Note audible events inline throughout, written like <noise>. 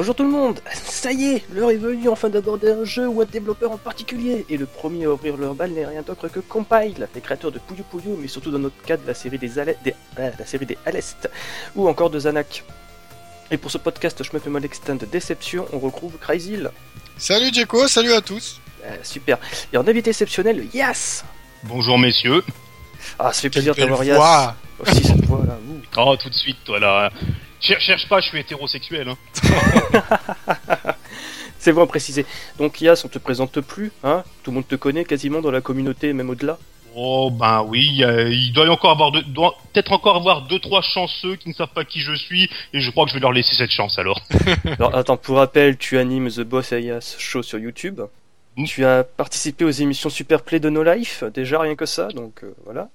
Bonjour tout le monde Ça y est, l'heure est venue enfin d'aborder un jeu ou un développeur en particulier. Et le premier à ouvrir leur balle n'est rien d'autre que Compile, les créateurs de Puyo Puyo, mais surtout dans notre cas de la série des, Ale- des... ah, la série des Alest, ou encore de Zanak. Et pour ce podcast Je me fais mal extend déception, on retrouve Crazyl. Salut Djeko, salut à tous. Euh, super. Et en invité exceptionnel, Yas Bonjour messieurs. Ah, ça fait plaisir belle Yas. Aussi cette voix là. ouh. Oh, tout de suite, toi là. Cher- cherche pas, je suis hétérosexuel. Hein. <laughs> C'est bon à préciser. Donc Yas, on te présente plus, hein Tout le monde te connaît quasiment dans la communauté, même au-delà. Oh ben oui, euh, il doit y encore avoir deux- doit peut-être encore avoir deux trois chanceux qui ne savent pas qui je suis et je crois que je vais leur laisser cette chance alors. <laughs> Alors attends, pour rappel, tu animes The Boss Ayas Show sur YouTube. Mm. Tu as participé aux émissions Superplay de No Life, déjà rien que ça, donc euh, voilà.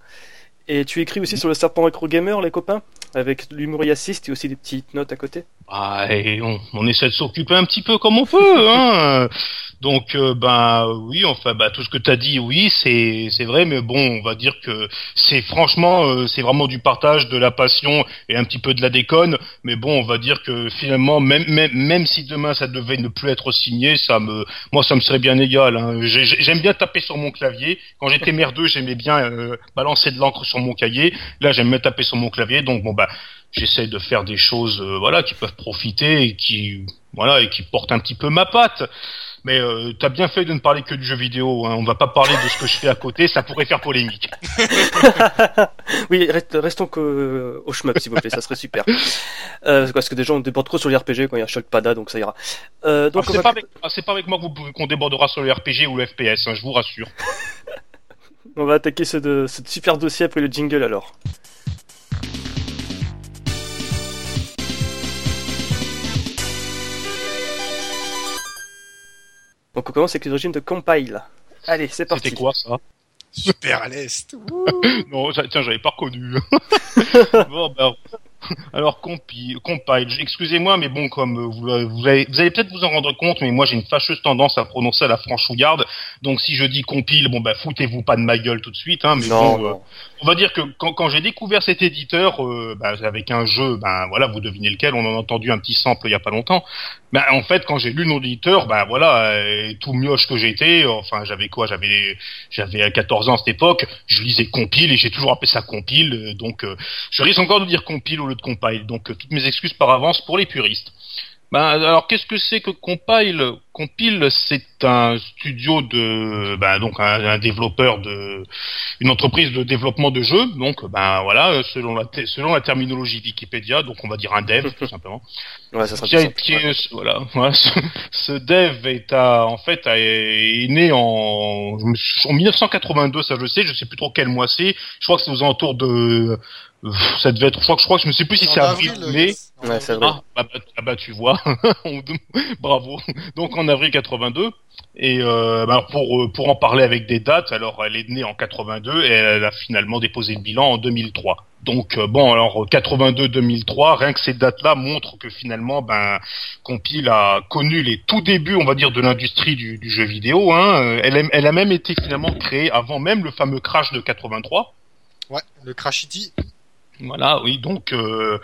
Et tu écris aussi sur le Serpent Retro Gamer, les copains, avec l'humour assiste et aussi des petites notes à côté. Ah, et on, on essaie de s'occuper un petit peu comme on peut, hein. Donc euh, ben oui, enfin bah tout ce que t'as dit, oui, c'est c'est vrai, mais bon, on va dire que c'est franchement euh, c'est vraiment du partage, de la passion et un petit peu de la déconne. Mais bon, on va dire que finalement, même même même si demain ça devait ne plus être signé, ça me moi ça me serait bien égal. Hein. J'ai- j'ai- J'aime bien taper sur mon clavier. Quand j'étais <laughs> merdeux, j'aimais bien euh, balancer de l'encre sur mon cahier. Là, j'aime bien taper sur mon clavier. Donc bon bah j'essaie de faire des choses voilà qui peuvent profiter et qui voilà et qui portent un petit peu ma patte. Mais euh, t'as bien fait de ne parler que du jeu vidéo. Hein. On va pas parler de ce que je fais à côté, ça pourrait faire polémique. <laughs> oui, restons que, au shmup, s'il vous plaît, ça serait super. <laughs> Euh, parce que déjà, on déborde trop sur les RPG quand il y a Shulk Pada, donc ça ira. Euh, donc Alors, on C'est va- pas, avec- ah, c'est pas avec moi qu'on débordera sur le RPG ou le FPS, hein, je vous rassure. <laughs> on va attaquer ce, de, ce super dossier après le jingle alors. Donc on commence avec les origines de Compile. Allez, c'est parti. C'était quoi ça Super à l'est. <laughs> Non, tiens, j'avais pas reconnu. <laughs> bon, ben, <laughs> alors compi, compile. Excusez-moi, mais bon, comme euh, vous, euh, vous allez, vous allez peut-être vous en rendre compte, mais moi j'ai une fâcheuse tendance à prononcer à la franchouillarde. Donc si je dis compile, bon bah foutez-vous pas de ma gueule tout de suite, hein. Mais non, bon, euh, on va dire que quand, quand j'ai découvert cet éditeur, euh, bah, avec un jeu, ben voilà, vous devinez lequel, on en a entendu un petit sample il y a pas longtemps. Ben en fait, quand j'ai lu mon éditeur, ben voilà, euh, tout mioche que j'étais, enfin j'avais quoi, j'avais j'avais 14 ans à cette époque, je lisais compile et j'ai toujours appelé ça compile, donc je risque encore de dire compile au de compile. Donc euh, toutes mes excuses par avance pour les puristes. Ben, alors qu'est-ce que c'est que Compile? Compile, c'est un studio de, ben, donc un, un développeur de, une entreprise de développement de jeux. Donc, ben voilà, selon la selon la terminologie Wikipédia, donc on va dire un dev tout simplement. <laughs> Ouais, ça sera Qui été- voilà, <laughs> voilà, ce, ce dev est à, en fait, est né en, en 1982, ça je sais, je sais plus trop quel mois c'est. Je crois que c'est aux alentours de, euh, ça devait être, je crois que je crois que je me sais plus si c'est avril, avril, ou mai. yes. En Ouais, vrai. Ah, bah, bah, ah bah, tu vois, <laughs> bravo. Donc en avril 82. Et euh, bah, pour euh, pour en parler avec des dates, alors elle est née en 82 et elle a finalement déposé le bilan en 2003. Donc euh, bon alors 82-2003, rien que ces dates-là montrent que finalement ben Compile a connu les tout débuts, on va dire, de l'industrie du, du jeu vidéo. Hein. Elle, a- elle a même été finalement créée avant même le fameux crash de 83. Ouais, le Crashity. Voilà, oui, donc euh,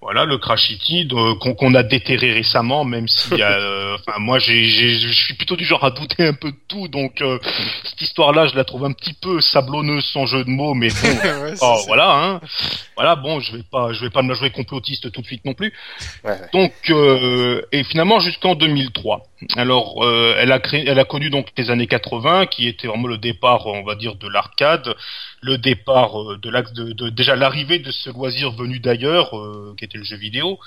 voilà le Crashity qu'on a déterré récemment, même si, <laughs> euh, enfin moi j'ai, j'ai- je suis plutôt du genre à douter un peu de tout, donc euh, cette histoire-là je la trouve un petit peu sablonneuse sans jeu de mots, mais bon, <laughs> Ouais, oh, voilà, hein, voilà, bon, je vais pas, je vais pas me la jouer complotiste tout de suite non plus. Ouais, ouais. Donc euh, et finalement jusqu'en 2003. Alors euh, elle a créé, elle a connu donc les années 80 qui était vraiment le départ, on va dire, de l'arcade, le départ euh, de l'axe de, de- déjà l'arrivée de ce loisir venu d'ailleurs, euh, qui était le jeu vidéo.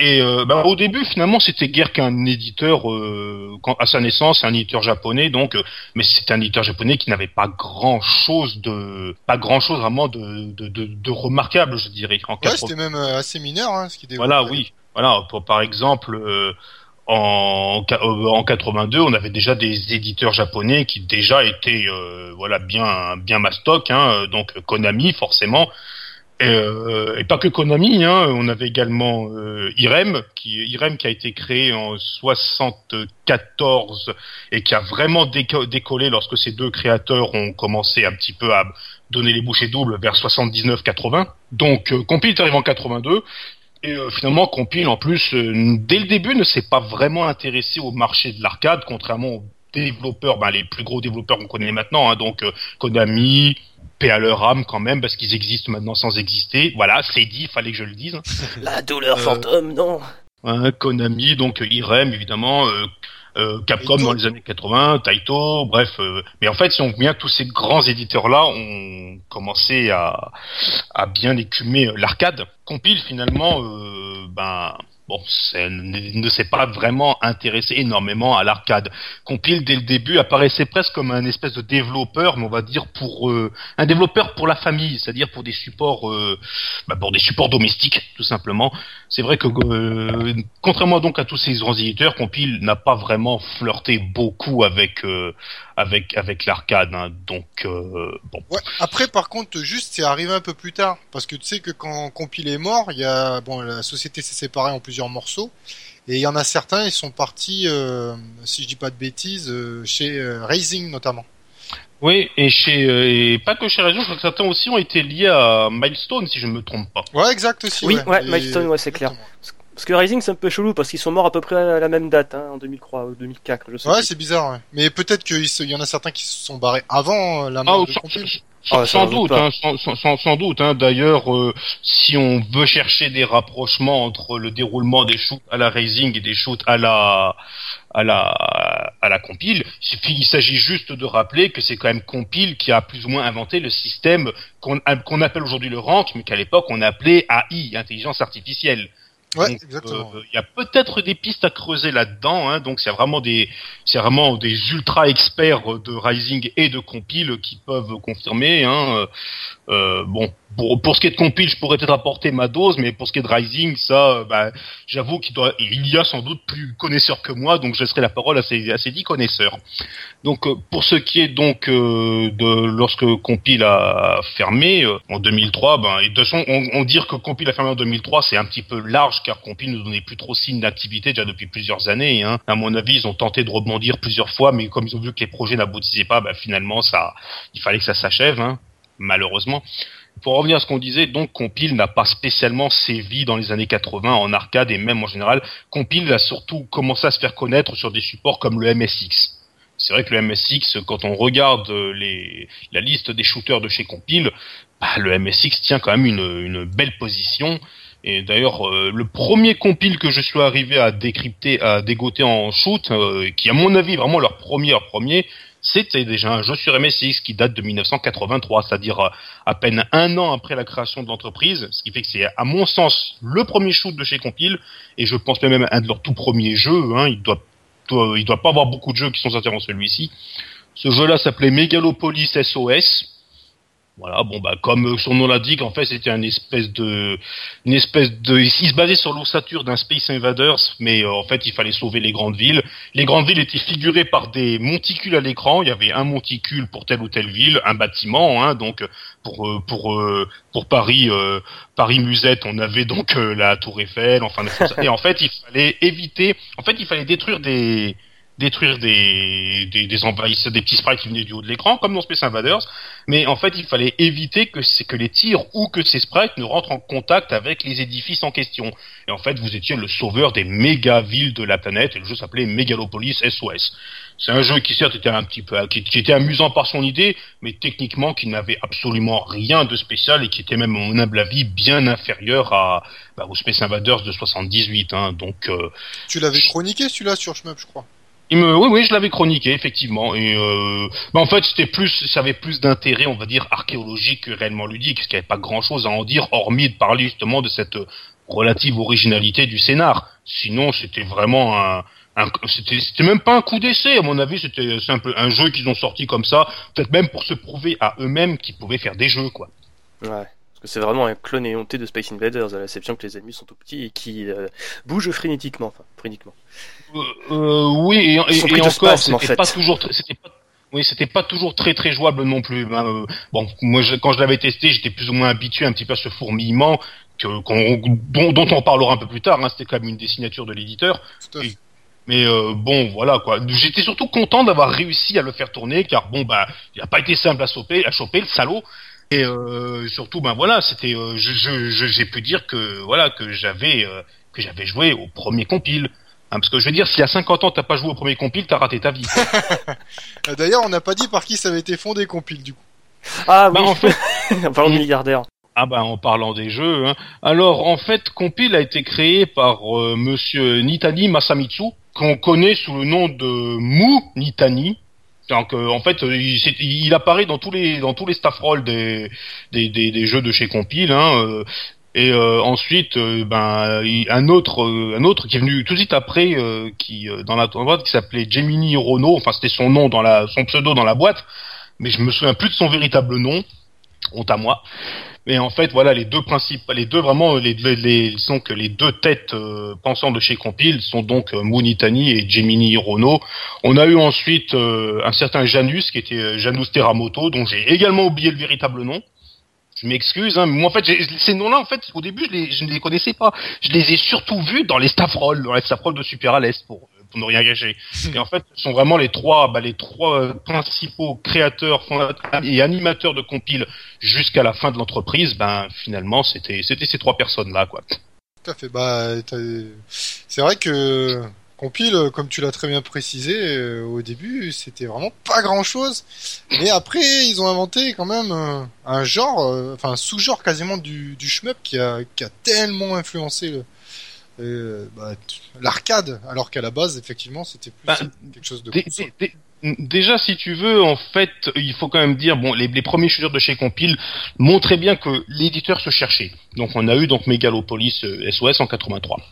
Et euh, bah, au début, finalement, c'était guère qu'un éditeur euh, quand- à sa naissance, un éditeur japonais, donc, euh, mais c'était un éditeur japonais qui n'avait pas grand chose de, pas grand chose vraiment de, de, de, de remarquable, je dirais. En Ouais, 80 c'était même euh, assez mineur, hein, ce qui voilà, oui. Voilà, pour- par exemple, euh, en, euh, en 82, on avait déjà des éditeurs japonais qui déjà étaient euh, voilà bien bien mastoc, hein, donc Konami forcément. Et, euh, et pas que Konami, hein, on avait également euh, Irem, qui Irem qui a été créé en 74 et qui a vraiment déco- décollé lorsque ces deux créateurs ont commencé un petit peu à donner les bouchées doubles vers 79-80. Donc euh, Compile est arrivé en 82 Et euh, finalement, Compile, en plus, euh, dès le début, ne s'est pas vraiment intéressé au marché de l'arcade, contrairement aux développeurs, ben, les plus gros développeurs qu'on connaît maintenant, hein, donc euh, Konami, paix à leur âme quand même, parce qu'ils existent maintenant sans exister. Voilà, c'est dit, fallait que je le dise. <laughs> La douleur Euh, fantôme, non. Hein, Konami, donc euh, Irem évidemment, euh, Capcom dans les années 80, Taito, bref. euh, mais en fait, si on vient tous ces grands éditeurs-là ont commencé à, bien écumer euh, l'arcade. Compile finalement, ben bon, ne s'est pas vraiment intéressé énormément à l'arcade. Compile dès le début apparaissait presque comme un espèce de développeur, mais on va dire pour euh, un développeur pour la famille, c'est-à-dire pour des supports, euh, bah, pour des supports domestiques tout simplement. C'est vrai que euh, contrairement donc à tous ces grands éditeurs, Compile n'a pas vraiment flirté beaucoup avec euh, avec avec l'arcade. hein. donc euh, bon. Ouais. Après, par contre, juste, c'est arrivé un peu plus tard. Parce que tu sais que quand Compile est mort, il y a, bon, la société s'est séparée en plusieurs morceaux. Et il y en a certains, ils sont partis, euh, si je dis pas de bêtises, euh, chez euh, Raising notamment. Oui, et chez euh, et pas que chez Raison, je crois que certains aussi ont été liés à Milestone si je ne me trompe pas. Ouais, exact aussi. Oui, ouais, ouais, Et- Milestone, ouais, c'est clair. Exactement. Parce que Rising, c'est un peu chelou parce qu'ils sont morts à peu près à la même date, hein, en 2003 ou 2004, je sais Ouais, c'est bizarre. Ouais. Mais peut-être qu'il se- y en a certains qui se sont barrés avant euh, la Ah, mort de sans, Ah, sans doute hein, sans, sans- doute. Hein. D'ailleurs, euh, si on veut chercher des rapprochements entre le déroulement des shoots à la Racing et des shoots à la à la à la compile, il suffit, il s'agit juste de rappeler que c'est quand même compile qui a plus ou moins inventé le système qu'on qu'on appelle aujourd'hui le rank, mais qu'à l'époque on appelait AI, intelligence artificielle. Ouais, Donc, exactement. euh, Il y a peut-être des pistes à creuser là-dedans, hein, donc c'est vraiment des, c'est vraiment des ultra experts de Rising et de Compile qui peuvent confirmer. Hein, euh, bon, pour, pour ce qui est de Compile, je pourrais peut-être apporter ma dose, mais pour ce qui est de Rising, ça, euh, bah, j'avoue qu'il doit, il y a sans doute plus connaisseurs que moi, donc je laisserai la parole à ces, à ces dix connaisseurs. Donc, euh, pour ce qui est donc euh, de lorsque Compile a fermé en 2003, ben, et de toute façon, on, on dire que Compile a fermé en 2003, c'est un petit peu large, car Compile ne donnait plus trop signe d'activité déjà depuis plusieurs années. Hein. À mon avis, ils ont tenté de rebondir plusieurs fois, mais comme ils ont vu que les projets n'aboutissaient pas, ben, finalement, ça, il fallait que ça s'achève, hein, malheureusement. Pour revenir à ce qu'on disait, donc Compile n'a pas spécialement sévi dans les années 80 en arcade et même en général. Compile a surtout commencé à se faire connaître sur des supports comme le MSX. C'est vrai que le MSX, quand on regarde euh, les, la liste des shooters de chez Compile, bah, le MSX tient quand même une, une belle position. Et d'ailleurs, euh, le premier compile que je suis arrivé à décrypter, à dégoter en shoot, euh, qui à mon avis vraiment leur premier, leur premier, c'était déjà un jeu sur MSX qui date de 1983, c'est-à-dire euh, à peine un an après la création de l'entreprise, ce qui fait que c'est à mon sens le premier shoot de chez Compile, et je pense même un de leurs tout premiers jeux. Hein, il doit, doit, il doit pas avoir beaucoup de jeux qui sont sortis en celui-ci. Ce jeu-là s'appelait Megalopolis SOS. Voilà, bon bah comme son nom l'indique, en fait c'était une espèce de, une espèce de, il se basait sur l'ossature d'un Space Invaders, mais euh, en fait il fallait sauver les grandes villes. Les grandes villes étaient figurées par des monticules à l'écran. Il y avait un monticule pour telle ou telle ville, un bâtiment, hein, donc pour euh, pour euh, pour Paris, Paris Musette, on avait donc la Tour Eiffel, enfin et en fait il fallait éviter, en fait il fallait détruire des détruire des, des, des envahisseurs, des petits sprites qui venaient du haut de l'écran, comme dans Space Invaders, mais en fait, il fallait éviter que, c'est que les tirs ou que ces sprites ne rentrent en contact avec les édifices en question. Et en fait, vous étiez le sauveur des méga villes de la planète, et le jeu s'appelait Megalopolis SOS. C'est un jeu qui certes était un petit peu, qui, qui était amusant par son idée, mais techniquement qui n'avait absolument rien de spécial et qui était même, à mon humble avis, bien inférieur à, bah, au Space Invaders de 78. Hein, donc, euh, Tu l'avais chroniqué celui-là sur Shmup, je crois. Il me, oui, oui, je l'avais chroniqué effectivement. Et euh, bah, en fait, c'était plus, ça avait plus d'intérêt, on va dire, archéologique que réellement ludique, parce qu'il n'y avait pas grand-chose à en dire, hormis de parler justement de cette euh, relative originalité du scénar. Sinon, c'était vraiment un, un c'était, même pas un coup d'essai, à mon avis, c'était peu un jeu qu'ils ont sorti comme ça, peut-être même pour se prouver à eux-mêmes qu'ils pouvaient faire des jeux, quoi. Ouais. Parce que c'est vraiment un clone éhonté de Space Invaders, à l'exception que les ennemis sont tout petits et qui euh, bougent frénétiquement. Enfin, Euh, euh, oui, et, encore, en c'était fait. pas toujours, c'était pas, oui, c'était pas toujours très très jouable non plus. Ben, euh, bon, moi, je- quand je l'avais testé, j'étais plus ou moins habitué un petit peu à ce fourmillement que, qu'on- dont, dont on parlera un peu plus tard. Hein, c'était quand même une des signatures de l'éditeur. Et- Mais euh, bon, voilà quoi. J'étais surtout content d'avoir réussi à le faire tourner, car bon bah, il a pas été simple à choper, à choper le salaud. Et euh, surtout, ben voilà, c'était, euh, je, je, j'ai pu dire que voilà que j'avais euh, que j'avais joué au premier compile. Hein, parce que je veux dire, si à 50 ans t'as pas joué au premier compile, t'as raté ta vie. quoi. <laughs> Euh, D'ailleurs, on n'a pas dit par qui ça avait été fondé compile du coup. Ah oui, Bah, en fait, en parlant de milliardaire. Ah ben en parlant des jeux, hein. alors en fait Compile a été créé par euh, Monsieur Nitani Masamitsu, qu'on connaît sous le nom de Mu Nitani. Donc euh, en fait euh, il, apparaît dans tous les dans tous les staff rolls des des, des, des jeux de chez Compile. Hein, euh, et euh, ensuite, euh, ben un autre, euh, un autre qui est venu tout de suite après, euh, qui dans la boîte qui s'appelait Gemini Hirono. Enfin, c'était son nom dans la, son pseudo dans la boîte, mais je me souviens plus de son véritable nom. Honte à moi. Mais en fait, voilà, les deux principes, les deux vraiment, les, les, les sont que les deux têtes pensantes de chez Compile sont donc Munitani et Gemini Hirono. On a eu ensuite un certain Janus qui était Janus Teramoto, dont j'ai également oublié le véritable nom. Je m'excuse, hein, mais moi en fait, ces noms-là, en fait, au début, je, les, ne les connaissais pas. Je les ai surtout vus dans les staff rolls, dans les staff rolls de Super l'Est, pour, ne rien gâcher. Et en fait, ce sont vraiment les trois, bah, les trois euh, principaux créateurs et animateurs de compile jusqu'à la fin de l'entreprise. Ben finalement, c'était c'était ces trois personnes-là, quoi. Tout à fait. Bah, c'est vrai que compile, euh, comme tu l'as très bien précisé euh, au début, c'était vraiment pas grand-chose. Mais après, ils ont inventé quand même euh, un genre, euh, enfin un sous-genre quasiment du, du shmup qui a, qui a tellement influencé bah, l'arcade, alors qu'à la base, effectivement, c'était plus Bah, quelque chose de Déjà, si tu veux, en fait, il faut quand même dire, bon, les, les premiers shooters de chez Compile montraient bien que l'éditeur se cherchait. Donc, on a eu donc Megalopolis SOS en 83.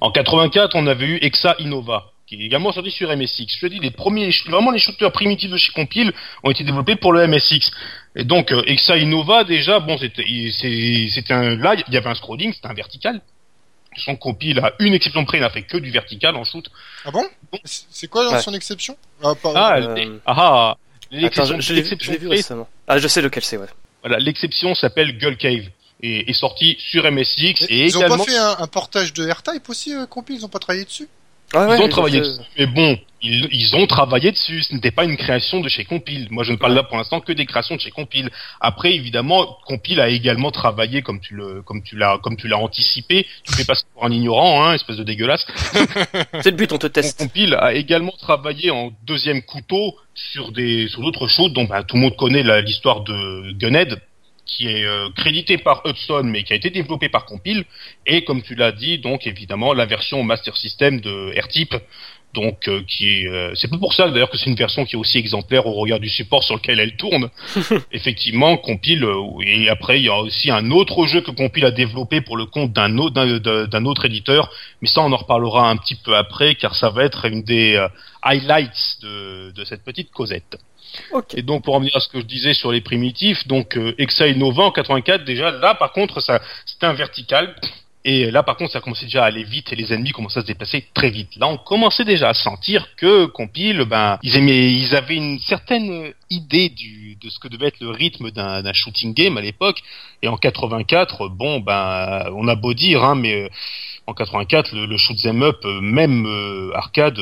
En 84, on avait eu Exa Innova, qui est également sorti sur MSX. Je te dis, les premiers, vraiment les shooters primitifs de chez Compile ont été développés pour le MSX. Et donc, euh, Exa Innova, déjà, bon, c'était, il- c'est- c'était un, là, il y avait un scrolling, c'était un vertical. Son Compile, à une exception près, n'a fait que du vertical en shoot. Ah bon? C'est quoi Ouais. son exception? Ah, Ah, Euh, les- ah, ah, Attends, l'exception- je, je l'ai vu, récemment. Ah, je sais lequel c'est, ouais. voilà, l'exception s'appelle Gull Cave et est sortie sur MSX et, ils ont également pas fait un, un portage de R-Type aussi, euh, compile Ils ont pas travaillé dessus? Ah ils ouais, ont travaillé dessus. Mais bon, ils, ils ont travaillé dessus. Ce n'était pas une création de chez Compile. Moi, je ne parle là pour l'instant que des créations de chez Compile. Après, évidemment, Compile a également travaillé, comme tu le, comme tu l'as, comme tu l'as anticipé. Tu fais passer pour un ignorant, hein, espèce de dégueulasse. <laughs> C'est le but, on te teste. Compile a également travaillé en deuxième couteau sur des sur d'autres choses dont bah, tout le monde connaît l'histoire de Gunhead qui est euh, crédité par Hudson mais qui a été développé par Compile. Et comme tu l'as dit donc évidemment la version Master System de R-Type donc euh, qui est euh, c'est pas pour ça d'ailleurs que c'est une version qui est aussi exemplaire au regard du support sur lequel elle tourne <laughs> effectivement Compile euh, et après il y a aussi un autre jeu que Compile a développé pour le compte d'un autre d'un- autre éditeur mais ça on en reparlera un petit peu après car ça va être une des euh, highlights de, de cette petite causette. Ok. Et donc pour en venir à ce que je disais sur les primitifs, donc euh, Exa Innova en 84 déjà là par contre ça c'était un vertical et là par contre ça commençait déjà à aller vite et les ennemis commençaient à se déplacer très vite. Là on commençait déjà à sentir que compile ben ils aimaient ils avaient une certaine idée de ce que devait être le rythme d'un shooting game à l'époque et en 84 bon ben on a beau dire hein mais euh, en 84 le, le shoot 'em up euh, même euh, arcade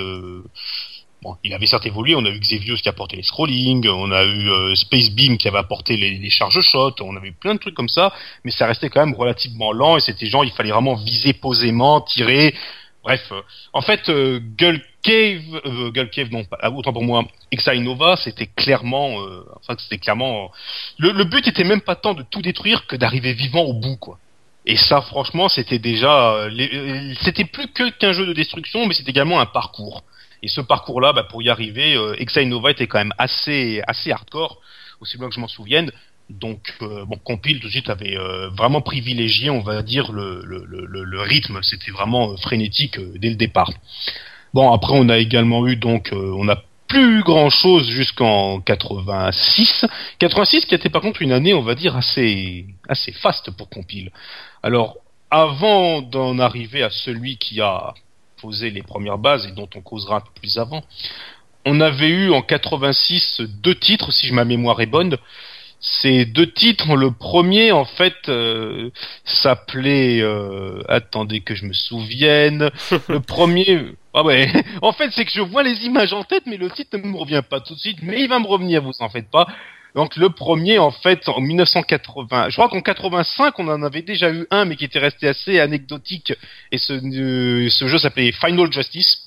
Bon, il avait certes évolué, on a eu Xevious qui a apporté les scrolling, on a eu euh, Space Beam qui avait apporté les, les charges shot, on avait plein de trucs comme ça, mais ça restait quand même relativement lent et c'était genre il fallait vraiment viser posément, tirer. Bref, euh, en fait, euh, Cave, euh, Gull Cave, non, pas, autant pour moi, Exa Innova, c'était clairement, euh, enfin c'était clairement, le, le but était même pas tant de tout détruire que d'arriver vivant au bout, quoi. Et ça, franchement, c'était déjà, euh, c'était plus que qu'un jeu de destruction, mais c'était également un parcours. Et ce parcours-là, bah, pour y arriver, euh, Exa Innova était quand même assez, assez hardcore, aussi loin que je m'en souvienne. Donc, euh, bon, Compile tout de suite avait euh, vraiment privilégié, on va dire, le, le, le, le rythme. C'était vraiment euh, frénétique euh, dès le départ. Bon, après, on a également eu donc, euh, on a plus grand chose jusqu'en 86. 86 qui était par contre une année, on va dire, assez, assez faste pour Compile. Alors, avant d'en arriver à celui qui a posé les premières bases et dont on causera un peu plus avant, on avait eu en 86 deux titres, si ma mémoire est bonne. Ces deux titres, le premier en fait euh, s'appelait, euh, attendez que je me souvienne, <laughs> le premier, ah ouais, en fait c'est que je vois les images en tête, mais le titre ne me revient pas tout de suite, mais il va me revenir, vous en faites pas. Donc le premier, en fait, en 1980, je crois qu'en 85, on en avait déjà eu un, mais qui était resté assez anecdotique. Et ce, euh, ce jeu s'appelait Final Justice.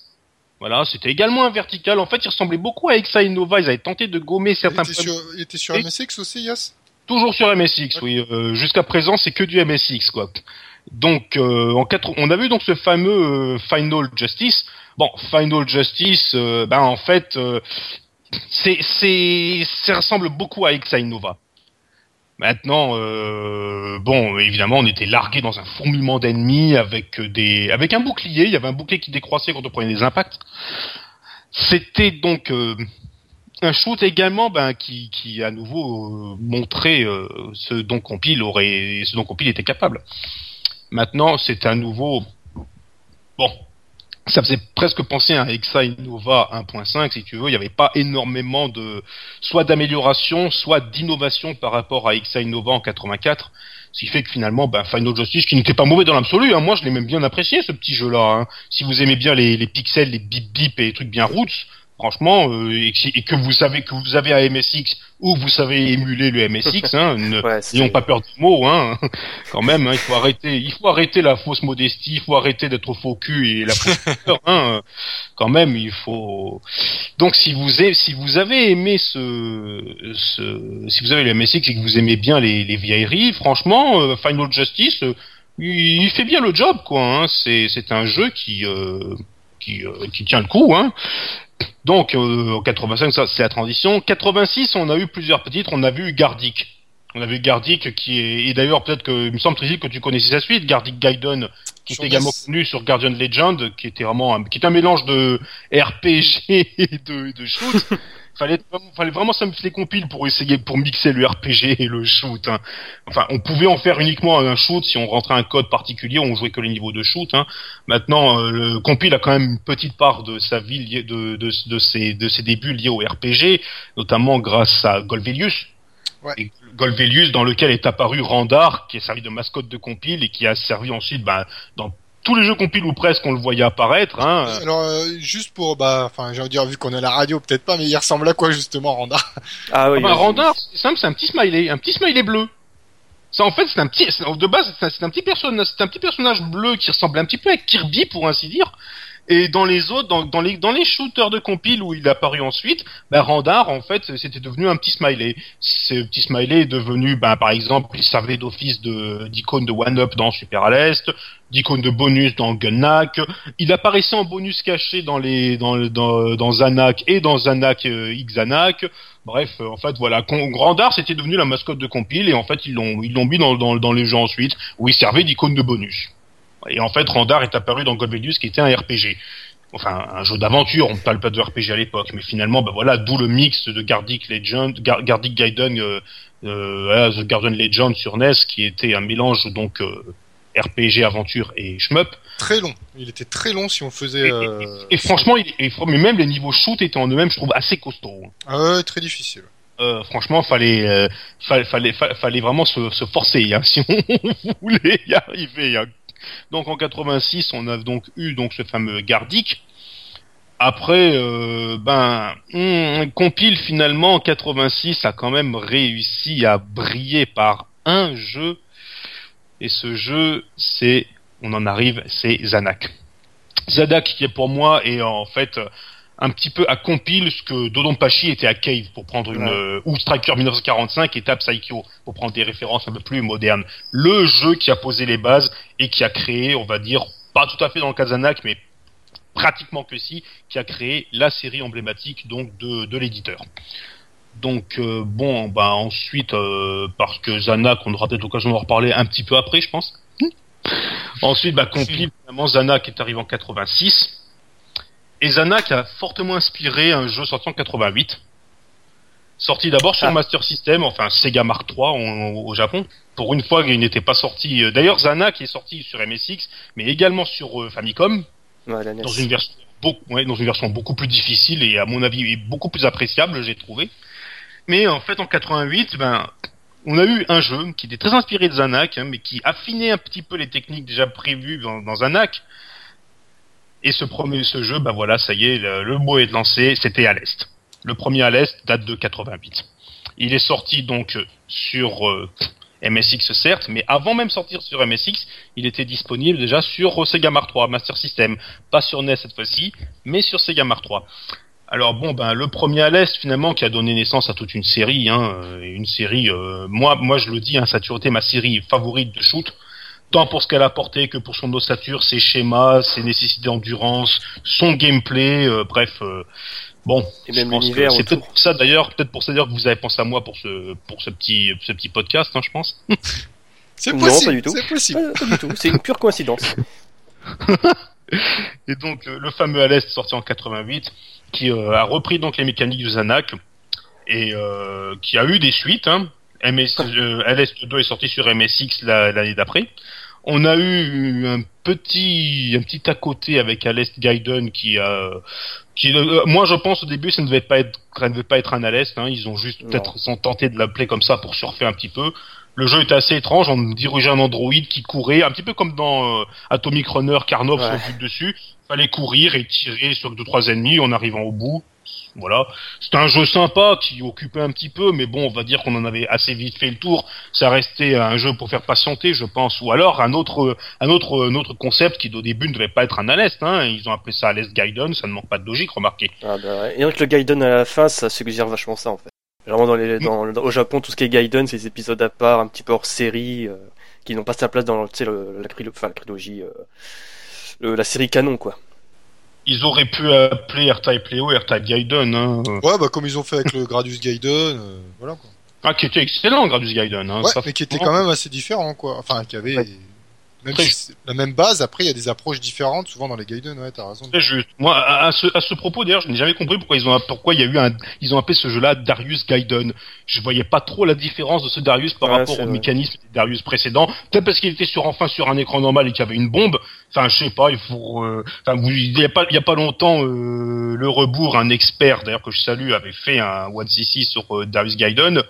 Voilà, c'était également un vertical. En fait, il ressemblait beaucoup à Exa Innova. Ils avaient tenté de gommer Il certains était, points. sur, il était sur MSX aussi, Yas? Toujours sur MSX, oui. Euh, Jusqu'à présent, c'est que du MSX, quoi. Donc, euh, en quatre... on a vu donc ce fameux euh, Final Justice. Bon, Final Justice, euh, ben en fait, euh, c'est, c'est, ça ressemble beaucoup à Exa Innova. Maintenant, euh, bon, évidemment, on était largué dans un fourmillement d'ennemis avec des, avec un bouclier. Il y avait un bouclier qui décroissait quand on prenait des impacts. C'était donc euh, un shoot également, ben, qui, qui à nouveau euh, montrait euh, ce dont Compile aurait, ce dont Compile était capable. Maintenant, c'est à nouveau, bon, ça faisait presque penser à Exa Innova 1.5, si tu veux. Il n'y avait pas énormément de, soit d'amélioration, soit d'innovation par rapport à Exa Innova en 84. Ce qui fait que finalement, ben, Final Justice, qui n'était pas mauvais dans l'absolu, hein, moi je l'ai même bien apprécié ce petit jeu-là. hein. Si vous aimez bien les, pixels, les bip bip et les trucs bien roots, franchement, euh, et, que- et que vous savez que vous avez un MSX ou vous savez émuler le MSX, hein, <laughs> Ouais, n'ayons pas peur du mot, hein. <laughs> Quand même, hein, il faut arrêter, il faut arrêter la fausse modestie, il faut arrêter d'être faux cul et la <laughs> peur, hein. Quand même, il faut. Donc, si vous avez, si vous avez aimé ce, ce, si vous avez le MSX et que vous aimez bien les, les vieilleries, franchement, euh, Final Justice, euh, il, il fait bien le job, quoi. Hein. C'est, c'est un jeu qui, euh, qui, euh, qui tient le coup, hein. Donc, euh, en 85, ça, c'est la transition. 86, on a eu plusieurs petites. On a vu Gardic. On a vu Gardic qui est, et d'ailleurs, peut-être que, il me semble Trizzy, que tu connaissais sa suite, Gardic Gaiden, qui est également connu sur Guardian Legend, qui était vraiment un, qui est un mélange de RPG <laughs> et de, de shoot. <laughs> fallait, fallait vraiment s'amuser compile pour essayer, pour mixer le RPG et le shoot, hein. Enfin, on pouvait en faire uniquement un shoot si on rentrait un code particulier, on jouait que les niveaux de shoot, hein. Maintenant, euh, le compile a quand même une petite part de sa vie liée, de, de, de ses, de ses débuts liés au RPG, notamment grâce à Golvelius. Ouais. Et Golvelius, dans lequel est apparu Randar, qui est servi de mascotte de compile et qui a servi ensuite, ben, dans tous les jeux compile ou presque, on le voyait apparaître, hein. Alors, euh, juste pour, bah, enfin, j'ai envie de dire, vu qu'on a la radio, peut-être pas, mais il ressemble à quoi, justement, Randa? Ah oui. Ah bah, oui, Randar, c'est simple, c'est un petit smiley, un petit smiley bleu. Ça, en fait, c'est un petit, de base, c'est un, c'est un petit personnage, c'est un petit personnage bleu qui ressemble un petit peu à Kirby, pour ainsi dire. Et dans les autres, dans, les, dans les shooters de compile où il est apparu ensuite, bah, Randar, en fait, c'était devenu un petit smiley. Ce petit smiley est devenu, bah, par exemple, il servait d'office d'icône de one-up dans Super à l'Est, d'icône de bonus dans Gunnak. Il apparaissait en bonus caché dans les, dans, dans, dans Zanak et dans Zanak euh, Xanak. Bref, euh, en fait, voilà, Grandar, c'était devenu la mascotte de compile, et en fait, ils l'ont, ils l'ont mis dans, dans, dans les jeux ensuite, où il servait d'icône de bonus. Et en fait, Randar est apparu dans Godvelius, qui était un RPG. Enfin, un jeu d'aventure, on ne parle pas de RPG à l'époque, mais finalement, bah voilà, d'où le mix de Gardic Legend, Gar- Gardic Gaiden, euh, euh, The Guardian Legend sur NES, qui était un mélange, donc, euh, RPG, aventure et shmup. Très long. Il était très long si on faisait, Et- euh... Et franchement, il, et, mais même les niveaux shoot étaient en eux-mêmes, je trouve, assez costauds. ah ouais, très difficile. Euh, franchement, fallait, euh, fallait, fallait, fa- fallait vraiment se, se forcer hein, <laughs> si on voulait y arriver. hein. Donc en 86, on a donc eu donc ce fameux Gardic. Après, euh, ben, hum, compile finalement en 86 a quand même réussi à briller par un jeu. Et ce jeu, c'est, on en arrive, c'est Zanak. Zanak qui est pour moi est en fait un petit peu à compile ce que Dodonpachi était à Cave pour prendre une Ouais. euh, ou Striker 1945 et Tap Psycho pour prendre des références un peu plus modernes. Le jeu qui a posé les bases et qui a créé, on va dire, pas tout à fait dans le cas de Zanak, mais pratiquement que si, qui a créé la série emblématique donc de, de l'éditeur. Donc euh, bon, bah ensuite euh, parce que Zanak, on aura peut-être l'occasion d'en reparler un petit peu après, je pense. Ensuite, bah compile finalement Zanak est arrivé en 86. Et Zanak a fortement inspiré un jeu sorti en 88. Sorti d'abord sur Ah. Master System, enfin Sega Mark III au Japon. Pour une fois, il n'était pas sorti. euh, D'ailleurs, Zanak est sorti sur MSX, mais également sur euh, Famicom Ouais, dans une version beaucoup, ouais, dans une version beaucoup plus difficile et à mon avis beaucoup plus appréciable, j'ai trouvé. Mais en fait, en 88, ben, on a eu un jeu qui était très inspiré de Zanak, hein, mais qui affinait un petit peu les techniques déjà prévues dans, dans Zanak. Et ce premier, ce jeu, ben voilà, ça y est, le, mot est lancé, c'était à l'est. Le premier à l'est date de 88. Il est sorti donc sur euh, MSX certes, mais avant même sortir sur MSX, il était disponible déjà sur Sega Mark III Master System, pas sur NES cette fois-ci, mais sur Sega Mark III. Alors bon, ben le premier à l'est finalement qui a donné naissance à toute une série, hein, euh, une série. euh, moi, moi je le dis, hein, ça a toujours été ma série favorite de shoot, tant pour ce qu'elle a apporté que pour son ossature, ses schémas, ses nécessités d'endurance, son gameplay, euh, bref. euh, bon, Et même l'univers c'est peut-être pour ça d'ailleurs, peut-être pour ça d'ailleurs que vous avez pensé à moi pour ce pour ce petit ce petit podcast, hein, je pense. <laughs> C'est Non, possible. pas du tout. C'est possible. Pas, pas du tout, c'est une pure coïncidence. <laughs> Et donc euh, le fameux Alest sorti en 88, qui euh, a repris donc les mécaniques du Zanac et euh, qui a eu des suites. Hein. MS, <laughs> euh, Alest 2 est sorti sur MSX la- l'année d'après. On a eu un petit un petit à côté avec Alest Gaiden qui a qui euh, moi je pense au début ça ne devait pas être ça ne devait pas être un Alest hein. ils ont juste peut-être ils ont tenté de l'appeler comme ça pour surfer un petit peu. Le jeu était assez étrange. On dirigeait un androïde qui courait un petit peu comme dans euh, Atomic Runner Karnov Ouais. sur le dessus. Fallait courir et tirer sur deux trois ennemis. En arrivant au bout voilà c'était un jeu sympa qui occupait un petit peu mais bon on va dire qu'on en avait assez vite fait le tour ça restait un jeu pour faire patienter je pense ou alors un autre un autre un autre concept qui au début ne devait pas être un Alest hein. ils ont appelé ça Alest Gaiden ça ne manque pas de logique remarquez Ah bah. Et donc le Gaiden à la fin, ça suggère vachement ça en fait. Vraiment dans au Japon, tout ce qui est Gaiden, c'est des épisodes à part, un petit peu hors série, euh, qui n'ont pas sa place dans la, chronologie, euh, la série canon quoi. Ils auraient pu appeler R-Type Léo R-Type Gaiden hein. Ouais, bah comme ils ont fait avec le Gradius Gaiden, euh, voilà quoi. ah qui était excellent Gradus Gaiden hein. Ouais, Ça, mais qui était quand même assez différent quoi. Enfin, qui avait Ouais. Même si c'est la même base. Après, il y a des approches différentes souvent dans les Gaiden. Ouais, t'as raison. Très juste. Moi, à, à ce, à ce propos, d'ailleurs, je n'ai jamais compris pourquoi ils ont, pourquoi il y a eu un, ils ont appelé ce jeu-là Darius Gaiden. Je voyais pas trop la différence de ce Darius par Ouais, rapport c'est au vrai. mécanisme des Darius précédents. Peut-être parce qu'il était sur, enfin, sur un écran normal et qu'il y avait une bombe. Enfin, je sais pas, il faut, euh, enfin, vous- il y a pas, il y a pas longtemps, euh, le rebours, un expert, d'ailleurs, que je salue, avait fait un One CC sur euh, Darius Gaiden.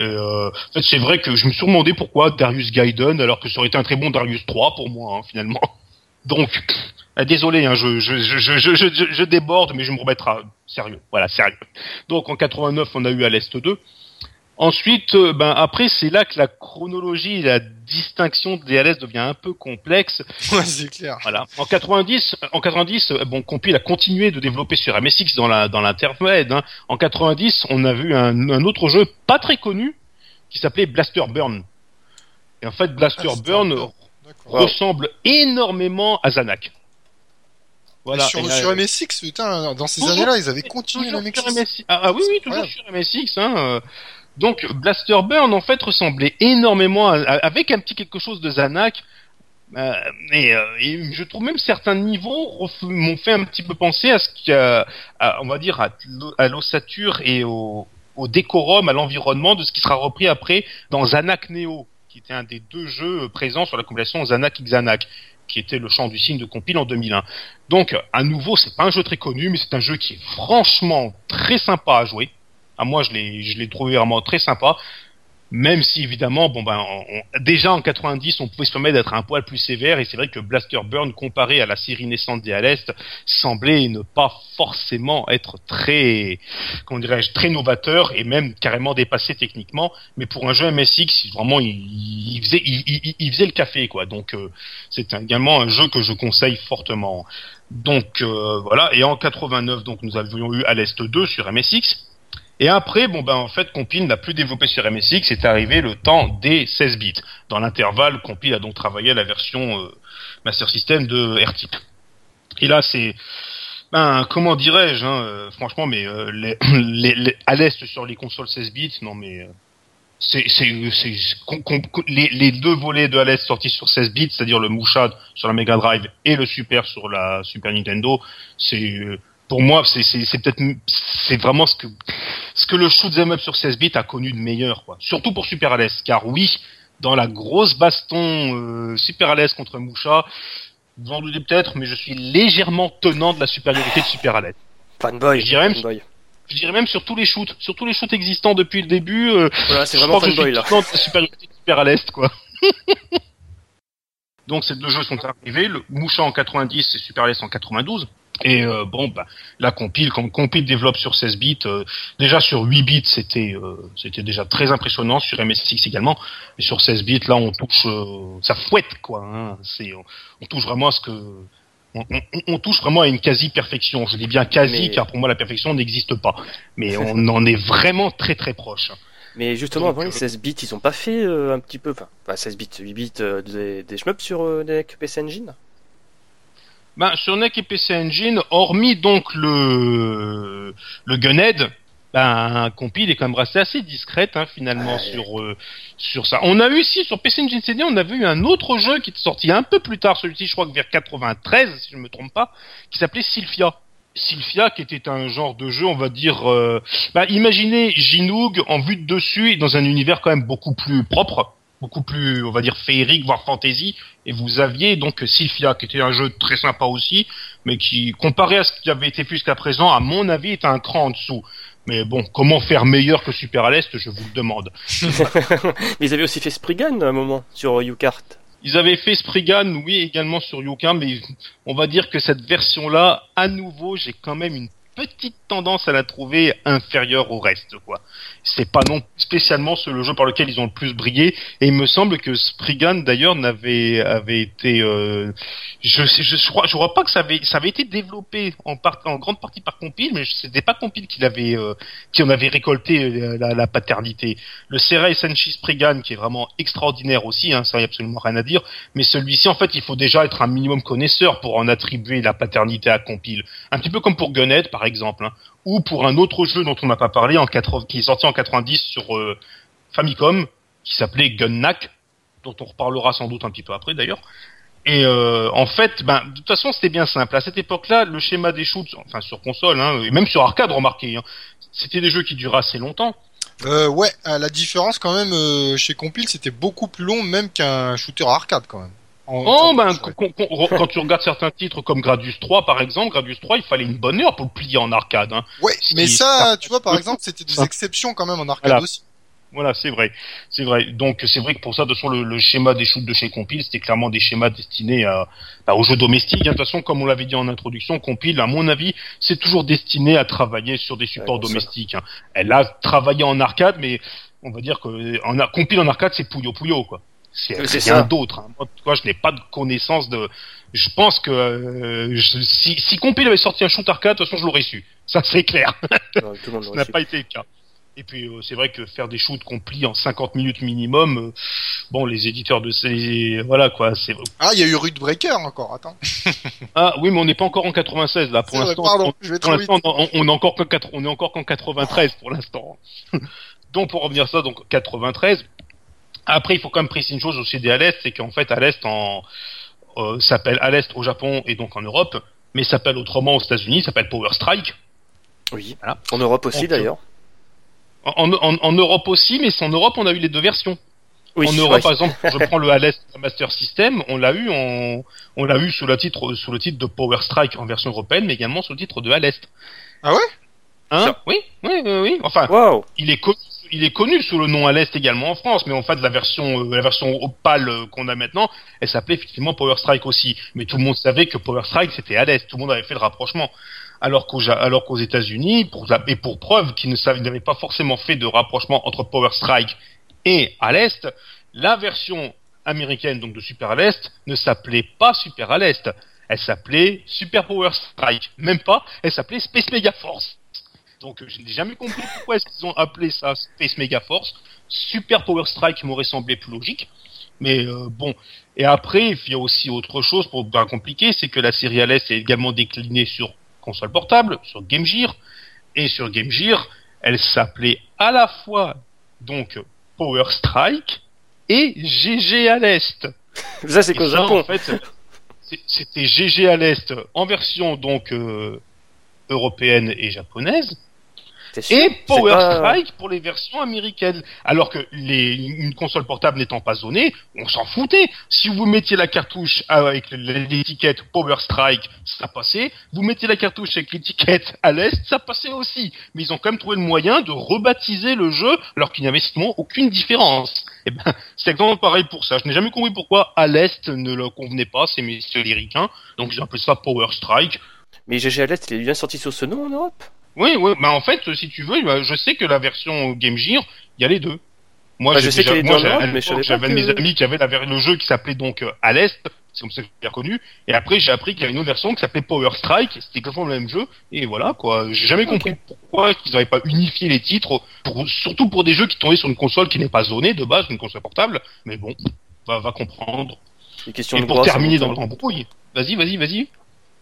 Euh, c'est vrai que je me suis demandé pourquoi Darius Gaiden, alors que ça aurait été un très bon Darius 3 pour moi, hein, finalement. <laughs> Donc, euh, désolé, hein, je, je, je, je déborde, mais je me remettrai sérieux. Voilà, sérieux. Donc, en 89, on a eu à l'Est 2. Ensuite, euh, ben après, c'est là que la chronologie et la distinction des LS devient un peu complexe. <laughs> Ouais, c'est clair. Voilà. En 90, en 90, euh, bon, Compil a continué de développer sur MSX dans la dans l'intermède. Hein. En 90, on a vu un, un autre jeu pas très connu qui s'appelait Blaster Burn. Et en fait, Blaster Ah, Burn ressemble énormément à Zanak. Voilà. Et sur, là- sur MSX, putain, dans ces années-là, ils avaient continué sur MSX. MSX. Ah, ah oui, oui, toujours Ouais. sur MSX. Hein. euh. Donc Blaster Burn en fait ressemblait énormément à- avec un petit quelque chose de Zanak. Euh, et, euh, et je trouve même certains niveaux m'ont fait un petit peu penser à ce à- on va dire à, l'o- à l'ossature et au, décorum, à l'environnement de ce qui sera repris après dans Zanak Neo, qui était un des deux jeux présents sur la compilation Zanak X Zanak, qui était le chant du signe de compile en 2001. Donc, à nouveau, c'est pas un jeu très connu, mais c'est un jeu qui est franchement très sympa à jouer. À moi, je l'ai, je l'ai trouvé vraiment très sympa. Même si évidemment, bon ben, on- déjà en 90, on pouvait se permettre d'être un poil plus sévère, et c'est vrai que Blaster Burn, comparé à la série naissante des Alest, semblait ne pas forcément être très, comment dirais-je, très novateur et même carrément dépassé techniquement. Mais pour un jeu MSX, vraiment, il, il faisait, il, il- il faisait le café, quoi. Donc, euh, c'est également un jeu que je conseille fortement. Donc euh, voilà, et en 89, donc nous avions eu Alest 2 sur MSX. Et après, bon ben en fait, Compile n'a plus développé sur MSX, c'est arrivé le temps des 16 bits. Dans l'intervalle, Compile a donc travaillé la version euh, Master System de R-Type. Et là, c'est ben comment dirais-je, hein, euh, franchement, mais euh, les, <coughs> les, les- à sur les consoles 16 bits, non mais euh, c'est les, les deux volets de Alès sortis sur 16 bits, c'est-à-dire le Mouchad sur la Mega Drive et le Super sur la Super Nintendo, c'est euh, pour moi c'est peut-être c'est vraiment ce que que le shoot 'em up sur 16 bits a connu de meilleur quoi. Surtout pour Super Alès car oui, dans la grosse baston euh, Super Alès contre Moucha, vous en doutez peut-être mais je suis légèrement tenant de la supériorité de Super Alès. Fanboy. Je dirais même-. Je dirais même sur tous les shoots, sur tous les shoots existants depuis le début, euh, Voilà, c'est vraiment fanboy là. content de la supériorité de super à l'Est, quoi. <laughs> Donc ces deux jeux sont arrivés, le Moucha en 90 et Super à l'Est en 92. Et euh, bon, bah, la compile, quand compile développe sur 16 bits, euh, déjà sur 8 bits, c'était euh, c'était déjà très impressionnant, sur MSX également, mais sur 16 bits, là, on touche, ça fouette quoi. Hein, c'est, on, touche vraiment à ce que, on, on, on, touche vraiment à une quasi perfection. Je dis bien quasi, Mais- car pour moi la perfection n'existe pas, mais <laughs> on en est vraiment très très proche. Mais justement, Donc, avant les euh, 16 bits, ils ont pas fait euh, un petit peu, enfin, pas 16 bits, 8 bits, euh, des, des shmups sur euh, les PC Engine? Ben, sur NEC et PC Engine, hormis donc le le Gunhead, ben compile est quand même resté assez discrète hein, finalement Ouais. sur euh, sur ça. On a eu ici sur PC Engine CD, on avait eu un autre jeu qui est sorti un peu plus tard, celui-ci je crois que vers 93 si je me trompe pas, qui s'appelait Sylphia. Sylphia qui était un genre de jeu, on va dire euh, bah, imaginez Ginoog en vue de dessus et dans un univers quand même beaucoup plus propre, beaucoup plus on va dire féerique voire fantasy et vous aviez donc Sylphia, qui était un jeu très sympa aussi, mais qui, comparé à ce qui avait été fait jusqu'à présent, à mon avis, est un cran en dessous. Mais bon, comment faire meilleur que Super à l'Est, je vous le demande. <laughs> Mais ils avaient aussi fait Spriggan à un moment sur UCart. Ils avaient fait Spriggan, oui, également sur Yoka, mais on va dire que cette version-là, à nouveau, j'ai quand même une petite tendance à la trouver inférieure au reste, quoi. C'est pas non spécialement le jeu par lequel ils ont le plus brillé, et il me semble que Spriggan, d'ailleurs, n'avait, avait été, euh, je, je, crois, je crois pas que ça avait, ça avait été développé en, grande partie par Compile, mais c'était pas Compile qui l'avait, euh, qui en avait récolté euh, la, paternité. Le Serra Senshi Spriggan, qui est vraiment extraordinaire aussi, hein, ça y a absolument rien à dire, mais celui-ci, en fait, il faut déjà être un minimum connaisseur pour en attribuer la paternité à Compile. Un petit peu comme pour Gunhead, par exemple, hein, ou pour un autre jeu dont on n'a pas parlé, en 80, qui est sorti en 90 sur euh, Famicom, qui s'appelait Gunnak, dont on reparlera sans doute un petit peu après d'ailleurs. Et euh, en fait, ben, de toute façon, c'était bien simple. À cette époque-là, le schéma des shoots, enfin sur console, hein, et même sur arcade, remarquez, hein, c'était des jeux qui duraient assez longtemps. Euh, ouais, la différence quand même chez Compile, c'était beaucoup plus long même qu'un shooter arcade quand même. En- Oh, en- ben, quand, tu regardes certains titres comme Gradius 3, par exemple, Gradius 3, il fallait une bonne heure pour le plier en arcade. Hein. Ouais, si- mais ça, tu vois, par exemple, c'était des exceptions quand même en arcade Voilà. aussi. Voilà, c'est vrai, c'est vrai. Donc c'est vrai que pour ça, de toute façon, le, le schéma des shoots de chez Compile, c'était clairement des schémas destinés à, bah, aux jeux domestiques. hein. De toute façon, comme on l'avait dit en introduction, Compile, à mon avis, c'est toujours destiné à travailler sur des supports Ouais, domestiques. hein. Elle a travaillé en arcade, mais on va dire que en, Compile en arcade, c'est Puyo Puyo, quoi. C'est rien d'autre. Hein. Moi, cas, je n'ai pas de connaissance de. Je pense que euh, je- si, si Compile avait sorti un shoot arcade, de toute façon, je l'aurais su. <laughs> Ça, c'est clair. Non, <laughs> Ça n'a pas été le cas. Et puis euh, c'est vrai que faire des shoots complis en 50 minutes minimum, euh, bon les éditeurs de ces voilà quoi, c'est Ah, il y a eu Rude Breaker encore, attends. <laughs> ah oui mais on n'est pas encore en 96 là pour vrai, l'instant. pardon, on- on, on est encore qu'en quatre- on est encore qu'en 93 pour l'instant. donc pour revenir à ça donc 93. Après il faut quand même préciser une chose aussi des à l'est, c'est qu'en fait à l'est en euh, s'appelle à l'est au Japon et donc en Europe, mais s'appelle autrement aux États-Unis, s'appelle Power Strike. Oui. Voilà. En Europe aussi d'ailleurs. En, en, en Europe aussi, mais c'est en Europe on a eu les deux versions. Oui, en Europe, par exemple, je <laughs> prends le Hales Master System, on l'a eu en, on l'a eu sous le titre, sous le titre de Power Strike en version européenne, mais également sous le titre de Hales. Ah ouais? Hein? Oui, oui, oui, oui. Enfin, il est connu, il est connu sous le nom Hales également en France, mais en fait, la version, euh, la version opale euh, qu'on a maintenant, elle s'appelait effectivement Power Strike aussi. Mais tout le monde savait que Power Strike c'était Hales, tout le monde avait fait le rapprochement. Alors qu'aux, États-Unis, et pour preuve qu'ils ne n'avaient pas forcément fait de rapprochement entre Power Strike et à l'Est, la version américaine donc de Super à l'Est ne s'appelait pas Super à l'Est. Elle s'appelait Super Power Strike. Même pas, elle s'appelait Space Mega Force. Donc euh, je n'ai jamais compris pourquoi est-ce qu'ils ont appelé ça Space Mega Force. Super Power Strike m'aurait semblé plus logique. Mais euh, bon. Et après, il y a aussi autre chose pour bien compliquer, c'est que la série LS est également déclinée sur console portable, sur Game Gear. Et sur Game Gear, elle s'appelait à la fois donc Power Strike et GG à l'Est. Ça, c'est qu'au ça, Japon. En fait, c'était GG à l'Est en version donc euh, européenne et japonaise sûr et Power pas- Strike pour les versions américaines. Alors que les, une console portable n'étant pas zonée, on s'en foutait. Si vous mettiez la cartouche avec l'étiquette Power Strike, ça passait. Vous mettiez la cartouche avec l'étiquette à l'Est, ça passait aussi. Mais ils ont quand même trouvé le moyen de rebaptiser le jeu alors qu'il n'y avait strictement aucune différence. Et ben, c'est exactement pareil pour ça. Je n'ai jamais compris pourquoi à l'Est ne le convenait pas, ces messieurs lyricains. Donc ils ont appelé ça Power Strike. Mais GG Aleste, il est bien sorti sur ce nom en Europe? Oui, oui, bah en fait, si tu veux, bah, je sais que la version Game Gear, il y a les deux. Moi, Bah, je sais déjà- moi, j'avais un de mes amis qui avait la le jeu qui s'appelait donc euh, à l'Est, c'est comme ça que j'ai reconnu, et après j'ai appris qu'il y avait une autre version qui s'appelait Power Strike, c'était exactement le même jeu, et voilà quoi, j'ai jamais compris pourquoi ils n'avaient pas unifié les titres, pour, surtout pour des jeux qui tombaient sur une console qui n'est pas zonée de base, une console portable, mais bon, va, va comprendre. Une question Et de pour droit. terminer doute, dans hein. l'embrouille, vas-y, vas-y, vas-y.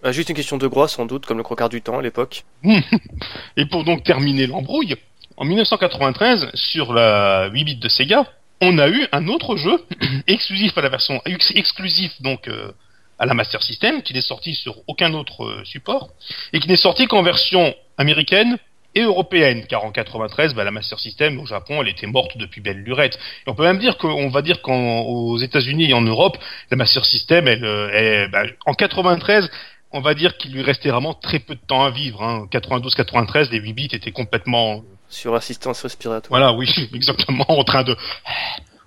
Ah, juste une question de droit, sans doute, comme le crocard du temps à l'époque. <laughs> Et pour donc terminer l'embrouille, en 1993, sur la 8 bits de Sega, on a eu un autre jeu <clears throat> exclusif à la version ex- exclusif donc euh, à la Master System, qui n'est sorti sur aucun autre euh, support et qui n'est sorti qu'en version américaine et européenne, car en 93, bah, la Master System au Japon, elle était morte depuis belle lurette. Et on peut même dire qu'on va dire qu'aux États-Unis et en Europe, la Master System, elle, euh, elle- bah, en 93, on va dire qu'il lui restait vraiment très peu de temps à vivre. Hein. 92-93, les 8 bits étaient complètement Sur assistance respiratoire. voilà, oui, <laughs> exactement, en train de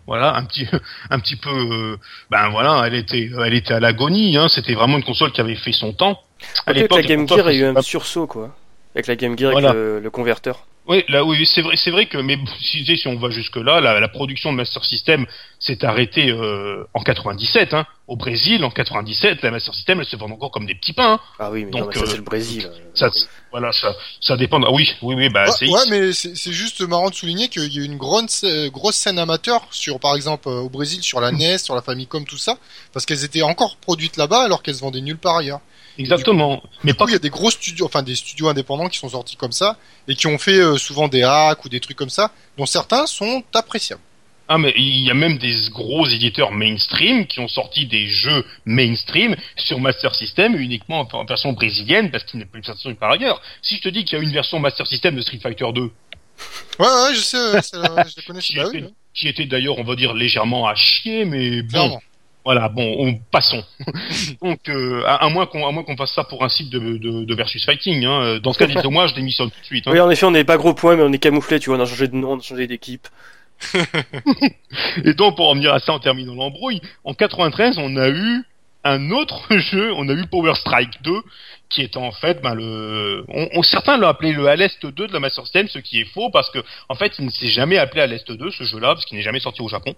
voilà, un petit <laughs> un petit peu euh, ben voilà, elle était elle était à l'agonie hein, c'était vraiment une console qui avait fait son temps. À avec la l'époque, Game Gear, il y a eu un sursaut, quoi. Avec la Game Gear, Voilà. avec le, le converteur. Oui, là oui, c'est vrai c'est vrai que mais si, si on va jusque là, la, la production de Master System s'est arrêtée euh, en 97 hein. Au Brésil en 97, la Master System elle se vend encore comme des petits pains. hein. Ah oui, mais Donc, non, mais ça, euh, c'est le Brésil. euh. Ça voilà, ça ça dépend. Ah oui, oui oui, bah Ouais, c'est ouais, mais c'est c'est juste marrant de souligner qu'il y a eu une grande, sc- grosse scène amateur sur, par exemple, euh, au Brésil, sur la NES, sur la Famicom, tout ça, parce qu'elles étaient encore produites là-bas alors qu'elles se vendaient nulle part ailleurs. Exactement. Mais Du pas il y a des gros studios, enfin des studios indépendants qui sont sortis comme ça et qui ont fait euh, souvent des hacks ou des trucs comme ça, dont certains sont appréciables. Ah mais il y a même des gros éditeurs mainstream qui ont sorti des jeux mainstream sur Master System uniquement en version brésilienne parce qu'il n'est plus de version par ailleurs. Si je te dis qu'il y a une version Master System de Street Fighter 2 Ouais, ouais, je sais, ouais, <laughs> je la connais. qui était, oui, ouais, qui était d'ailleurs on va dire légèrement à chier mais bon clairement. Voilà bon on passons. <laughs> Donc euh, à, à moins qu'on à moins qu'on fasse ça pour un site de, de, de versus fighting hein. dans ce cas dites-moi je démissionne tout de suite. hein. Oui, en effet, on n'est pas gros point, mais on est camouflé, tu vois, on a changé de nom, on a changé d'équipe. <laughs> Et donc, pour en venir à ça en terminant l'embrouille, en 93, on a eu un autre <laughs> jeu, on a eu Power Strike 2, qui est en fait, ben, le, on, on- certains l'ont appelé le Aleste 2 de la Master System, ce qui est faux parce que, en fait, il ne s'est jamais appelé Aleste 2, ce jeu-là, parce qu'il n'est jamais sorti au Japon.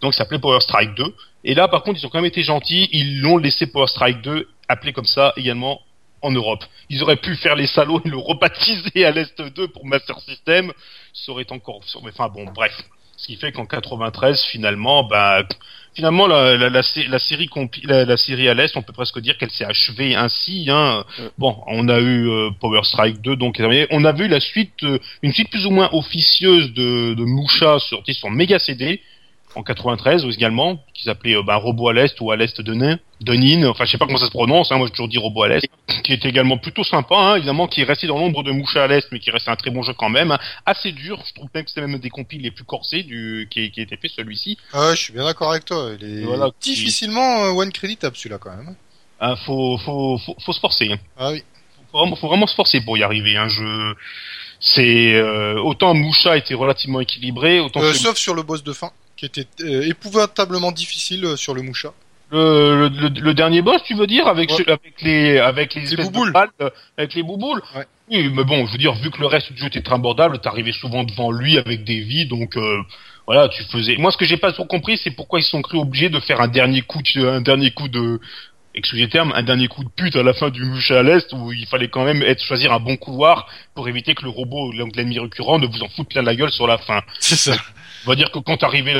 Donc, il s'appelait Power Strike 2. Et là, par contre, ils ont quand même été gentils, ils l'ont laissé Power Strike 2, appelé comme ça également en Europe. Ils auraient pu faire les salauds et le rebaptiser à l'Est 2 pour Master System, ça aurait encore, ça aurait- enfin bon, bref. Ce qui fait qu'en 93, finalement, bah, finalement, la, la, la, la série la, série à l'Est, on peut presque dire qu'elle s'est achevée ainsi, hein. Ouais. Bon, on a eu euh, Power Strike 2, donc on a vu la suite, euh, une suite plus ou moins officieuse de, de Musha sortie sur Mega CD en 93 également, qui s'appelait euh, bah, Robot à l'Est ou à l'Est de Nain, de Nîmes, enfin je sais pas comment ça se prononce, hein, moi j'ai toujours dit Robot à l'Est, qui était également plutôt sympa, hein, évidemment, qui est resté dans l'ombre de Musha à l'Est, mais qui restait un très bon jeu quand même, hein. assez dur, je trouve même que c'est même des compiles les plus corsés du qui, qui a été fait celui-ci. Ah ouais, je suis bien d'accord avec toi. Il est Voilà. difficilement euh, one creditable celui-là quand même. Ah, faut, faut, faut, faut se forcer. Ah oui. Faut, vraiment, faut vraiment se forcer pour y arriver. Hein. Je, c'est euh, autant Musha était relativement équilibré, autant Euh, que sauf sur le boss de fin, qui était euh, épouvantablement difficile euh, sur le Musha. le, le, le- le dernier boss, tu veux dire, avec, Ouais. ce- avec les, avec les, Les de bouboules. balles, euh, avec les bouboules. Ouais. Oui, mais bon, je veux dire, vu que le reste du jeu était très abordable, t'arrivais souvent devant lui avec des vies, donc euh, voilà, tu faisais. Moi, ce que j'ai pas trop compris, c'est pourquoi ils sont cru obligés de faire un dernier coup, de, un dernier coup de, excusez terme, un dernier coup de pute à la fin du Musha à l'est, où il fallait quand même être choisir un bon couloir pour éviter que le robot, l'ennemi récurrent, ne vous en foute plein la gueule sur la fin. C'est ça. On va dire que quand t'arrivais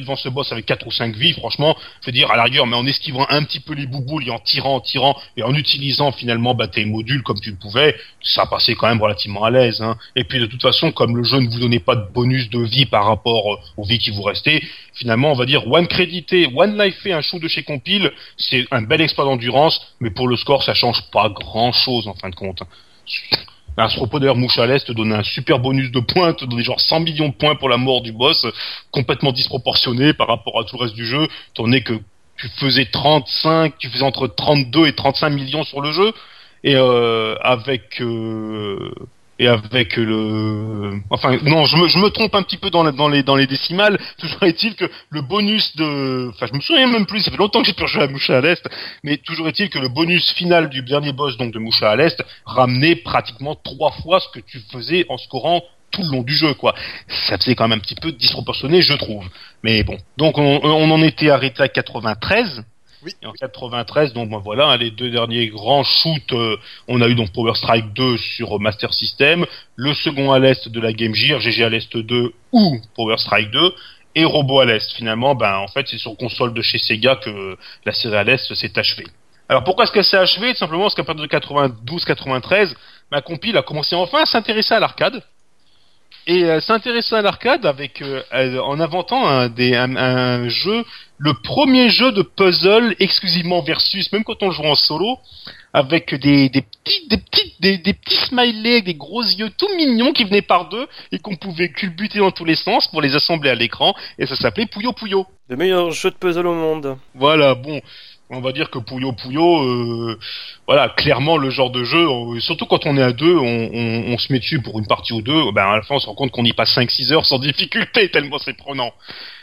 devant ce boss avec quatre ou cinq vies, franchement, je veux dire à la mais en esquivant un petit peu les bouboules et en tirant, en tirant et en utilisant finalement bah, tes modules comme tu le pouvais, ça passait quand même relativement à l'aise. Hein. Et puis de toute façon, comme le jeu ne vous donnait pas de bonus de vie par rapport euh, aux vies qui vous restaient, finalement on va dire one crédité, one life et un show de chez Compile, c'est un bel exploit d'endurance, mais pour le score ça change pas grand chose en fin de compte. À ce propos d'ailleurs, l'Est te donnait un super bonus de points, te donnait genre 100 millions de points pour la mort du boss, complètement disproportionné par rapport à tout le reste du jeu, étant donné que tu faisais 35, tu faisais entre 32 et 35 millions sur le jeu, et euh, avec euh, et avec le, enfin non, je me, trompe un petit peu dans, les dans les décimales. <laughs> Toujours est-il que le bonus de, enfin je me souviens même plus, ça fait longtemps que j'ai pu jouer à Moucha à l'est, mais toujours est-il que le bonus final du dernier boss donc de Moucha à l'est ramenait pratiquement trois fois ce que tu faisais en scorant tout le long du jeu, quoi. Ça faisait quand même un petit peu disproportionné, je trouve. Mais bon. Donc, on, on en était arrêté à 93. Oui. Et en 93, donc ben voilà, les deux derniers grands shoots, euh, on a eu donc Power Strike 2 sur Master System, le second à l'est de la Game Gear, GG à l'est 2 ou Power Strike 2, et Robo à l'est. Finalement, ben en fait, c'est sur console de chez Sega que la série à l'est s'est achevée. Alors pourquoi est-ce qu'elle s'est achevée? Tout simplement parce qu'à partir de 92-93, ma compile a commencé enfin à s'intéresser à l'arcade et euh, s'intéresser à l'arcade avec euh, euh, en inventant un, des, un, un jeu, le premier jeu de puzzle exclusivement versus, même quand on joue en solo, avec des, des petits des petits des, des petits smileys des gros yeux tout mignons qui venaient par deux et qu'on pouvait culbuter dans tous les sens pour les assembler à l'écran et ça s'appelait Puyo Puyo. Le meilleur jeu de puzzle au monde. Voilà, bon, on va dire que Puyo Puyo, euh, voilà, clairement le genre de jeu, euh, surtout quand on est à deux, on, se met dessus pour une partie ou deux, ben à la fin on se rend compte qu'on y passe 5-6 heures sans <laughs> difficulté, tellement c'est prenant.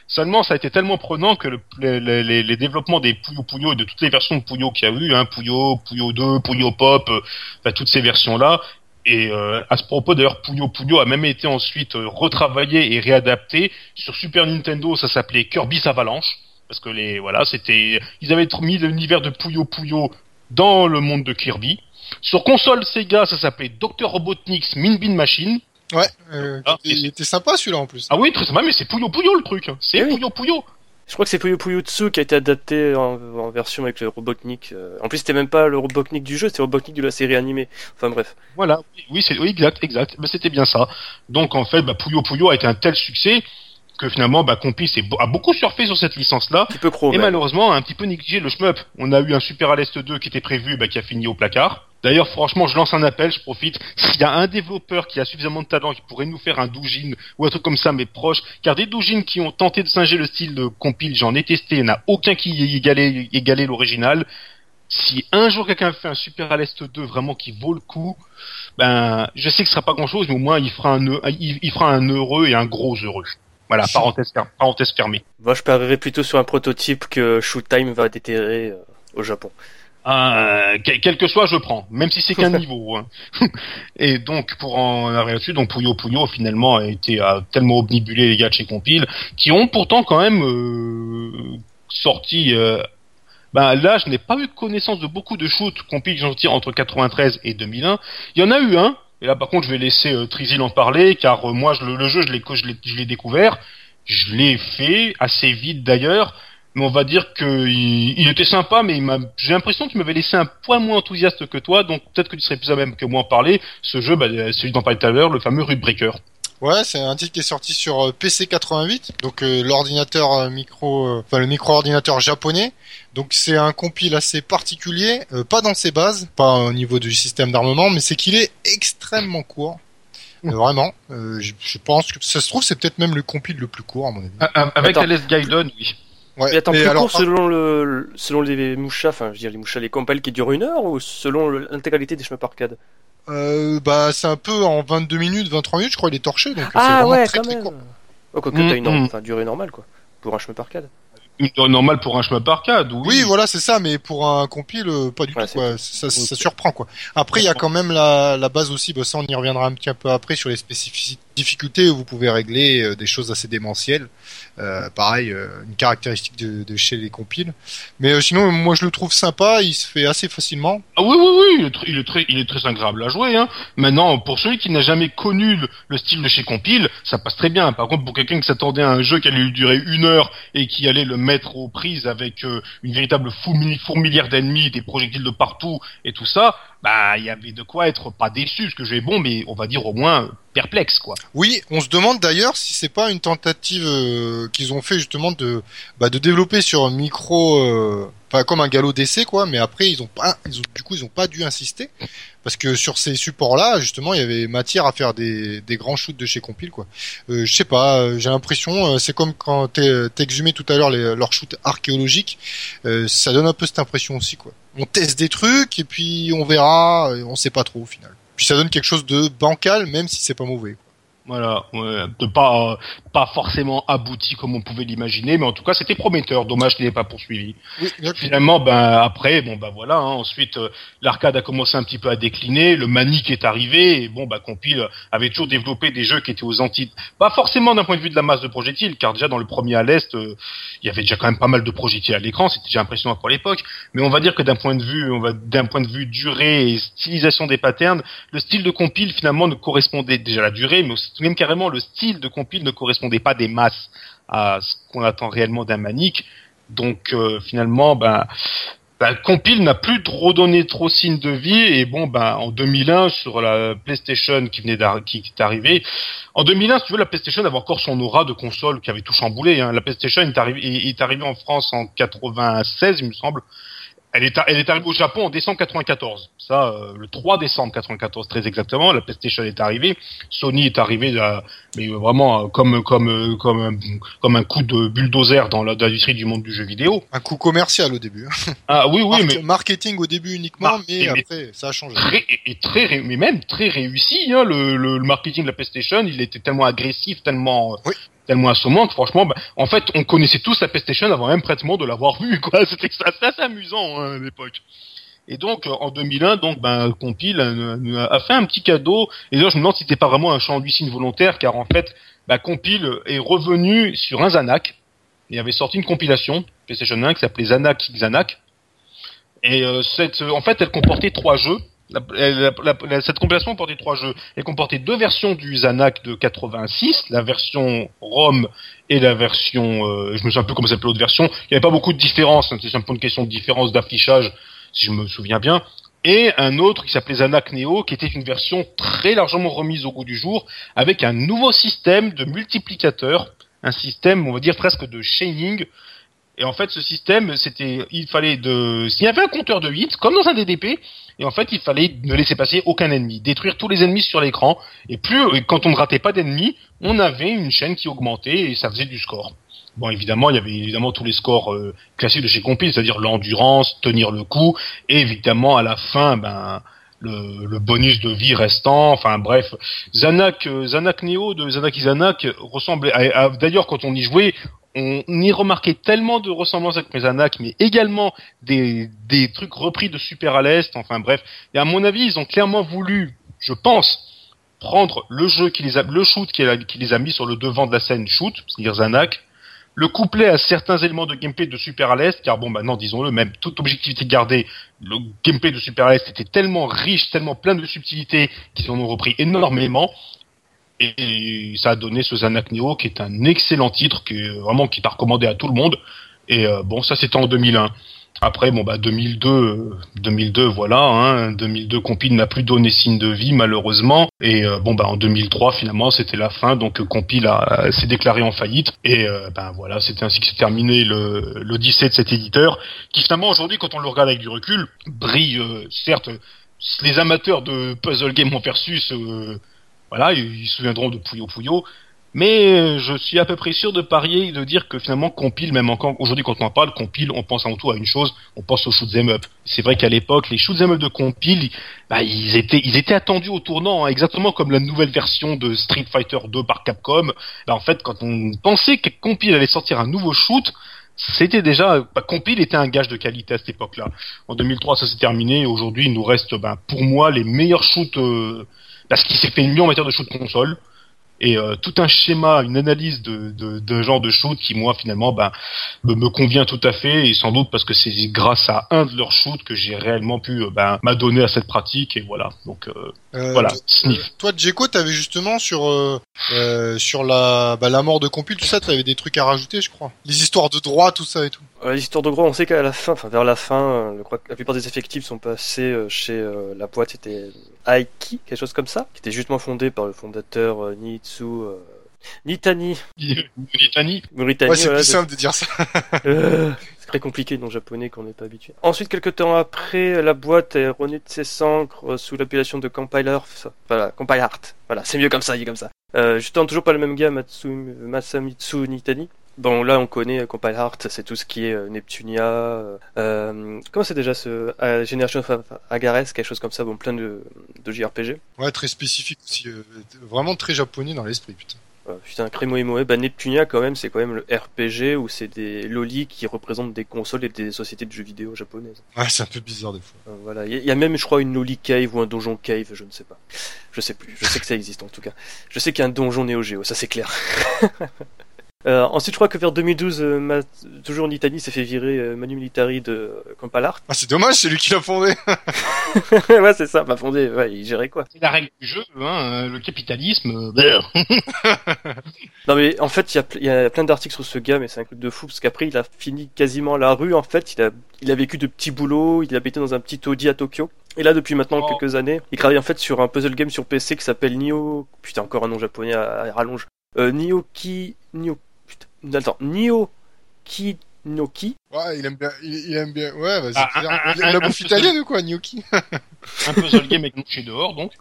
Seulement, ça a été tellement prenant que le, les, développements des Puyo Puyo et de toutes les versions de Puyo qu'il y a eu, hein, Puyo, Puyo 2, Puyo Pop, euh, toutes ces versions-là, et euh, à ce propos, d'ailleurs, Puyo Puyo a même été ensuite euh, retravaillé et réadapté. Sur Super Nintendo, ça s'appelait Kirby's Avalanche parce que les voilà, c'était ils avaient mis l'univers de Puyo Puyo dans le monde de Kirby. Sur console Sega, ça s'appelait Dr Robotnik's Min Bin Machine. Ouais, euh, Ah, il était sympa celui-là en plus. Ah oui, très sympa, mais c'est Puyo Puyo le truc. C'est Eh oui. Puyo Puyo. Je crois que c'est Puyo Puyo Tsu qui a été adapté en, en version avec le Robotnik. euh. En plus, c'était même pas le Robotnik du jeu, c'était le Robotnik de la série animée. Enfin bref. Voilà, oui, oui, c'est oui, exact, exact. Ben, c'était bien ça. Donc en fait, bah, Puyo Puyo a été un tel succès que finalement, bah, Compi s'est beau- a beaucoup surfé sur cette licence-là. Un petit peu gros. Et même. malheureusement, a un petit peu négligé le shmup. On a eu un Super à l'Est 2 qui était prévu, bah, qui a fini au placard. D'ailleurs, franchement, je lance un appel, je profite. S'il y a un développeur qui a suffisamment de talent qui pourrait nous faire un doujin ou un truc comme ça, mais proche, car des doujins qui ont tenté de singer le style de compile, j'en ai testé, il n'y en a aucun qui ait égalé, égalé l'original. Si un jour quelqu'un fait un Super à l'Est 2 vraiment qui vaut le coup, ben, je sais que ce sera pas grand chose, mais au moins il fera un, il fera un heureux et un gros heureux. Voilà, parenthèse, fer- parenthèse fermée. Moi, je parierais plutôt sur un prototype que Showtime va déterrer euh, au Japon. Euh, quel, quel que soit, je prends, même si c'est qu'un <laughs> niveau. hein. <laughs> Et donc, pour en arriver là-dessus, donc Puyo Puyo finalement a été a tellement obnibulé les gars de chez Compile, qui ont pourtant quand même euh, sorti. Euh, ben là, je n'ai pas eu connaissance de beaucoup de shoots Compile qui sont sortis entre 93 et 2001. Il y en a eu un. Et là, par contre, je vais laisser euh, Trizil en parler, car euh, moi, je, le, jeu, je l'ai je découvert. Je l'ai fait assez vite d'ailleurs mais on va dire que il, il était sympa, mais j'ai l'impression qu'il m'avait laissé un point moins enthousiaste que toi, donc peut-être que tu serais plus à même que moi en parler. Ce jeu, bah, celui dont on tout à l'heure, le fameux Rude Breaker. Ouais, c'est un titre qui est sorti sur euh, PC 88, donc euh, l'ordinateur euh, micro, euh, enfin le micro-ordinateur japonais. Donc c'est un compile assez particulier, euh, pas dans ses bases, pas au niveau du système d'armement, mais c'est qu'il est extrêmement court. Euh, vraiment, euh, je, je pense que ça se trouve c'est peut-être même le compile le plus court à mon avis. Avec Attends. Alice Gaiden, oui. Ouais. Mais attends, mais plus alors, court selon le, selon les mouchas, enfin, je veux dire les mouchas, les compiles qui durent une heure ou selon l'intégralité des chemins arcade euh, bah c'est un peu en 22 minutes, 23 minutes, je crois il est torché, donc c'est Ah vraiment ouais, très quand très même. court. Oh, quoique Mm, t'as une norme- mm. enfin, durée normale quoi, pour un chemin arcade. Une heure normale pour un chemin arcade, oui. Oui, voilà, c'est ça, mais pour un compile, euh, pas du Ouais, tout, quoi. Ça, ça surprend, quoi. Après, il y a quand même la, la base aussi, bah, ça, on y reviendra un petit peu après sur les spécificités, difficultés où vous pouvez régler euh, des choses assez démentielles. Euh, pareil, euh, une caractéristique de, de chez les compiles. Mais euh, sinon, moi, je le trouve sympa, il se fait assez facilement. Ah oui, oui, oui, il est, il est très, il est très agréable à jouer. Hein. Maintenant, pour celui qui n'a jamais connu le, le style de chez Compile, ça passe très bien. Par contre, pour quelqu'un qui s'attendait à un jeu qui allait durer une heure et qui allait le mettre aux prises avec euh, une véritable fourmi- fourmilière d'ennemis, des projectiles de partout et tout ça, bah, il y avait de quoi être pas déçu, parce que j'ai bon, mais on va dire au moins perplexe, quoi. Oui, on se demande d'ailleurs si c'est pas une tentative euh, qu'ils ont fait justement de, bah, de développer sur un micro, euh, pas comme un galop d'essai quoi, mais après ils ont pas, ils ont, du coup ils ont pas dû insister parce que sur ces supports-là justement il y avait matière à faire des, des grands shoots de chez Compile quoi. Euh, je sais pas, euh, j'ai l'impression, euh, c'est comme quand t'es- t'exhumais tout à l'heure leurs shoots archéologiques, euh, ça donne un peu cette impression aussi quoi. On teste des trucs et puis on verra, euh, on sait pas trop au final. Puis ça donne quelque chose de bancal, même si c'est pas mauvais. Voilà, ouais, de pas pas forcément abouti comme on pouvait l'imaginer, mais en tout cas c'était prometteur. Dommage qu'il n'ait pas poursuivi. Oui, Finalement, ben après, bon ben voilà. Hein, ensuite, euh, l'arcade a commencé un petit peu à décliner, le Manic est arrivé, et bon ben Compile avait toujours développé des jeux qui étaient aux antides, pas forcément d'un point de vue de la masse de projectiles, car déjà dans le premier à l'est, euh, il y avait déjà quand même pas mal de projectiles à l'écran, c'était déjà impressionnant pour l'époque. Mais on va dire que d'un point de vue, on va d'un point de vue durée et stylisation des patterns, le style de Compile finalement ne correspondait déjà à la durée, mais aussi même carrément le style de compile ne correspondait pas des masses à ce qu'on attend réellement d'un manique. Donc euh, finalement, ben, ben, compile n'a plus trop donné trop signe de vie et bon ben en 2001 sur la PlayStation qui venait qui est arrivée en 2001 si tu veux la PlayStation avait encore son aura de console qui avait tout chamboulé hein. la PlayStation est arrivée est arrivée en France en 96 il me semble elle est, elle est arrivée au Japon en décembre 94. Ça, euh, le 3 décembre 94 très exactement. La PlayStation est arrivée. Sony est arrivé, là, mais vraiment euh, comme comme euh, comme un, comme un coup de bulldozer dans l'industrie du monde du jeu vidéo. Un coup commercial au début. Hein. Ah oui oui mais marketing au début uniquement, bah, mais, après ça a changé. Très, et très mais même très réussi. Hein, le, le, le, marketing de la PlayStation, il était tellement agressif, tellement oui tellement assommant que franchement, bah, en fait, on connaissait tous la PlayStation avant même pratiquement de l'avoir vue, quoi. <laughs> C'était assez amusant hein, à l'époque. Et donc euh, en 2001, donc ben Compile a, fait un petit cadeau. Et là, je me demande si c'était pas vraiment un champ signe volontaire, car en fait, ben, Compile est revenu sur un Zanac. Il avait sorti une compilation PlayStation 1 qui s'appelait Zanac Xanac. Et euh, cette, en fait, elle comportait trois jeux. La, cette compilation comportait trois jeux. Elle comportait deux versions du Zanac de 86, la version ROM et la version, euh, je me souviens plus comment s'appelait l'autre version. Il n'y avait pas beaucoup de différence. Hein, c'est peu une question de différence d'affichage, si je me souviens bien. Et un autre qui s'appelait Zanac Neo, qui était une version très largement remise au goût du jour, avec un nouveau système de multiplicateur, un système, on va dire presque de chaining, et en fait, ce système, c'était, il fallait de, s'il y avait un compteur de 8, comme dans un DDP, et en fait, il fallait ne laisser passer aucun ennemi, détruire tous les ennemis sur l'écran, et plus, quand on ne ratait pas d'ennemis, on avait une chaîne qui augmentait et ça faisait du score. Bon, évidemment, il y avait évidemment tous les scores euh, classiques de chez Compil, c'est-à-dire l'endurance, tenir le coup, et évidemment, à la fin, ben, le, bonus de vie restant, enfin bref, Zanak, euh, Zanak Neo de Zanak Zanak ressemblait, d'ailleurs quand on y jouait, on y remarquait tellement de ressemblances avec Mesanak, mais également des, trucs repris de Super à l'Est, enfin bref. Et à mon avis, ils ont clairement voulu, je pense, prendre le jeu qui les a, le shoot qui, les a mis sur le devant de la scène shoot, c'est-à-dire Zanak, le coupler à certains éléments de gameplay de Super à l'Est, car bon, maintenant, disons-le, même toute objectivité gardée, le gameplay de Super à était tellement riche, tellement plein de subtilités qu'ils en ont repris énormément, et ça a donné ce Zanak Neo qui est un excellent titre qui vraiment qui est à à tout le monde. Et euh, bon ça c'était en 2001 après bon bah 2002 2002 voilà hein, 2002 Compile n'a plus donné signe de vie malheureusement. Et euh, bon bah en 2003 finalement c'était la fin. Donc Compile s'est déclaré en faillite. Et euh, ben voilà c'était ainsi que s'est terminé le l'odyssée de cet éditeur qui finalement aujourd'hui quand on le regarde avec du recul brille certes les amateurs de puzzle game en versus voilà, ils, se souviendront de Puyo Puyo. Mais euh, je suis à peu près sûr de parier de dire que finalement compile, même encore aujourd'hui quand on en parle, compile, on pense avant tout à une chose, on pense aux shoot'em up. C'est vrai qu'à l'époque, les shoot'em up de compile, bah, ils étaient, ils étaient attendus au tournant, hein, exactement comme la nouvelle version de Street Fighter 2 par Capcom. Bah, en fait, quand on pensait que compile allait sortir un nouveau shoot, c'était déjà bah, Compile était un gage de qualité à cette époque-là. En 2003, ça s'est terminé. Aujourd'hui, il nous reste, bah, pour moi, les meilleurs shoots. Euh, parce qu'il s'est fait mieux en matière de shoot console. Et euh, tout un schéma, une analyse de, de, de, genre de shoot qui moi finalement ben, me, convient tout à fait. Et sans doute parce que c'est grâce à un de leurs shoots que j'ai réellement pu euh, ben, m'adonner à cette pratique. Et voilà. Donc euh, euh voilà. sniff. toi Djeko t'avais justement sur sur la bah, la mort de Compil tout ça t'avais des trucs à rajouter je crois. Les histoires de droit tout ça et tout. les histoires de droit on sait qu'à la fin enfin vers la fin je crois que la plupart des effectifs sont passés chez la boîte c'était Aiki, quelque chose comme ça, qui était justement fondé par le fondateur euh, Nitsu euh, Nitani. Nitani. Ouais, c'est plus simple de dire ça. Euh, c'est très compliqué dans le japonais qu'on n'est pas habitué. Ensuite, quelques temps après, la boîte est renée de ses cendres sous l'appellation de Compiler, voilà, Compile Art. Voilà, c'est mieux comme ça, il est comme ça. Euh, justement, toujours pas le même gars, Matsu, Masamitsu Nitani. Bon, là, on connaît euh, Compile Heart, c'est tout ce qui est euh, Neptunia. euh, euh, comment c'est déjà ce euh, Generation of Agares, quelque chose comme ça, bon, plein de, de JRPG. Ouais, très spécifique aussi. euh, vraiment très japonais dans l'esprit, putain. Putain, Crémo et Moe, bah Neptunia quand même, c'est quand même le RPG où c'est des lolis qui représentent des consoles et des sociétés de jeux vidéo japonaises. Ouais, c'est un peu bizarre des fois. Euh, voilà, il y, a- il y a même, je crois, une loli cave ou un donjon cave, je ne sais pas. Je sais plus. Je sais que ça existe en tout cas. Je sais qu'il y a un donjon Neo Geo, ça c'est clair. <laughs> Euh, ensuite, je crois que vers 2012, euh, Ma- toujours en Italie, s'est fait virer euh, Manu Militari de euh, Compal Art. Ah, c'est dommage, c'est lui qui l'a fondé. <laughs> <laughs> ouais, c'est ça, m'a fondé. Ouais, il gérait quoi C'est la règle du jeu, hein, euh, le capitalisme. euh. <laughs> Non mais en fait, il y a, pl- il y a plein d'articles sur ce gars, mais c'est un truc de fou parce qu'après, il a fini quasiment à la rue. En fait, il a, il a vécu de petits boulots. Il habitait dans un petit taudis à Tokyo. Et là, depuis maintenant Oh. quelques années, il travaille en fait sur un puzzle game sur PC qui s'appelle Nio. Putain, encore un nom japonais à, à rallonge. Euh, Nioki. Nio. Attends. Nioki Noki. Ouais, il aime bien. Il, il aime bien. Ouais, vas-y. Ah, la bouffe peu italienne ou quoi, gnocchi un puzzle game avec chez dehors, donc.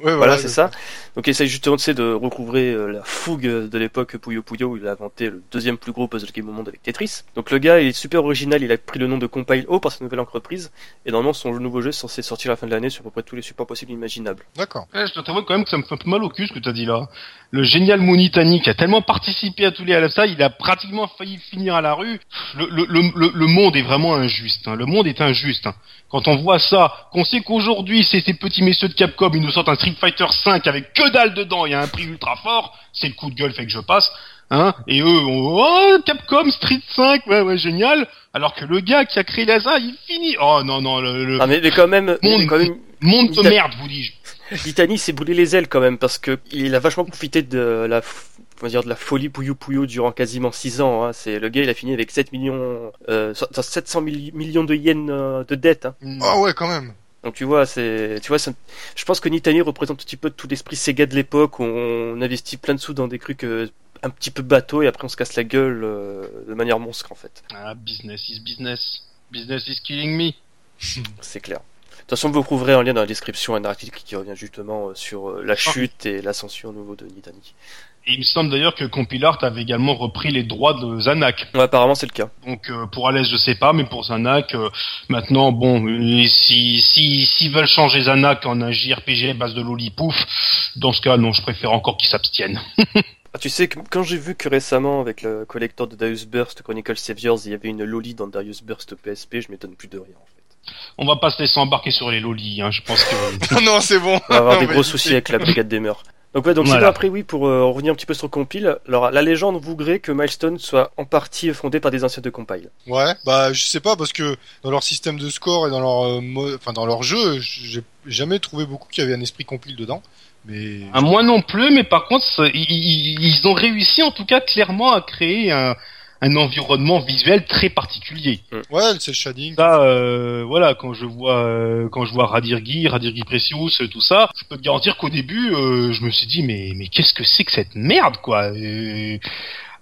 Ouais, Voilà, c'est ça. Donc il essaye justement de recouvrer euh, la fougue de l'époque Puyo Puyo où il a inventé le deuxième plus gros puzzle game au monde avec Tetris. Donc le gars il est super original, il a pris le nom de Compile O par sa nouvelle entreprise et normalement son nouveau jeu est censé sortir à la fin de l'année sur à peu près tous les supports possibles et imaginables. D'accord. Ouais, je dois t'avouer quand même que ça me fait un peu mal au cul ce que t'as dit là. Le génial Monitani qui a tellement participé à tous les LFSA, il a pratiquement failli finir à la rue. Le, le, le, le- le monde est vraiment injuste. hein. Le monde est injuste. hein. Quand on voit ça, qu'on sait qu'aujourd'hui c'est ces petits messieurs de Capcom, ils nous sortent un Street Fighter 5 avec que dalle dedans et à un prix ultra fort, c'est le coup de gueule fait que je passe. Hein et eux, on, oh, Capcom Street 5, ouais, ouais, génial. Alors que le gars qui a créé la ça, il finit. Oh non, non, le, le Ah mais, mais quand même, Monde- quand même monde de il a- merde, vous dis-je. Litani s'est brûlé les ailes quand même parce que il a vachement profité de la f- on va dire de la folie Puyo Puyo durant quasiment 6 ans. Hein. C'est le gars il a fini avec 7 millions, euh, 700 milli- millions de yens euh, de dettes. Hein. Ah ouais, quand même. Donc tu vois, c'est, tu vois, ça- je pense que Nitani représente un petit peu tout l'esprit Sega de l'époque où on investit plein de sous dans des trucs euh, un petit peu bateau et après on se casse la gueule euh, de manière monstre en fait. Ah, business is business. Business is killing me. <laughs> C'est clair. De toute façon, vous trouverez en lien dans la description un article qui revient justement euh, sur la chute et l'ascension à nouveau de Nitani. Et il me semble d'ailleurs que Compilart avait également repris les droits de Zanak. Ouais, apparemment c'est le cas. Donc euh, pour Alès je sais pas, mais pour Zanak, euh, maintenant bon, euh, si si s'ils veulent changer Zanak en un JRPG à base de lolipouf, dans ce cas non, je préfère encore qu'ils s'abstiennent. <laughs> Ah, tu sais que quand j'ai vu que récemment avec le collector de Darius Burst Chronicle Saviors, il y avait une loli dans Darius Burst PSP, je m'étonne plus de rien en fait. On va pas se laisser embarquer sur les lolis, hein, je pense que Non, <laughs> non, c'est bon. On va avoir On des va gros éviter. soucis avec la brigade des mœurs. Donc ouais, donc Voilà. sinon après oui, pour euh, revenir un petit peu sur Compile, alors la légende voudrait que Milestone soit en partie fondé par des anciens de Compile. Ouais, bah je sais pas parce que dans leur système de score et dans leur euh, enfin dans leur jeu, j'ai jamais trouvé beaucoup qui avait un esprit compile dedans. Mais Ah, moi non plus, mais par contre, ça- ils, ils- ils ont réussi en tout cas clairement à créer un, un environnement visuel très particulier. ouais, c'est le shading. Ça, euh, voilà, quand je vois, euh, quand je vois Radirgi, Radirgi Precious, euh, tout ça, je peux te garantir qu'au début, euh, je me suis dit, mais, mais qu'est-ce que c'est que cette merde, quoi Euh,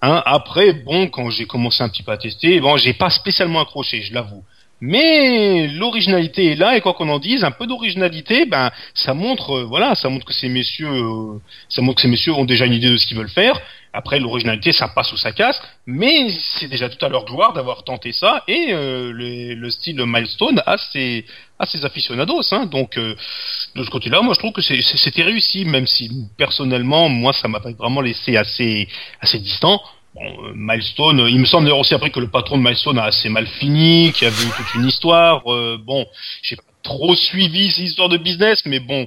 hein, Après, bon, quand j'ai commencé un petit peu à tester, bon, j'ai pas spécialement accroché, je l'avoue. Mais l'originalité est là et quoi qu'on en dise, un peu d'originalité, ben ça montre, euh, voilà, ça montre que ces messieurs, euh, ça montre que ces messieurs ont déjà une idée de ce qu'ils veulent faire. Après, l'originalité, ça passe ou ça casse, mais c'est déjà tout à leur gloire d'avoir tenté ça et euh, le, le style milestone a ses, a ses aficionados. Hein, donc euh, de ce côté-là, moi je trouve que c'était réussi, même si personnellement, moi ça m'a vraiment laissé assez, assez distant. Bon, euh, Milestone, il me semble d'ailleurs aussi après que le patron de Milestone a assez mal fini, qu'il y avait eu toute une histoire. euh, bon, j'ai pas trop suivi ces histoires de business, mais bon,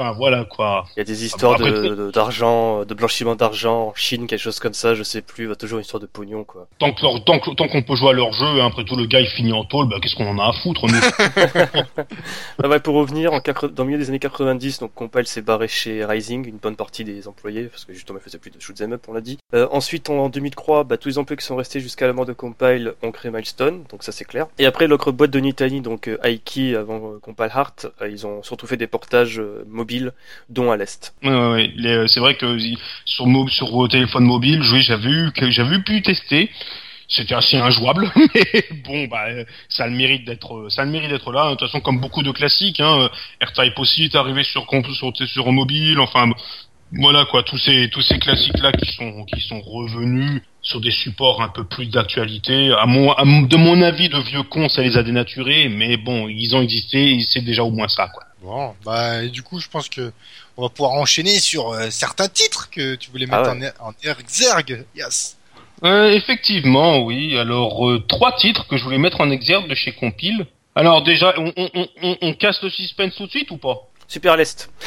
enfin voilà quoi. Il y a des histoires après, de- de- d'argent, de, blanchiment d'argent en Chine, quelque chose comme ça, je sais plus, toujours une histoire de pognon quoi. Tant que leur- tant que- tant qu'on peut jouer à leur jeu, hein, après tout le gars il finit en tôle, bah qu'est-ce qu'on en a à foutre nous <laughs> Ah ouais, pour revenir, en dans le milieu des années 90, donc Compile s'est barré chez Rising, une bonne partie des employés, parce que justement il faisait plus de shoot'em up, on l'a dit. Euh, ensuite, en 2003, bah, tous les employés qui sont restés jusqu'à la mort de Compile ont créé Milestone, donc ça c'est clair. Et après, l'autre boîte de Nitani, donc euh, Aiki avant euh, Compile Heart, ils ont surtout fait des portages euh, dont à l'Est. Euh, c'est vrai que sur, mo- sur mobiles, oui, j'avais j'avais pu tester. C'était assez injouable, <laughs> mais bon, bah, euh, ça a le mérite d'être, euh, ça a le mérite d'être là. De toute façon, comme beaucoup de classiques, hein, R-Type aussi est arrivé sur sur, sur mobile. Enfin, Voilà quoi, tous ces tous ces classiques là qui sont qui sont revenus sur des supports un peu plus d'actualité. À mon à de mon avis, de vieux cons, ça les a dénaturés, mais bon, ils ont existé, c'est déjà au moins ça quoi. Bon, bah et du coup, je pense que on va pouvoir enchaîner sur euh, certains titres que tu voulais Ah mettre en, en exergue. Yes. Euh, effectivement, oui. Alors euh, trois titres que je voulais mettre en exergue de chez Compile. Alors déjà, on, on, on, on- casse le suspense tout de suite ou pas? Super à l'Est. <laughs>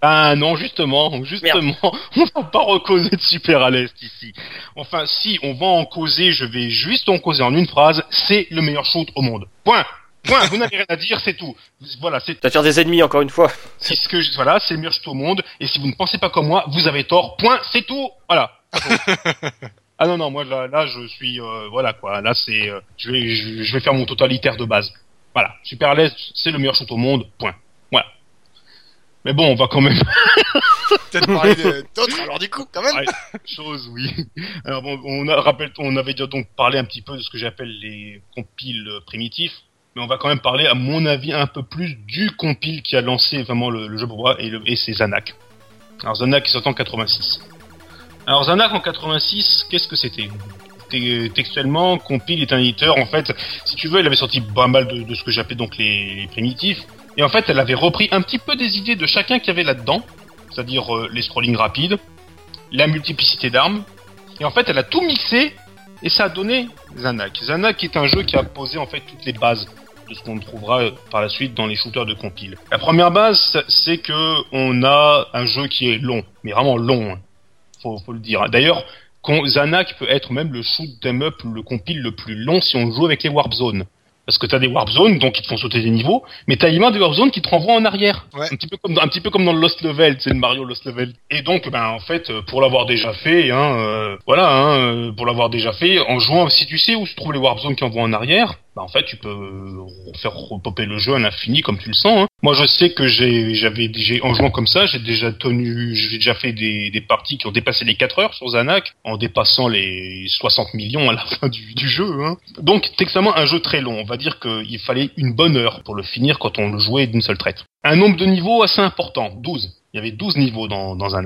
Ah non, justement, justement, <laughs> on va pas reconnaître super à l'est ici. Enfin, si on va en causer, je vais juste en causer en une phrase. C'est le meilleur shoot au monde. Point. Point. Vous n'avez rien à dire, c'est tout. Voilà, c'est T'attires des ennemis encore une fois. c'est ce que je, voilà, c'est le meilleur shoot au monde. Et si vous ne pensez pas comme moi, vous avez tort. Point. C'est tout. Voilà. <laughs> ah non non, moi là, là je suis euh, voilà quoi. Là c'est, euh, je vais je, je vais faire mon totalitaire de base. Voilà. Super à l'est, c'est le meilleur shoot au monde. Point. Voilà. Mais bon, on va quand même <laughs> Peut-être parler de- <laughs> d'autres alors du coup, quand même. Ouais, chose, oui. Alors bon, on a rappelle, on avait déjà donc parlé un petit peu de ce que j'appelle les compiles primitifs, mais on va quand même parler, à mon avis, un peu plus du compile qui a lancé vraiment le, jeu pour moi et, le, et c'est Zanak. Alors Zanak qui sorti en 86. Alors Zanak en 86, qu'est-ce que c'était? C'était- Textuellement, compile est un éditeur. En fait, si tu veux, il avait sorti pas mal de, ce que j'appelais donc les, primitifs. Et en fait, elle avait repris un petit peu des idées de chacun qui avait là-dedans c'est-à-dire euh, les scrollings rapides, la multiplicité d'armes, et en fait elle a tout mixé et ça a donné Zanak. Zanak est un jeu qui a posé en fait toutes les bases de ce qu'on trouvera par la suite dans les shooters de compile. La première base, c'est que on a un jeu qui est long, mais vraiment long, hein. faut, faut le dire. D'ailleurs, Zanak peut être même le shoot 'em up, le compile le plus long si on joue avec les warp zones. Parce que t'as des warp zones, donc qui te font sauter des niveaux, mais t'as également des warp zones qui te renvoient en arrière. Ouais. Un petit peu comme dans, un petit peu comme dans le Lost Level, c'est le Mario Lost Level. Et donc, ben en fait, pour l'avoir déjà fait, hein, euh, voilà, hein, euh, pour l'avoir déjà fait, en jouant, si tu sais où se trouvent les warp zones qui envoient en arrière, ben en fait, tu peux euh, faire repopper le jeu à l'infini comme tu le sens. Hein. Moi, je sais que j'ai, j'avais, en jouant comme ça, j'ai déjà tenu, j'ai déjà fait des, parties qui ont dépassé les 4 heures sur Zanak, en dépassant les 60 millions à la fin du, du jeu. Hein. Donc, textuellement, un jeu très long. On va dire qu'il fallait une bonne heure pour le finir quand on le jouait d'une seule traite. Un nombre de niveaux assez important, 12. Il y avait 12 niveaux dans, dans.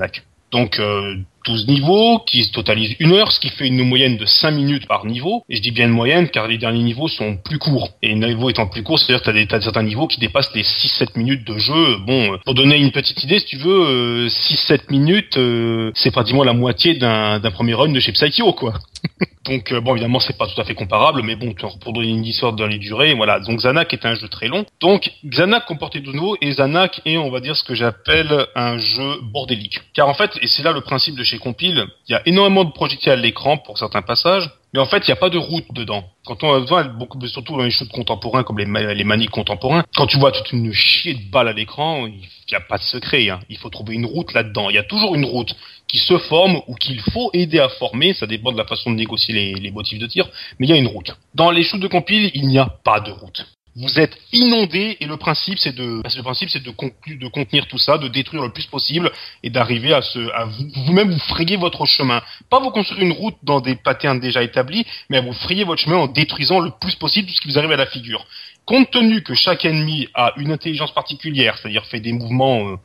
Donc, euh, 12 niveaux qui se totalisent une heure, ce qui fait une moyenne de 5 minutes par niveau. Et je dis bien une moyenne car les derniers niveaux sont plus courts. Et les niveaux étant plus courts, c'est-à-dire que des, t'as certains niveaux qui dépassent les 6-7 minutes de jeu. Bon, euh, pour donner une petite idée, si tu veux, euh, 6-7 minutes, euh, c'est pratiquement la moitié d'un premier run de chez Psycho, quoi. <laughs> Donc euh, bon évidemment c'est pas tout à fait comparable mais bon pour donner une histoire dans les durées voilà. Donc Zanak est un jeu très long. Donc Zanak comportait de nouveau et Zanak est on va dire ce que j'appelle un jeu bordélique. Car en fait et c'est là le principe de chez Compile il y a énormément de projectiles à l'écran pour certains passages mais en fait il n'y a pas de route dedans quand on voit beaucoup surtout dans les shoots contemporains comme les, les maniques contemporains quand tu vois toute une chier de balles à l'écran il n'y a pas de secret hein. il faut trouver une route là-dedans il y a toujours une route qui se forme ou qu'il faut aider à former, ça dépend de la façon de négocier les, les motifs de tir, mais il y a une route. Dans les shoots de compile, il n'y a pas de route. Vous êtes inondé et le principe c'est de que le principe c'est de contenir tout ça, de détruire le plus possible et d'arriver à se à vous- vous-même vous frayer votre chemin. Pas vous construire une route dans des patterns déjà établis, mais à vous frayer votre chemin en détruisant le plus possible tout ce qui vous arrive à la figure. Compte tenu que chaque ennemi a une intelligence particulière, c'est-à-dire fait des mouvements euh,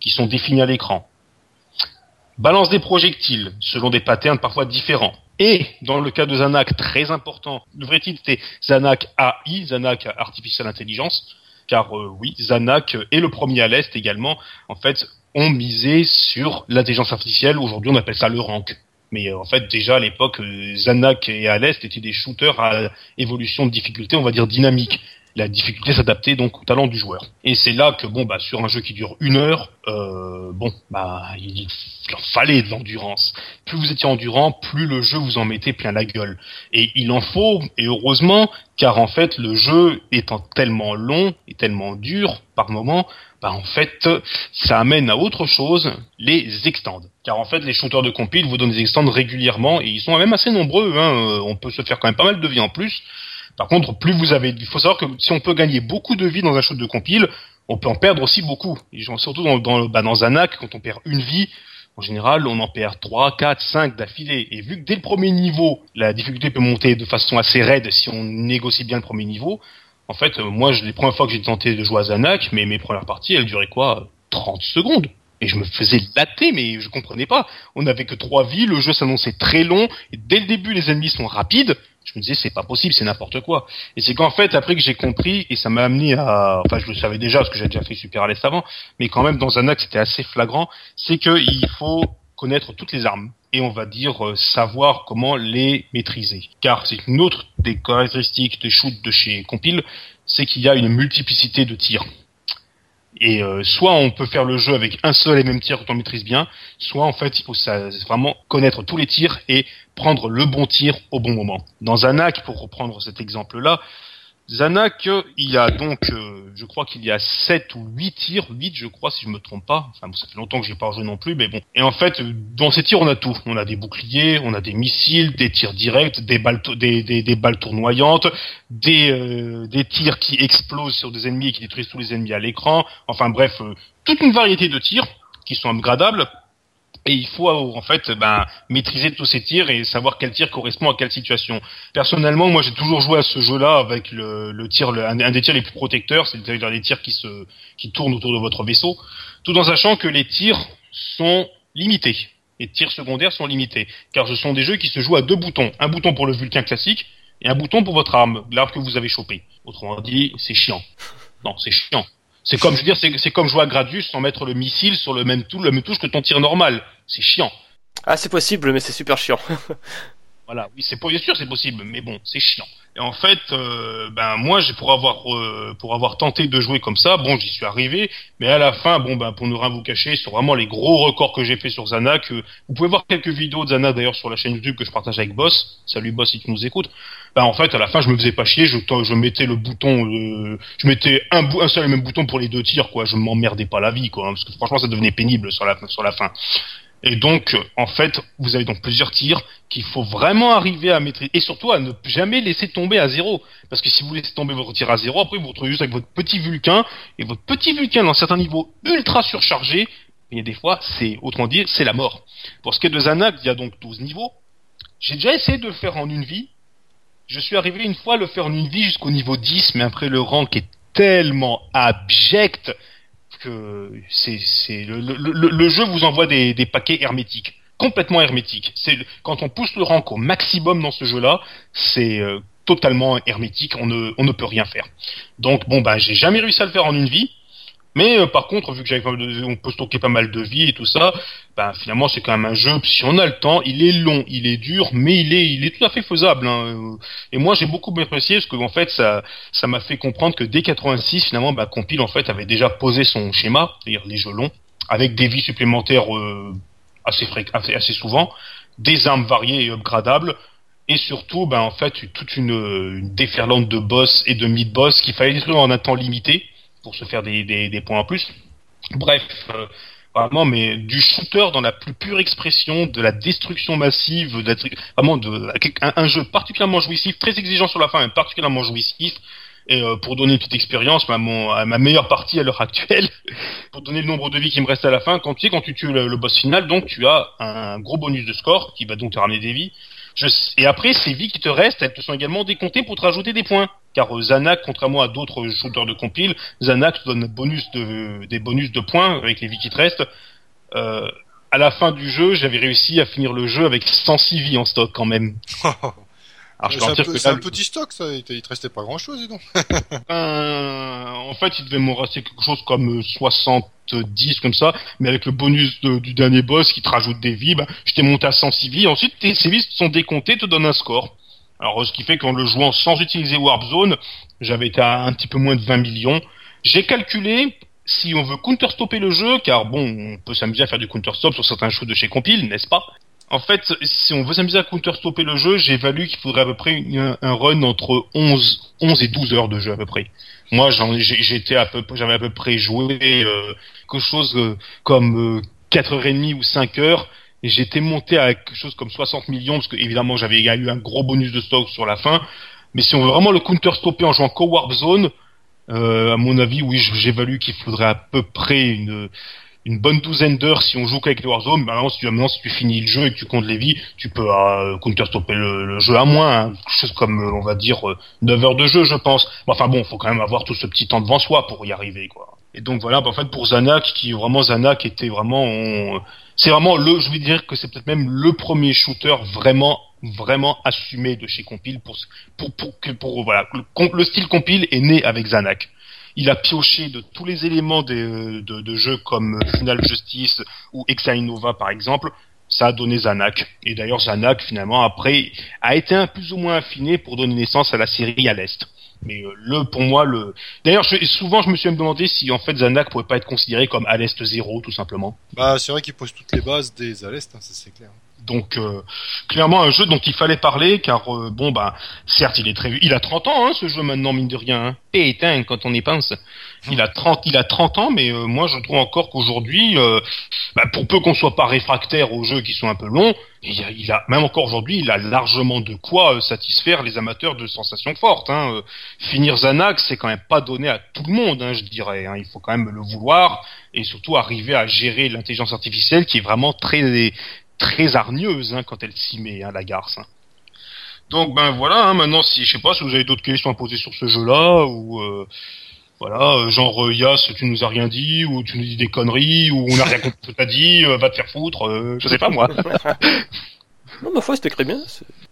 qui sont définis à l'écran, balance des projectiles selon des patterns parfois différents. Et dans le cas de Zanak, très important, le vrai titre c'était Zanak AI, Zanak Artificial Intelligence, car euh, oui, Zanak est le premier à l'Est également, en fait, ont misé sur l'intelligence artificielle, aujourd'hui on appelle ça le rank. Mais euh, en fait, déjà à l'époque, euh, Zanak et à l'Est étaient des shooters à évolution de difficulté, on va dire dynamique. La difficulté s'adaptait donc au talent du joueur. Et c'est là que bon bah sur un jeu qui dure une heure, euh, bon bah il, en fallait de l'endurance. Plus vous étiez endurant, plus le jeu vous en mettait plein la gueule. Et il en faut, et heureusement, car en fait le jeu étant tellement long et tellement dur par moment, bah en fait ça amène à autre chose, les extends. Car en fait les shooters de compile vous donnent des extends régulièrement et ils sont même assez nombreux. Hein. Euh, On peut se faire quand même pas mal de vie en plus. Par contre, plus vous avez, il faut savoir que si on peut gagner beaucoup de vie dans un shoot de compile, on peut en perdre aussi beaucoup. Surtout dans, dans, bah, dans quand on perd une vie, en général, on en perd 3, 4, 5 d'affilée. Et vu que dès le premier niveau, la difficulté peut monter de façon assez raide si on négocie bien le premier niveau, en fait, euh, moi, les premières fois que j'ai tenté de jouer à Zanak, mais mes premières parties, elles duraient quoi 30 secondes Et je me faisais latter, mais je comprenais pas. On n'avait que trois vies, le jeu s'annonçait très long, et dès le début, les ennemis sont rapides. Je me disais, c'est pas possible, c'est n'importe quoi. Et c'est qu'en fait, après que j'ai compris, et ça m'a amené à, enfin, je le savais déjà, parce que j'ai déjà fait Super avant, mais quand même, dans un acte, c'était assez flagrant, c'est qu'il faut connaître toutes les armes et on va dire euh, savoir comment les maîtriser. Car c'est une autre des caractéristiques des shoots de chez Compile, c'est qu'il y a une multiplicité de tirs. Et euh, soit on peut faire le jeu avec un seul et même tir quand on maîtrise bien, soit en fait il faut vraiment connaître tous les tirs et prendre le bon tir au bon moment. Dans un hack, pour reprendre cet exemple-là, Zanak, il a donc, euh, je crois qu'il y a 7 ou 8 tirs, 8 je crois si je me trompe pas. Enfin bon, ça fait longtemps que j'ai pas rejoué non plus, mais bon. Et en fait, dans ces tirs, on a tout. On a des boucliers, on a des missiles, des tirs directs, des balles, des, des, des balles tournoyantes, des, euh, des tirs qui explosent sur des ennemis et qui détruisent tous les ennemis à l'écran. Enfin bref, euh, toute une variété de tirs qui sont upgradables et il faut en fait ben, maîtriser tous ces tirs et savoir quel tir correspond à quelle situation. Personnellement, moi j'ai toujours joué à ce jeu-là avec le, tir, un, des tirs les plus protecteurs, c'est-à-dire des tirs qui se qui tournent autour de votre vaisseau, tout en sachant que les tirs sont limités. Les tirs secondaires sont limités, car ce sont des jeux qui se jouent à deux boutons, un bouton pour le Vulcain classique et un bouton pour votre arme, l'arme que vous avez chopé. Autrement dit, c'est chiant. Non, c'est chiant. C'est comme, je veux dire, c'est comme jouer à Gradius sans mettre le missile sur le même, tout, le même touche que ton tir normal. C'est chiant. Ah, c'est possible, mais c'est super chiant. <laughs> voilà, oui, c'est bien sûr, c'est possible, mais bon, c'est chiant. Et en fait, euh, ben moi, pour avoir euh, pour avoir tenté de jouer comme ça, bon, j'y suis arrivé, mais à la fin, bon, ben pour ne rien vous cacher, sur vraiment les gros records que j'ai fait sur Zanak, euh, vous pouvez voir quelques vidéos de Zanak d'ailleurs sur la chaîne YouTube que je partage avec Boss. Salut Boss si tu nous écoutes. Ben en fait, à la fin, je me faisais pas chier, je je mettais le bouton, je mettais un, un seul et même bouton pour les deux tirs, quoi. Je m'emmerdais pas la vie, quoi, hein, parce que franchement, ça devenait pénible sur la fin. Et donc, en fait, vous avez donc plusieurs tirs qu'il faut vraiment arriver à maîtriser et surtout à ne jamais laisser tomber à zéro. Parce que si vous laissez tomber votre tir à zéro, après vous vous retrouvez juste avec votre petit Vulcain et votre petit Vulcain dans certains niveaux ultra surchargés. Et des fois, c'est autrement dire, c'est la mort. Pour ce qui est de Zanak, il y a donc 12 niveaux. J'ai déjà essayé de le faire en une vie. Je suis arrivé une fois à le faire en une vie jusqu'au niveau 10, mais après le rank est tellement abject que c'est le, jeu vous envoie des, des paquets hermétiques complètement hermétiques. C'est quand on pousse le rank au maximum dans ce jeu-là, c'est euh, totalement hermétique. On ne on ne peut rien faire. Donc bon bah j'ai jamais réussi à le faire en une vie. Mais euh, par contre, vu que j'avais on peut stocker pas mal de vie et tout ça, ben finalement c'est quand même un jeu. Si on a le temps, il est long, il est dur, mais il est, il est tout à fait faisable. Hein. Et moi j'ai beaucoup apprécié parce que en fait ça, ça m'a fait comprendre que dès 86 finalement, ben, Compile en fait avait déjà posé son schéma, c'est-à-dire les jeux longs, avec des vies supplémentaires euh, assez, assez, assez souvent, des armes variées et upgradables, et surtout, ben en fait toute une, une déferlante de boss et de mid-boss qu'il fallait détruire en un temps limité pour se faire des, points en plus. Bref, euh, vraiment, mais du shooter dans la plus pure expression, de la destruction massive, vraiment un, jeu particulièrement jouissif, très exigeant sur la fin, mais particulièrement jouissif. Et euh, pour donner une petite expérience, ma, ma meilleure partie à l'heure actuelle, <laughs> pour donner le nombre de vies qui me reste à la fin, quand tu sais, quand tu tues le, boss final, donc tu as un gros bonus de score qui va donc te ramener des vies. Et après, ces vies qui te restent, elles te sont également décomptées pour te rajouter des points. Car euh, Zanak, contrairement à d'autres shooters de compile, Zanak te donne bonus de, des bonus de points avec les vies qui te restent. Euh, à la fin du jeu, j'avais réussi à finir le jeu avec 106 vies en stock quand même. <laughs> c'est un, petit stock, ça. Il te restait pas grand chose, donc. <laughs> euh, en fait, il devait m'en rester quelque chose comme 70, comme ça. Mais avec le bonus du dernier boss qui te rajoute des vies, bah, je t'ai monté à 106 vies. Ensuite, tes, ces vies sont décomptées, te donnent un score. Alors, ce qui fait qu'en le jouant sans utiliser Warp Zone, j'avais été à un petit peu moins de 20 millions. J'ai calculé, si on veut counter-stopper le jeu, car bon, on peut s'amuser à faire du counter-stop sur certains jeux de chez Compile, n'est-ce pas? En fait, si on veut s'amuser à counter-stopper le jeu, j'ai valu qu'il faudrait à peu près un, run entre 11, 11 et 12 heures de jeu à peu près. Moi, j'étais à peu, j'avais à peu près joué euh, quelque chose euh, comme euh, 4h30 ou 5 heures. J'étais monté à quelque chose comme 60 millions, parce que évidemment j'avais eu un gros bonus de stock sur la fin. Mais si on veut vraiment le counter-stopper en jouant co-warp zone, euh, à mon avis, oui, j'évalue qu'il faudrait à peu près une une bonne douzaine d'heures si on joue qu'avec les Warzone. Maintenant, si tu, maintenant, si tu finis le jeu et que tu comptes les vies, tu peux euh, counter-stopper le, jeu à moins. Hein. Quelque chose comme, euh, on va dire, 9 euh, heures de jeu, je pense. enfin bon, faut quand même avoir tout ce petit temps devant soi pour y arriver, quoi. Et donc voilà, bah, en fait pour Zanak, qui vraiment Zanak était vraiment, c'est vraiment le, je veux dire que c'est peut-être même le premier shooter vraiment vraiment assumé de chez Compile pour pour pour pour voilà le, style Compile est né avec Zanak. Il a pioché de tous les éléments des- de, de jeux comme Final Justice ou Exile Nova par exemple. Ça a donné Zanak. Et d'ailleurs Zanak finalement après a été un plus ou moins affiné pour donner naissance à la série à l'est. Mais euh, le pour moi le D'ailleurs, souvent, je me suis même demandé si en fait Zanak pourrait pas être considéré comme à l'est zéro, tout simplement. Bah, c'est vrai qu'il pose toutes les bases des Alest, hein, ça c'est clair. Donc, euh, clairement, un jeu dont il fallait parler, car euh, bon, bah, certes, il est très, il a 30 ans, hein, ce jeu maintenant, mine de rien. Hein. Putain, quand on y pense, il a 30, il a 30 ans, mais euh, moi, je trouve encore qu'aujourd'hui, euh, bah, pour peu qu'on soit pas réfractaire aux jeux qui sont un peu longs, il a, il a même encore aujourd'hui, il a largement de quoi euh, satisfaire les amateurs de sensations fortes. Hein. Euh, finir Zanax, c'est quand même pas donné à tout le monde, hein, je dirais. Hein. Il faut quand même le vouloir et surtout arriver à gérer l'intelligence artificielle qui est vraiment très très hargneuse hein, quand elle s'y met, hein, la garce. hein. Donc ben voilà, hein, maintenant si je sais pas si vous avez d'autres questions à poser sur ce jeu-là ou euh, voilà, euh, genre euh, Yas, tu nous as rien dit ou tu nous dis des conneries ou on a rien compris ce que t'as dit, euh, va te faire foutre, euh, je sais pas moi. <laughs> Non, ma foi, c'était très bien.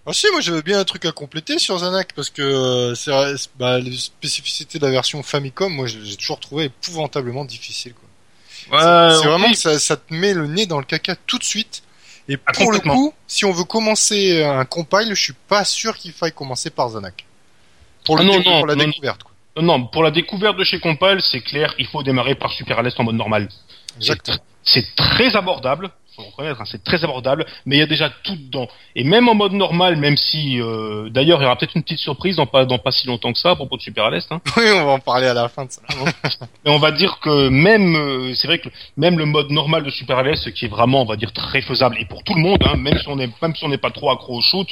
Ah si, moi j'avais bien un truc à compléter sur Zanak parce que euh, c'est c'est- bah, les spécificités de la version Famicom, moi j'ai toujours trouvé épouvantablement difficile. Quoi. Ouais, c'est vraiment que ça, ça te met le nez dans le caca tout de suite. Et Ah, pour le coup, si on veut commencer un compile, je suis pas sûr qu'il faille commencer par Zanak. Pour, le Ah non, pour la non, découverte. Quoi. Euh, Non, pour la découverte de chez Compile, c'est clair, il faut démarrer par Super Aleste en mode normal. Exactement. C'est très abordable, faut reconnaître, hein, c'est très abordable, mais il y a déjà tout dedans. Et même en mode normal, même si, euh, d'ailleurs, il y aura peut-être une petite surprise dans pas, dans pas si longtemps que ça à propos de Super Aleste, hein. <laughs> Oui, on va en parler à la fin de ça. <laughs> Mais on va dire que même, euh, c'est vrai que même le mode normal de Super Aleste, qui est vraiment, on va dire, très faisable, et pour tout le monde, hein, même si on est, même si on n'est pas trop accro au shoot,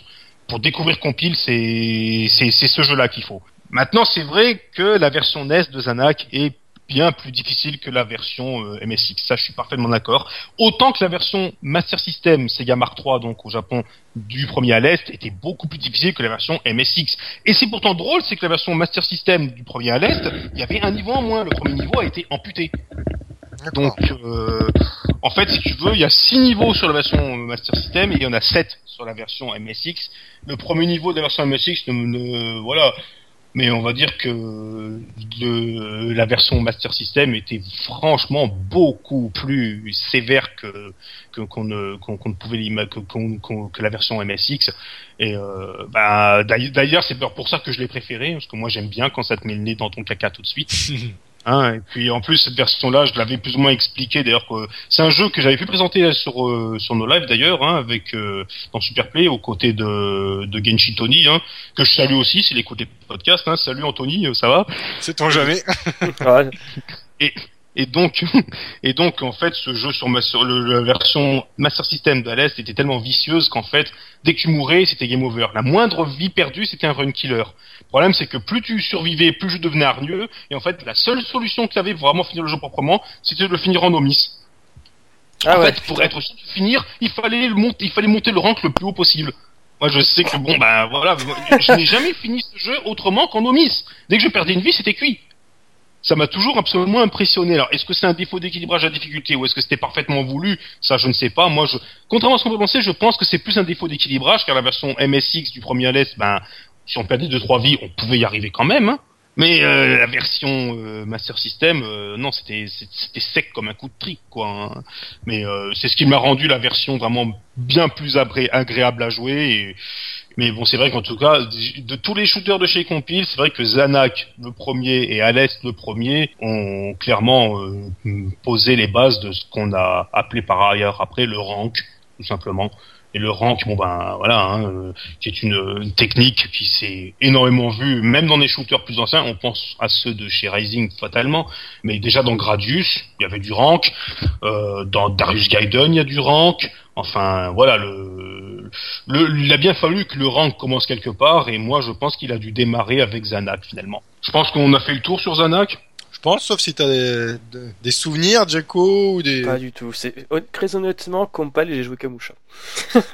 pour découvrir Compile, c'est, c'est, c'est ce jeu-là qu'il faut. Maintenant, c'est vrai que la version NES de Zanak est bien plus difficile que la version euh, MSX. Ça, je suis parfaitement d'accord. Autant que la version Master System Sega Mark III, donc au Japon, du premier à l'Est, était beaucoup plus difficile que la version MSX. Et c'est pourtant drôle, c'est que la version Master System du premier à l'Est, il y avait un niveau en moins. Le premier niveau a été amputé. Donc, euh, en fait, si tu veux, il y a six niveaux sur la version euh, Master System et il y en a sept sur la version MSX. Le premier niveau de la version MSX, ne, ne- voilà. Mais on va dire que le- la version Master System était franchement beaucoup plus sévère que qu'on ne qu'on ne pouvait que, que la version MSX. Et euh, bah, d'ailleurs, c'est pour ça que je l'ai préféré, parce que moi j'aime bien quand ça te met le nez dans ton caca tout de suite. <laughs> Hein, et puis en plus cette version-là, je l'avais plus ou moins expliqué d'ailleurs que c'est un jeu que j'avais pu présenter sur euh, sur nos lives d'ailleurs, hein, avec euh, dans Superplay aux côtés de de Genshi Tony, hein, que je salue aussi, s'il écoute les podcasts. Hein, salut Anthony, euh, ça va? Sait-on jamais? Ouais. Et donc <laughs> et donc en fait ce jeu sur, ma, sur le- la version Master System d'Alès était tellement vicieuse qu'en fait dès que tu mourais c'était game over. La moindre vie perdue c'était un run killer. Le problème c'est que plus tu survivais, plus je devenais hargneux et en fait la seule solution que tu avais pour vraiment finir le jeu proprement, c'était de le finir en omis. Ah en ouais. fait, pour être sûr de finir, il fallait le monter, il fallait monter le rank le plus haut possible. Moi, je sais que bon, bah voilà, je n'ai jamais fini ce jeu autrement qu'en omis. Dès que je perdais une vie, c'était cuit. Ça m'a toujours absolument impressionné. Alors, est-ce que c'est un défaut d'équilibrage à difficulté ou est-ce que c'était parfaitement voulu? Ça, je ne sais pas. Moi, je, contrairement à ce qu'on peut penser, je pense que c'est plus un défaut d'équilibrage car la version MSX du premier LS, ben, si on perdait deux trois vies, on pouvait y arriver quand même. Hein. Mais euh, la version euh, Master System, euh, non, c'était c'était sec comme un coup de trick, quoi. hein. Mais euh, c'est ce qui m'a rendu la version vraiment bien plus agréable à jouer. Et... Mais bon, c'est vrai qu'en tout cas, de tous les shooters de chez Compile, c'est vrai que Zanak, le premier, et Alès, le premier, ont clairement euh, posé les bases de ce qu'on a appelé par ailleurs après le rank, tout simplement. Et le rank, bon ben voilà, hein, euh, qui est une, une technique qui s'est énormément vue, même dans les shooters plus anciens, on pense à ceux de chez Rising fatalement, mais déjà dans Gradius, il y avait du rank, euh, dans Darius Gaiden, il y a du rank, enfin voilà, le, le, il a bien fallu que le rank commence quelque part, et moi je pense qu'il a dû démarrer avec Zanak finalement. Je pense qu'on a fait le tour sur Zanak. Je pense, sauf si t'as des, de- des souvenirs, Jacko, ou des... Pas du tout. C'est très honnêtement, Compal, j'ai joué Kamusha. <laughs>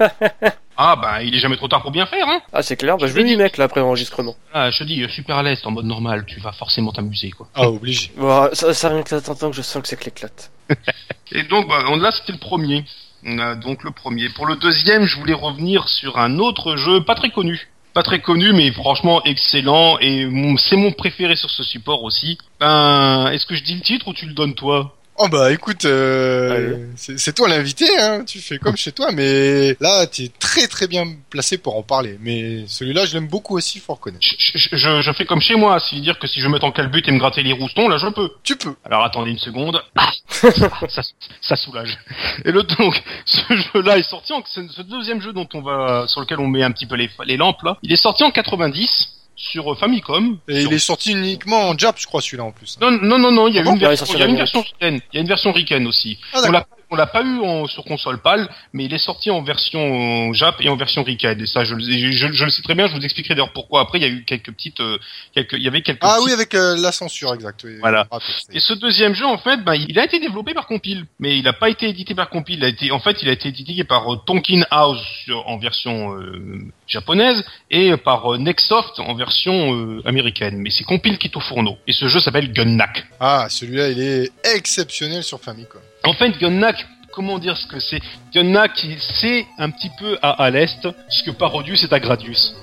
Ah bah il est jamais trop tard pour bien faire, hein. Ah, c'est clair, bah, je Je vais m'y mettre là après l'enregistrement. Ah, je te dis, super à l'est en mode normal, tu vas forcément t'amuser quoi. Ah, obligé. Bon, ça, ça rien que t'entends que je sens que c'est que l'éclate. <laughs> Et donc bah, là c'était le premier. Euh, donc le premier. Pour le deuxième, je voulais revenir sur un autre jeu pas très connu. Pas très connu, mais franchement excellent et c'est mon préféré sur ce support aussi. Ben, est-ce que je dis le titre ou tu le donnes toi? Oh bah écoute, euh, c'est toi l'invité, hein. Tu fais comme chez toi, mais là t'es très très bien placé pour en parler. Mais celui-là, je l'aime beaucoup aussi, faut reconnaître. je, je, je- je fais comme chez moi, c'est-à-dire que si je mettre en calbut et me gratter les roustons, là je peux. Tu peux. Alors attendez une seconde. <laughs> Ah, ça, ça soulage. Et le donc, ce jeu-là est sorti en ce ce deuxième jeu dont on va sur lequel on met un petit peu les, les lampes là. Il est sorti en 90 sur euh, Famicom. Et Sur- il est sorti uniquement en Jap, je crois, celui-là en plus. Non non non non, il y a Ah une version, sorti il y a une version Riken. Il y a une version Riken aussi. Ah, on on l'a pas eu en, sur console PAL, mais il est sorti en version Jap et en version Riken. Et ça, je, le- je, le sais très bien. Je vous expliquerai d'ailleurs pourquoi. Après, il y a eu quelques petites, euh, quelques, il y avait quelques. Ah petites- oui, avec euh, la censure, exact. oui. Voilà. Ah, Et ce deuxième jeu, en fait, ben, il a été développé par Compile, mais il n'a pas été édité par Compile. Il a été, en fait, il a été édité par euh, Tonkin House sur- en version euh, japonaise et par Nextsoft en version euh, américaine. Mais c'est Compile qui est au fourneau. Et ce jeu s'appelle Gunnak. Ah, celui-là, il est exceptionnel sur Famicom. En fait, Gunnak, comment dire ce que c'est? Gunnak, il- c'est un petit peu à, à l'est ce que Parodius est à Gradius.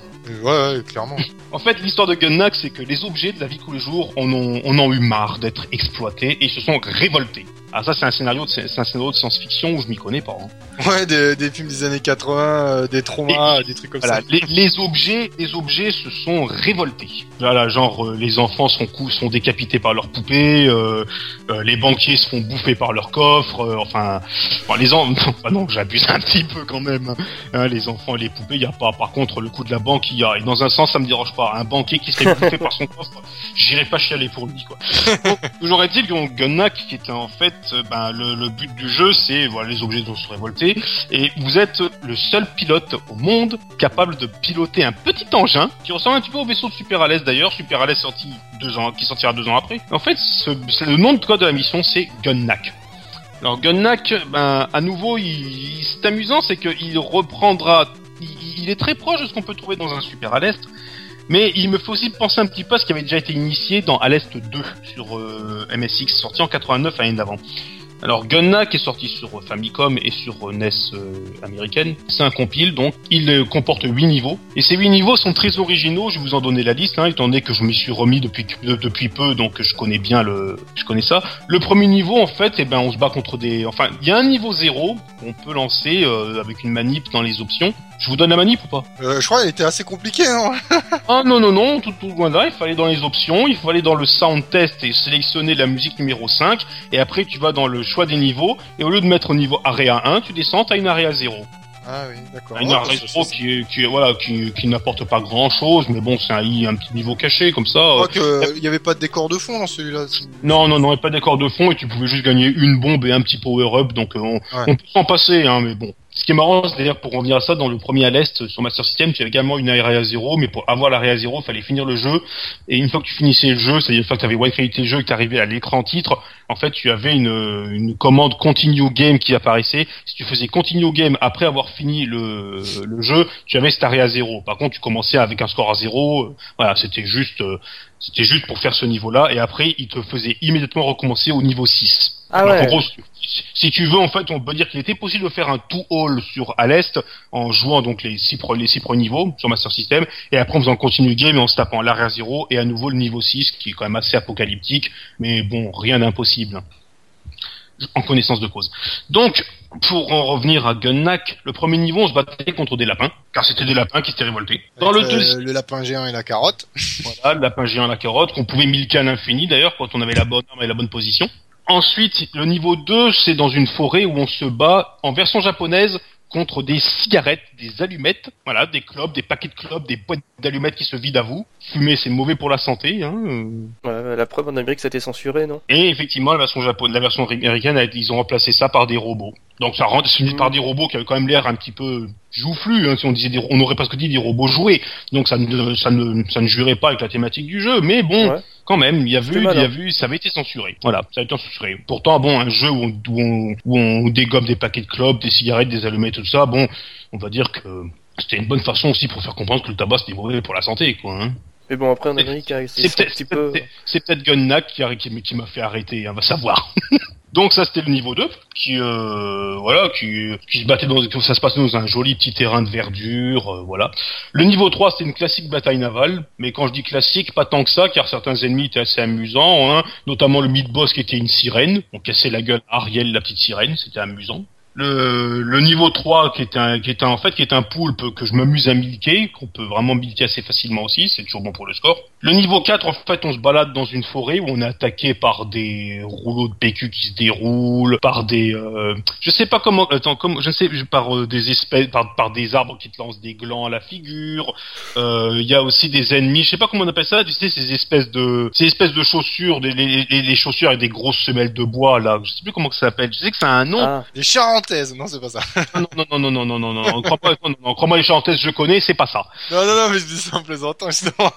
Ouais, ouais, clairement. <laughs> En fait, l'histoire de Gunnak, c'est que les objets de la vie tous les jours en ont, en ont eu marre d'être exploités et ils se sont révoltés. Ah ça, c'est un scénario de, c'est un scénario de science-fiction où je m'y connais pas. hein. Ouais, des, des films des années 80, euh, des traumas, des trucs comme Voilà, ça. les, les objets, les objets se sont révoltés. Voilà, genre euh, les enfants sont sont décapités par leurs poupées, euh, euh, les banquiers se font bouffer par leurs coffres. euh, enfin, enfin, les enfants, <laughs> enfin, non, j'abuse un petit peu quand même. hein, les enfants et les poupées, il y a pas. Par contre, le coup de la banque, il y a. Et dans un sens, ça me dérange pas. Un banquier qui se fait bouffer <laughs> par son coffre, j'irai pas chialer pour lui, quoi. Toujours est-il que Gunnak, qui était en fait, ben, le, but du jeu, c'est les objets dont se révolter. Et vous êtes le seul pilote au monde capable de piloter un petit engin qui ressemble un petit peu au vaisseau de Super Alès d'ailleurs. Super Alès sorti deux ans, qui sortira deux ans après. En fait, le nom de code de la mission, c'est Gunnak. Alors Gunnak, ben à nouveau, il, c'est amusant, c'est qu'il reprendra. Il, il est très proche de ce qu'on peut trouver dans un Super à l'Est, mais il me faut aussi penser un petit peu à ce qui avait déjà été initié dans Alest 2 sur euh, MSX, sorti en 89 l'année d'avant. Alors Gunnak est sorti sur euh, Famicom et sur euh, NES américaine. C'est un compile, donc il comporte 8 niveaux. Et ces 8 niveaux sont très originaux, je vais vous en donner la liste, hein, étant donné que je m'y suis remis depuis, de- depuis peu, donc je connais bien le... je connais ça. Le premier niveau, en fait, eh ben, on se bat contre des... Enfin, il y a un niveau 0 qu'on peut lancer avec une manip dans les options. Je vous donne la manip ou pas Euh, je crois qu'il était assez compliqué, non <laughs> ah non, non, non, tout, tout loin de là, il fallait dans les options, il faut aller dans le sound test et sélectionner la musique numéro 5, et après tu vas dans le choix des niveaux, et au lieu de mettre au niveau area 1, tu descends, t'as une area 0. Ah oui, d'accord. Une area parce que 0 c'est- qui, qui, voilà, qui, qui n'apporte pas grand chose, mais bon, c'est un, un petit niveau caché, comme ça. Je euh. crois que euh, il y avait pas de décor de fond dans celui-là. Non, non, non, et pas d'accord de fond, et tu pouvais juste gagner une bombe et un petit power-up, donc euh, on, on peut s'en passer, hein, mais bon. Ce qui est marrant, c'est d'ailleurs pour revenir à ça, dans le premier à l'Est, sur Master System, tu avais également une area 0, mais pour avoir l'area 0, il fallait finir le jeu, et une fois que tu finissais le jeu, c'est-à-dire une fois que tu avais wide qualité le jeu et que tu arrivais à l'écran titre, en fait, tu avais une, une commande continue game qui apparaissait. Si tu faisais continue game après avoir fini le, le jeu, tu avais cette area 0. Par contre, tu commençais avec un score à 0, euh, voilà, c'était juste... euh, c'était juste pour faire ce niveau-là, et après, il te faisait immédiatement recommencer au niveau 6. Ah Donc, en gros, si- tu veux, en fait, on peut dire qu'il était possible de faire un two-all sur à l'est en jouant donc les six, les six premiers niveaux sur Master System, et après en faisant continue game et en se tapant l'arrière 0 et à nouveau le niveau 6 qui est quand même assez apocalyptique, mais bon, rien d'impossible. En connaissance de cause. Donc, pour en revenir à Gunnak, le premier niveau, on se battait contre des lapins, car c'était des lapins qui s'étaient révoltés. Dans le euh, deuxième, le lapin géant et la carotte. voilà, le lapin géant à la carotte, qu'on pouvait milquer à l'infini d'ailleurs, quand on avait la bonne arme et la bonne position. Ensuite, le niveau 2, c'est dans une forêt où on se bat en version japonaise contre des cigarettes, des allumettes, voilà, des clopes, des paquets de clopes, des boîtes d'allumettes qui se vident à vous. Fumer, c'est mauvais pour la santé. Hein. Euh. La preuve en Amérique, ça a été censuré, non? Et effectivement, la version japonaise, la version américaine, ils ont remplacé ça par des robots. Donc ça Mhm. par des robots qui avaient quand même l'air un petit peu joufflus. Hein, si on disait, des- on aurait presque dit des robots joués. Donc ça ne, ça ne, ça ne jurait pas avec la thématique du jeu. Mais bon, Ouais. quand même, il y a vu, il y a vu, ça avait été censuré. Voilà, ça a été censuré. Pourtant, bon, un jeu où on, où on, où on dégomme des paquets de clopes, des cigarettes, des allumettes, tout ça, bon, on va dire que c'était une bonne façon aussi pour faire comprendre que le tabac c'était mauvais pour la santé, quoi. Hein. Mais bon, après, en Amérique, c'est un petit peu. c'est- c'est peut-être Gunnak qui, qui, qui m'a fait arrêter, on va savoir. <laughs> Donc ça c'était le niveau 2 qui euh, voilà qui, qui se battait dans ça se passait dans un joli petit terrain de verdure euh, voilà. Le niveau 3 c'était une classique bataille navale mais quand je dis classique pas tant que ça car certains ennemis étaient assez amusants hein, notamment le mid-boss qui était une sirène on cassait la gueule à Ariel la petite sirène c'était amusant. Le, le niveau 3 qui est un qui est un, en fait qui est un poulpe que je m'amuse à milquer qu'on peut vraiment milquer assez facilement aussi c'est toujours bon pour le score. Le niveau 4 en fait on se balade dans une forêt où on est attaqué par des rouleaux de PQ qui se déroulent par des euh, je sais pas comment attends comme je ne sais par euh, des espèces par, par des arbres qui te lancent des glands à la figure. Euh, il y a aussi des ennemis je sais pas comment on appelle ça tu sais ces espèces de ces espèces de chaussures des, les, les, les chaussures avec des grosses semelles de bois là. Je sais plus comment ça s'appelle. Je sais que ça a un nom. Ah, Les chanteuses. Non, c'est pas ça. non, non, non, non, non, non, non, non. Crois-moi, non, non, crois-moi les chanteuses, je connais, c'est pas ça. Non, non, non, mais je dis ça en plaisantant, justement.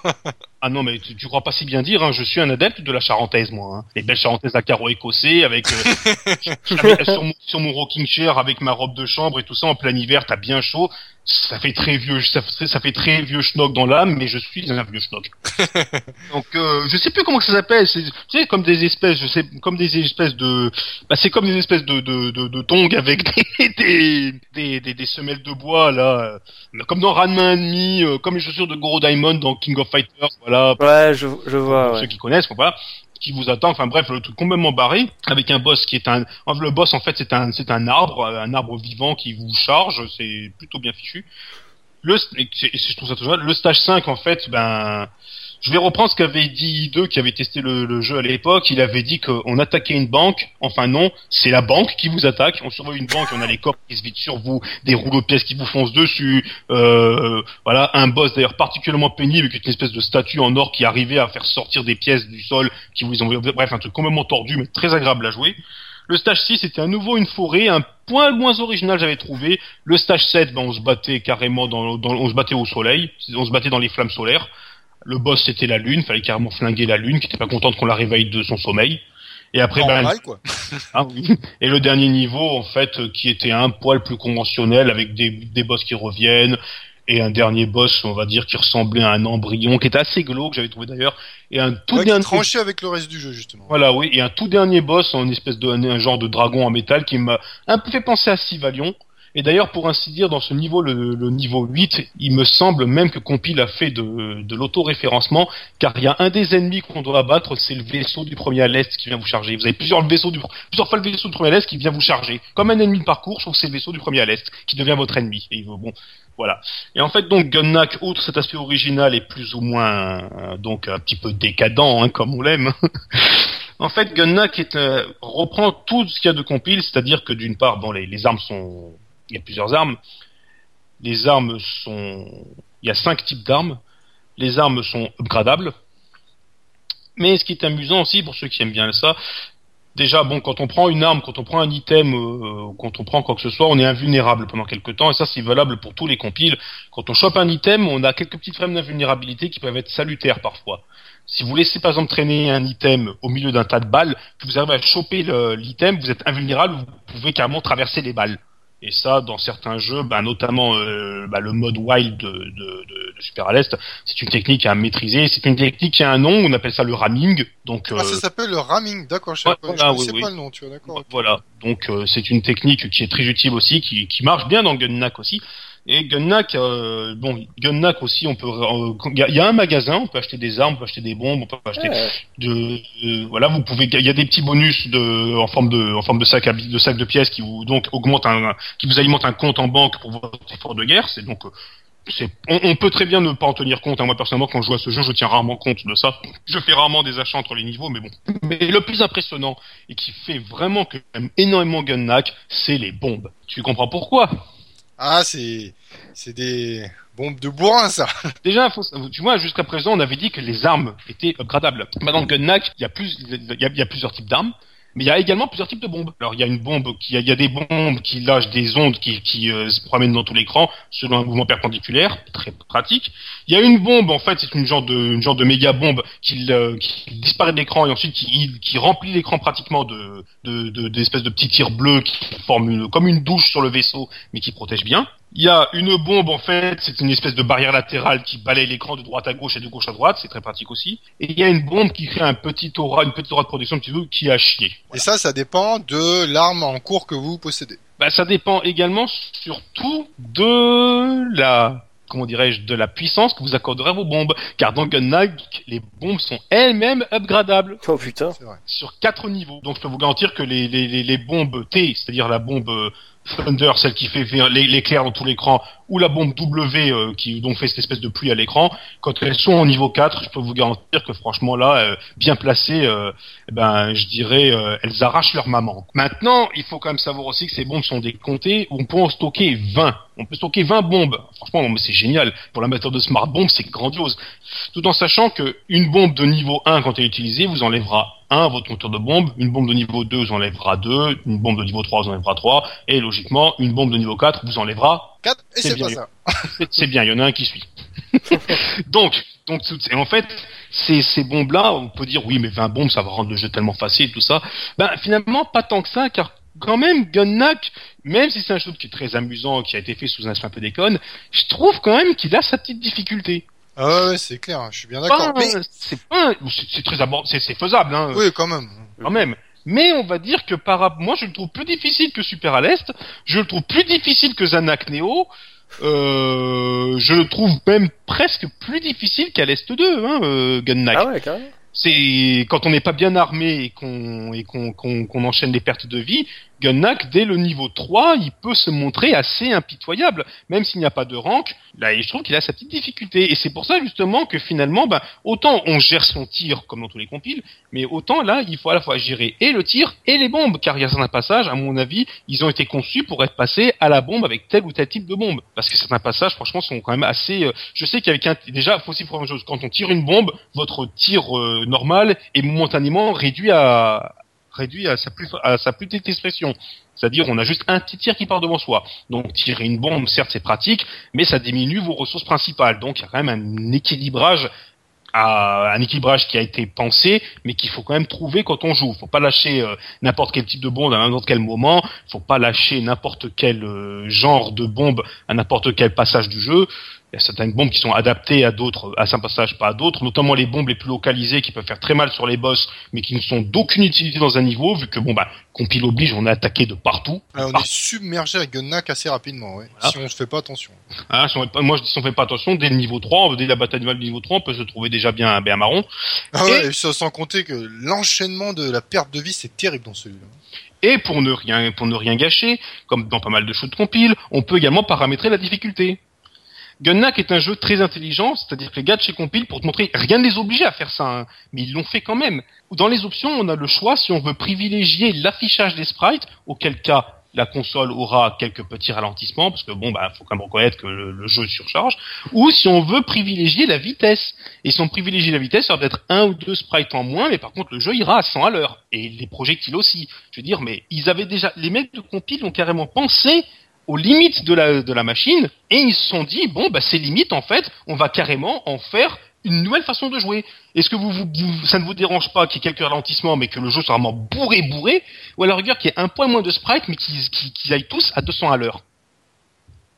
Ah non, mais tu, tu crois pas si bien dire, hein, je suis un adepte de la charentaise, moi. Hein. Les belles charentaises à carreaux écossais, avec, euh, <laughs> avec- sur, mon, sur mon rocking chair, avec ma robe de chambre et tout ça, en plein hiver, t'as bien chaud. Ça fait très vieux, ça fait, ça fait très vieux schnock dans l'âme, mais je suis un vieux schnock. <laughs> Donc, euh, je sais plus comment ça s'appelle. C'est, tu sais, comme des espèces, je sais, comme des espèces de, bah, c'est comme des espèces de de de, de tongs avec des <laughs> des, des des des semelles de bois là, comme dans Ranma ennemi, euh, comme les chaussures de Goro Diamond dans King of Fighters, voilà. Ouais, je, je vois, Pour ouais. ceux qui connaissent, faut pas qui vous attend. Enfin bref, le truc complètement barré avec un boss qui est un. Le boss en fait c'est un c'est un arbre, un arbre vivant qui vous charge. C'est plutôt bien fichu. Le et je trouve ça toujours le stage 5 en fait, ben je vais reprendre ce qu'avait dit deux qui avait testé le, jeu à l'époque. Il avait dit qu'on attaquait une banque. Enfin non, c'est la banque qui vous attaque. On surveille une banque, on a les corps qui se vident sur vous, des rouleaux de pièces qui vous foncent dessus. Euh, voilà, un boss d'ailleurs particulièrement pénible avec une espèce de statue en or qui arrivait à faire sortir des pièces du sol qui vous envoyaient. Bref, un truc complètement tordu mais très agréable à jouer. Le stage 6 c'était à nouveau une forêt, un point moins original j'avais trouvé. Le stage 7, ben, on se battait carrément dans, dans, on se battait au soleil, on se battait dans les flammes solaires. Le boss c'était la lune, fallait carrément flinguer la lune, qui était pas contente qu'on la réveille de son sommeil. Et après, ben, quoi. <laughs> oui. Et le dernier niveau, en fait, euh, qui était un poil plus conventionnel, avec des, des boss qui reviennent, et un dernier boss, on va dire, qui ressemblait à un embryon, qui était assez glauque, j'avais trouvé d'ailleurs, et un tout Ouais, dernier... tranchait avec le reste du jeu, justement. Voilà, oui, et un tout dernier boss, en espèce de un, un genre de dragon en métal, qui m'a un peu fait penser à Sivalion. Et d'ailleurs, pour ainsi dire, dans ce niveau, le, le niveau 8, il me semble même que Compil a fait de, de l'auto-référencement, car il y a un des ennemis qu'on doit abattre, c'est le vaisseau du premier à l'est qui vient vous charger. Vous avez plusieurs vaisseaux du, plusieurs fois le vaisseau du premier à l'est qui vient vous charger. Comme un ennemi de parcours, sauf que c'est le vaisseau du premier à l'est qui devient votre ennemi. Et bon, voilà. Et en fait, donc, Gunnak, outre cet aspect original, est plus ou moins, euh, donc, un petit peu décadent, hein, comme on l'aime. <laughs> en fait, Gunnak est, euh, reprend tout ce qu'il y a de compile, c'est-à-dire que d'une part, bon, les, les armes sont, il y a plusieurs armes. Les armes sont, il y a cinq types d'armes. Les armes sont upgradables. Mais ce qui est amusant aussi pour ceux qui aiment bien ça, déjà bon quand on prend une arme, quand on prend un item, euh, quand on prend quoi que ce soit, on est invulnérable pendant quelques temps et ça c'est valable pour tous les compiles. Quand on chope un item, on a quelques petites frames d'invulnérabilité qui peuvent être salutaires parfois. Si vous laissez par exemple traîner un item au milieu d'un tas de balles, que vous arrivez à choper l'item, vous êtes invulnérable, vous pouvez carrément traverser les balles. Et ça, dans certains jeux, bah, notamment euh, bah, le mode wild de, de, de, de Super à l'Est, c'est une technique à maîtriser. C'est une technique qui a un nom, on appelle ça le ramming. Donc, Ah, euh, ça s'appelle le ramming, d'accord, je Ouais, voilà, oui, pas le nom, tu vois, d'accord. Voilà, donc euh, c'est une technique qui est très utile aussi, qui, qui marche bien dans Gunnak aussi. Et Gunnak, euh, bon, Gunnak aussi, on peut, euh, il y, a, il y a un magasin, on peut acheter des armes, on peut acheter des bombes, on peut acheter Ouais. de, de- voilà, vous pouvez, il y a des petits bonus de, en forme de, en forme de sac à, de sac de pièces qui vous donc augmentent un, qui vous alimentent un compte en banque pour votre effort de guerre. C'est donc, euh, c'est, on, on peut très bien ne pas en tenir compte. hein. Moi personnellement, quand je joue à ce jeu, je tiens rarement compte de ça. Je fais rarement des achats entre les niveaux, mais bon. Mais le plus impressionnant et qui fait vraiment que j'aime énormément Gunnak, c'est les bombes. Tu comprends pourquoi? Ah, c'est, c'est des bombes de bourrin, ça. <laughs> Déjà, tu vois, jusqu'à présent, on avait dit que les armes étaient upgradables. Maintenant, a, il y a plusieurs types d'armes. Mais il y a également plusieurs types de bombes. Alors il y a une bombe qui, il y a des bombes qui lâchent des ondes qui, qui euh, se promènent dans tout l'écran selon un mouvement perpendiculaire, très pratique. Il y a une bombe en fait, c'est une genre de, une genre de méga bombe qui, euh, qui disparaît de l'écran et ensuite qui, qui remplit l'écran pratiquement de, de, de- d'espèces de petits tirs bleus qui forment une, comme une douche sur le vaisseau, mais qui protègent bien. Il y a une bombe en fait, c'est une espèce de barrière latérale qui balaye l'écran de droite à gauche et de gauche à droite, c'est très pratique aussi. Et il y a une bombe qui crée un petit aura, une petite aura de production, un petit peu qui a chier. Et ça, ça dépend de l'arme en cours que vous possédez. Bah, ça dépend également surtout de la comment dirais-je, de la puissance que vous accorderez à vos bombes. Car dans Gunnag, les bombes sont elles-mêmes upgradables. Oh putain. C'est vrai. Sur quatre niveaux. Donc je peux vous garantir que les, les, les, les bombes T, c'est-à-dire la bombe euh, Thunder, celle qui fait l'éclair dans tout l'écran, ou la bombe W euh, qui donc fait cette espèce de pluie à l'écran, quand elles sont au niveau 4, je peux vous garantir que franchement là, euh, bien placées, euh, eh ben je dirais, euh, elles arrachent leur maman. Maintenant, il faut quand même savoir aussi que ces bombes sont décomptées, on peut en stocker 20. On peut stocker 20 bombes. Franchement, c'est génial. Pour l'amateur de smart bomb, c'est grandiose. Tout en sachant que une bombe de niveau 1, quand elle est utilisée, vous enlèvera 1 à votre compteur de bombe, une bombe de niveau 2 vous enlèvera 2, une bombe de niveau 3 vous enlèvera 3, et logiquement, une bombe de niveau 4 vous enlèvera 4 et C'est pas ça. c'est- bien, il y en a un qui suit. <laughs> donc, donc, tout- et en fait, ces, ces bombes-là, on peut dire oui, mais 20 bombes, ça va rendre le jeu tellement facile, tout ça. Ben, finalement, pas tant que ça, car quand même, Gunnak, même si c'est un jeu qui est très amusant, qui a été fait sous un un peu déconne, je trouve quand même qu'il a sa petite difficulté. Ah ouais, ouais, c'est clair, je suis bien d'accord. Mais C'est pas, c'est très abord, c'est c'est faisable, hein, oui, quand même. quand même. Mais on va dire que par rap- moi je le trouve plus difficile que Super à l'Est, je le trouve plus difficile que Zanak Neo, euh, je le trouve même presque plus difficile qu'à l'Est 2, hein, euh, Gunnak. Ah ouais, carrément. C'est quand on n'est pas bien armé et qu'on et qu'on qu'on qu'on enchaîne les pertes de vie, Gunnak dès le niveau 3, il peut se montrer assez impitoyable, même s'il n'y a pas de rank. Là, et je trouve qu'il a sa petite difficulté et c'est pour ça justement que finalement, ben, autant on gère son tir comme dans tous les compiles, mais autant là, il faut à la fois gérer et le tir et les bombes, car il y a certains passages, à mon avis, ils ont été conçus pour être passés à la bombe avec tel ou tel type de bombe, parce que certains passages, franchement, sont quand même assez. euh, je sais qu'avec un déjà, faut aussi prendre une chose, quand on tire une bombe, votre tir euh, normal est momentanément réduit à réduit à sa plus à sa plus petite expression. C'est-à-dire, on a juste un petit tir qui part devant soi. Donc, tirer une bombe, certes, c'est pratique, mais ça diminue vos ressources principales. Donc, il y a quand même un équilibrage à un équilibrage qui a été pensé, mais qu'il faut quand même trouver quand on joue. Faut pas lâcher euh, n'importe quel type de bombe à n'importe quel moment. Faut pas lâcher n'importe quel euh, genre de bombe à n'importe quel passage du jeu. Il y a certaines bombes qui sont adaptées à d'autres, à certains passages, pas à d'autres, notamment les bombes les plus localisées qui peuvent faire très mal sur les boss, mais qui ne sont d'aucune utilité dans un niveau, vu que bon bah, compile oblige, on est attaqué de partout. Ah, on Partout. est submergé avec Gunnak assez rapidement, ouais. Voilà. Si on ne fait pas attention. Hein, si on fait pas- moi je dis si on fait pas attention, dès le niveau 3, dès la bataille du niveau 3, on peut se trouver déjà bien, bien marron. Ah ouais, Et- sans compter que l'enchaînement de la perte de vie, c'est terrible dans celui-là. Et pour ne rien, pour ne rien gâcher, comme dans pas mal de de compile, on peut également paramétrer la difficulté. Gunnak est un jeu très intelligent, c'est-à-dire que les gars de chez Compile, pour te montrer, rien ne les obligeait à faire ça, hein, mais ils l'ont fait quand même. Dans les options, on a le choix si on veut privilégier l'affichage des sprites, auquel cas la console aura quelques petits ralentissements, parce que bon, bah, faut quand même reconnaître que le, jeu surcharge, ou si on veut privilégier la vitesse. Et si on privilégie la vitesse, ça va peut-être un ou deux sprites en moins, mais par contre le jeu ira à 100 à l'heure. Et les projectiles aussi. Je veux dire, mais ils avaient déjà, les mecs de compile ont carrément pensé aux limites de la, de la machine, et ils se sont dit, bon, bah, ces limites, en fait, on va carrément en faire une nouvelle façon de jouer. Est-ce que vous, vous, vous- ça ne vous dérange pas qu'il y ait quelques ralentissements, mais que le jeu soit vraiment bourré, bourré, ou à la rigueur qu'il y ait un point moins de sprites, mais qu'ils aillent tous à 200 à l'heure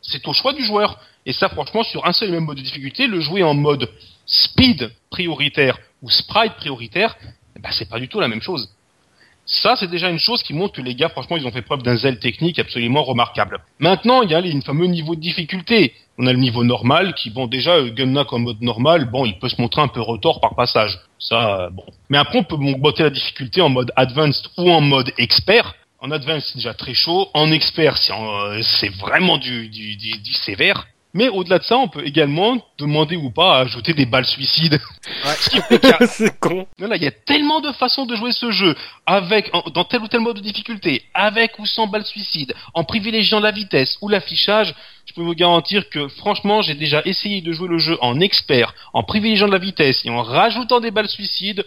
C'est au choix du joueur. Et ça, franchement, sur un seul et même mode de difficulté, le jouer en mode speed prioritaire ou sprite prioritaire, ben, c'est pas du tout la même chose. Ça, c'est déjà une chose qui montre que les gars, franchement, ils ont fait preuve d'un zèle technique absolument remarquable. Maintenant, il y a les fameux niveaux de difficulté. On a le niveau normal qui, bon, déjà, euh, Gunnak en mode normal, bon, il peut se montrer un peu retort par passage. Ça, euh, bon. Mais après, on peut monter la difficulté en mode advanced ou en mode expert. En advanced, c'est déjà très chaud. En expert, c'est euh, vraiment du, du, du sévère. Mais au-delà de ça, on peut également demander ou pas à ajouter des balles suicides. A- <laughs> <laughs> c'est con. voilà, il y a tellement de façons de jouer ce jeu, avec en- dans tel ou tel mode de difficulté, avec ou sans balle suicide, en privilégiant la vitesse ou l'affichage. Je peux vous garantir que franchement, j'ai déjà essayé de jouer le jeu en expert, en privilégiant de la vitesse et en rajoutant des balles suicides.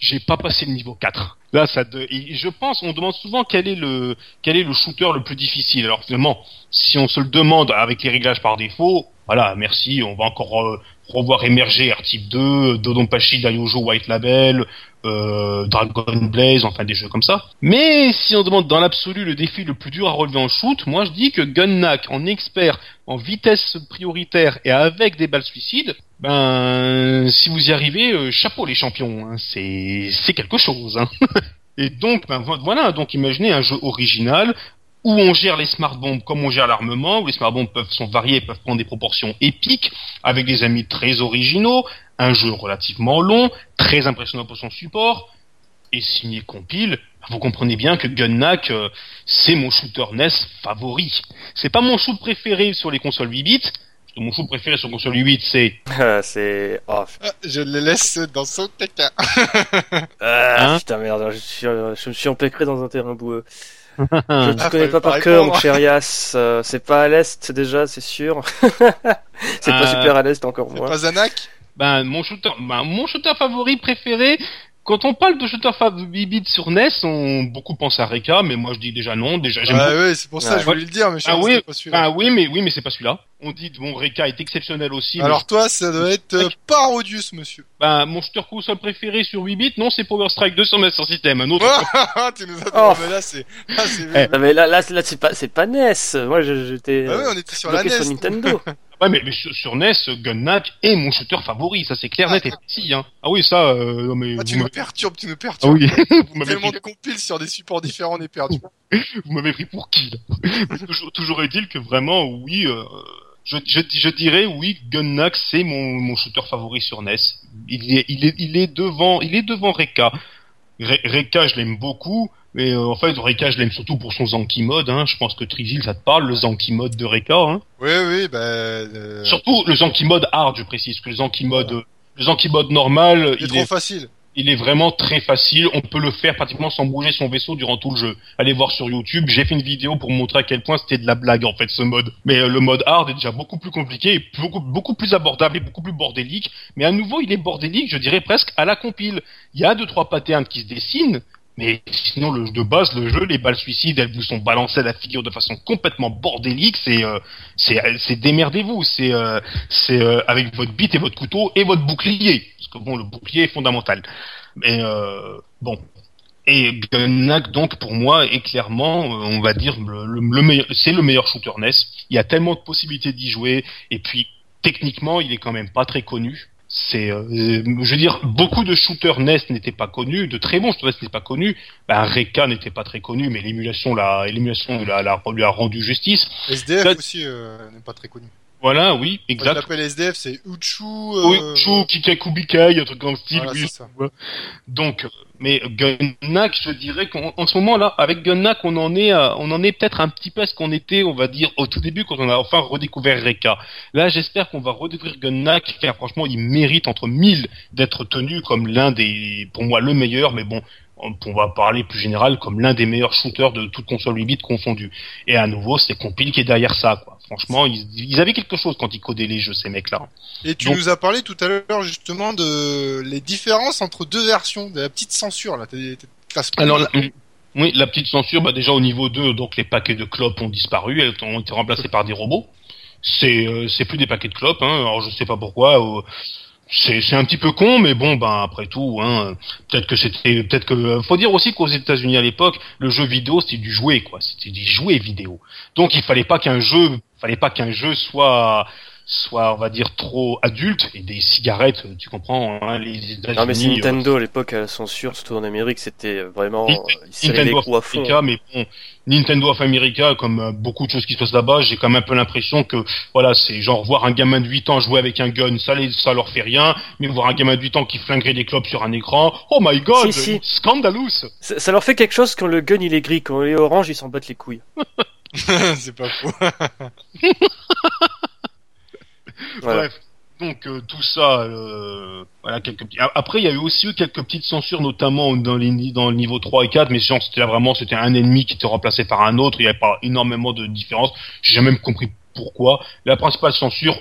J'ai pas passé le niveau 4. Là, ça de... et je pense, on demande souvent quel est le quel est le shooter le plus difficile. Alors finalement, si on se le demande avec les réglages par défaut, voilà, merci, on va encore euh, revoir émerger R-Type 2, Dodonpachi, Daiojo, White Label, euh, Dragon Blaze, enfin des jeux comme ça. Mais si on demande dans l'absolu le défi le plus dur à relever en shoot, moi je dis que Gunnak, en expert, en vitesse prioritaire et avec des balles suicides, ben si vous y arrivez, euh, chapeau les champions, hein, c'est c'est quelque chose. Hein. <laughs> et donc ben voilà, donc imaginez un jeu original où on gère les smart bombes comme on gère l'armement, où les smart bombes peuvent sont variées, peuvent prendre des proportions épiques, avec des amis très originaux, un jeu relativement long, très impressionnant pour son support, et signé compile, vous comprenez bien que Gunnak, euh, c'est mon shooter NES favori. C'est pas mon shoot préféré sur les consoles 8 bits. Mon shoot préféré sur console 8 bits, c'est. <laughs> c'est. Oh. Je le laisse dans son caca. <laughs> ah, hein putain merde, je, suis, je me suis empêtré dans un terrain boueux. Je ne te connais pas par cœur, mon cher Yas. Euh, c'est pas à l'est déjà, c'est sûr. <laughs> c'est pas euh, super à l'est encore moins. Pas Zanak? Ben mon shooter, ben, mon shooter favori préféré, quand on parle de shooter bits sur NES, on beaucoup pense à Reka, mais moi je dis déjà non. Déjà, j'aime. Ah ouais, c'est pour ça que je voulais le dire, mais je ah oui, pas celui-là. Ah oui, mais oui, mais c'est pas celui-là. On dit bon, Reka est exceptionnel aussi. Alors toi, ça doit être euh, parodius, monsieur. Ben mon shooter console préféré sur 8 bits, non, c'est Power Strike 2 sur Master System, un autre. <laughs> tu nous as oh. mais là c'est, là c'est. Eh, mais là, là, là c'est pas, c'est pas NES. Moi, j'étais. Ah oui, on était sur la NES. Sur Nintendo. <laughs> Ouais, mais, mais sur, NES, Gunnak est mon shooter favori, ça c'est clair, net et précis. Hein. Ah oui, ça. Euh, mais ah, tu me perturbes, tu me perturbes. Ah oui. <laughs> vous m'avez tellement de compiles sur des supports différents, on est perdu. <laughs> vous m'avez pris pour qui là? <laughs> Toujours, toujours est-il que vraiment, oui. Euh, je, je, je, dirais oui, Gunnak c'est mon, mon shooter favori sur NES. Il est, il est, il est devant, il est devant Reka. Reka, je l'aime beaucoup. Mais euh, en fait, Reka, je l'aime surtout pour son Zanki mode. Hein. Je pense que Trizil, ça te parle, le Zanki mode de Reka. Hein. Oui, oui, bah... Euh... Surtout le Zanki mode hard, je précise. Que le Zanki mode, le Zanki mode normal... Il est trop facile. Il est vraiment très facile. On peut le faire pratiquement sans bouger son vaisseau durant tout le jeu. Allez voir sur YouTube. J'ai fait une vidéo pour montrer à quel point c'était de la blague en fait ce mode. Mais euh, le mode hard est déjà beaucoup plus compliqué, et beaucoup beaucoup plus abordable et beaucoup plus bordélique. Mais à nouveau, il est bordélique, je dirais presque à la compile. Il y a deux trois patterns qui se dessinent, mais sinon, le, de base, le jeu, les balles suicides, elles vous sont balancées à la figure de façon complètement bordélique. C'est, euh, c'est, démerdez-vous. C'est, euh, c'est euh, avec votre bite et votre couteau et votre bouclier. Parce que bon, le bouclier est fondamental. Mais bon. Et Gunnak, donc, pour moi, est clairement, on va dire, le, le meilleur, c'est le meilleur shooter NES. Il y a tellement de possibilités d'y jouer. Et puis, techniquement, il est quand même pas très connu c'est, euh, je veux dire, beaucoup de shooters NES n'étaient pas connus, de très bons shooters NES n'étaient pas connus. Ben, Reka n'était pas très connu, mais l'émulation, la, l'émulation, la, la, lui a rendu justice. SDF aussi euh, n'est pas très connu. Voilà, oui, exact. Je l'appelle SDF, c'est Uchu. Euh... Uchu, Kikakubikai, un truc comme style, oui. Donc, mais Gunnak, je dirais qu'en ce moment là, avec Gunnak, on en est, on en est peut-être un petit peu à ce qu'on était, on va dire, au tout début quand on a enfin redécouvert Reka. Là, j'espère qu'on va redécouvrir Gunnak, car franchement, il mérite entre mille d'être tenu comme l'un des, pour moi, le meilleur. Mais bon, on va parler plus général comme l'un des meilleurs shooters de toute console 8 bits confondue. Et à nouveau, c'est Compile qui est derrière ça, quoi. Franchement, ils, avaient quelque chose quand ils codaient les jeux, ces mecs-là. Et tu nous as parlé tout à l'heure justement de les différences entre deux versions, de la petite censure là. Alors, oui, la petite censure, bah déjà au niveau 2, donc les paquets de clopes ont disparu, elles ont été remplacées par des robots. C'est euh, c'est plus des paquets de clopes, hein. Alors je sais pas pourquoi. Euh, c'est un petit peu con, mais bon, ben après tout, hein, peut-être que c'était, peut-être que, faut dire aussi qu'aux États-Unis à l'époque, le jeu vidéo c'était du jouet, quoi, c'était du jouet vidéo. Donc il fallait pas qu'un jeu, fallait pas qu'un jeu soit soit on va dire trop adulte et des cigarettes tu comprends hein, les non mais c'est Nintendo à l'époque à la censure surtout en Amérique c'était vraiment Nintendo of America mais bon Nintendo of America comme euh, beaucoup de choses qui se passent là-bas j'ai quand même un peu l'impression que voilà c'est genre voir un gamin de 8 ans jouer avec un gun ça les, ça leur fait rien mais voir un gamin de 8 ans qui flinguerait des clubs sur un écran oh my god si, scandalous. Ça, ça, leur fait quelque chose quand le gun il est gris quand il est orange ils s'en battent les couilles. <laughs> <laughs> C'est pas faux <laughs> Bref. Donc euh, tout ça, euh, voilà quelques petits. Après, il y a eu aussi eu quelques petites censures, notamment dans, les, dans le niveau 3 et 4, mais genre c'était vraiment c'était un ennemi qui était remplacé par un autre. Il n'y avait pas énormément de différence. J'ai jamais compris pourquoi. La principale censure,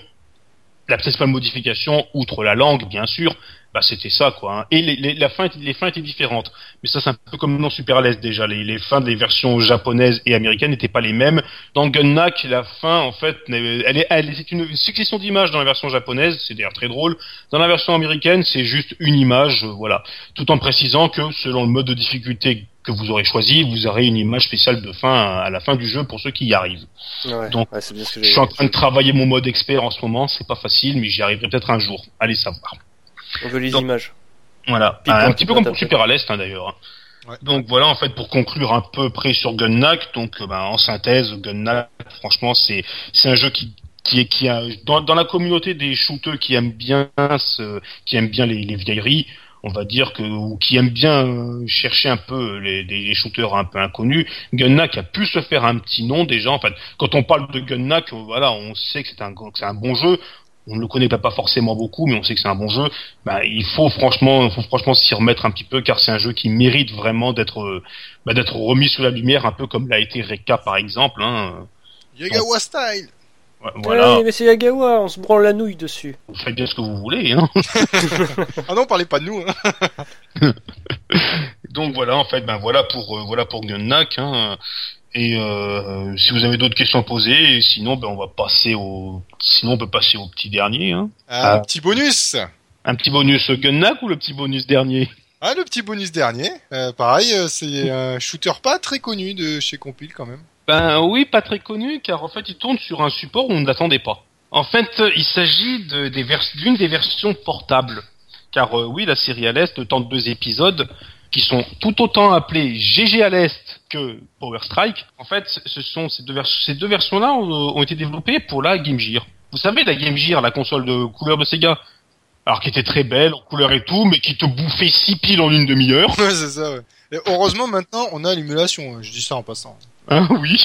la principale modification, outre la langue, bien sûr, bah c'était ça quoi. Hein. Et les, les, la fin, les fins étaient différentes. Mais ça c'est un peu comme dans Super Lest déjà. Les, les fins des versions japonaises et américaines n'étaient pas les mêmes. Dans Gunnak, la fin en fait, elle est, elle c'est une succession d'images dans la version japonaise. C'est d'ailleurs très drôle. Dans la version américaine, c'est juste une image, euh, voilà. Tout en précisant que selon le mode de difficulté que vous aurez choisi, vous aurez une image spéciale de fin à la fin du jeu pour ceux qui y arrivent. Ouais, Donc, ouais, Je suis en train de travailler mon mode expert en ce moment, c'est pas facile, mais j'y arriverai peut-être un jour. Allez savoir. On veut les Donc- images. Voilà, un, petit peu comme pour. Super à l'Est hein, d'ailleurs. Ouais. Donc voilà, en fait, pour conclure un peu près sur Gunnak, donc euh, ben, en synthèse, Gunnak, franchement, c'est c'est un jeu qui qui est qui a dans, dans la communauté des shooters qui aiment bien ce, qui aiment bien les, les vieilleries, on va dire que ou qui aiment bien euh, chercher un peu les, les shooters un peu inconnus. Gunnak a pu se faire un petit nom déjà. En fait, quand on parle de Gunnak, euh, voilà, on sait que c'est un que c'est un bon jeu. On ne le connaît pas, forcément beaucoup, mais on sait que c'est un bon jeu. Bah, il faut franchement, faut franchement s'y remettre un petit peu, car c'est un jeu qui mérite vraiment d'être, euh, bah, d'être remis sous la lumière, un peu comme l'a été Reka par exemple. Hein. Yagawa style Ouais, Voilà, Ouais, mais c'est Yagawa, on se branle la nouille dessus. vous faites bien ce que vous voulez. Hein. <laughs> Ah non, parlez pas de nous. Hein. <laughs> Donc voilà, en fait, ben voilà pour euh, voilà pour Gunnak. Hein. Et euh, si vous avez d'autres questions à poser, sinon, ben on va passer au, sinon on peut passer au petit dernier. Hein. Un Ah. petit bonus. Un petit bonus Gunnak ou le petit bonus dernier? Ah, le petit bonus dernier. Euh, pareil, euh, c'est un shooter pas très connu de chez Compile quand même. Ben oui, pas très connu, car en fait, il tourne sur un support où on ne l'attendait pas. En fait, euh, il s'agit de- des vers- d'une des versions portables. Car euh, oui, la série à l'Est tente deux épisodes qui sont tout autant appelés GG à l'Est que Power Strike. En fait, ce sont ces deux, vers- ces deux versions-là ont, ont été développées pour la Game Gear. Vous savez, la Game Gear, la console de couleur de Sega, alors qui était très belle, en couleur et tout, mais qui te bouffait six piles en une demi-heure. Ouais, c'est ça, ouais. Et heureusement, maintenant, on a l'émulation. hein. Je dis ça en passant. Hein, oui.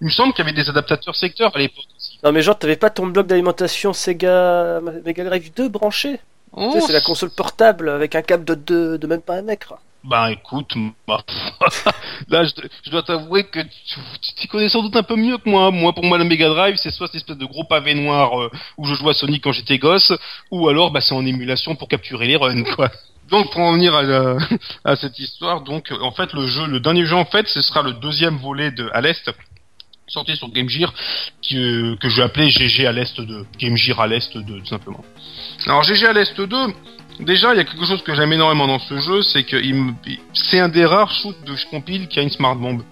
Il me semble qu'il y avait des adaptateurs secteurs à l'époque aussi. Non mais genre t'avais pas ton bloc d'alimentation Sega Mega Drive 2 branché? Oh, Tu sais, c'est la console portable avec un câble de, de, de même pas un mètre. Bah écoute, foi, <laughs> là je, je dois t'avouer que tu t'y connais sans doute un peu mieux que moi. Moi pour moi la Mega Drive c'est soit cette espèce de gros pavé noir euh, où je jouais à Sonic quand j'étais gosse, ou alors bah c'est en émulation pour capturer les runs quoi. <laughs> Donc pour en venir à, la- <laughs> à cette histoire, donc en fait le jeu, le dernier jeu en fait, ce sera le deuxième volet de à l'est sorti sur Game Gear euh, que je vais appeler GG à l'est 2, Game Gear à l'est 2 tout simplement. Alors GG à l'est 2, Déjà, il y a quelque chose que j'aime énormément dans ce jeu, c'est que c'est un des rares shoots de compile qui a une smart bomb.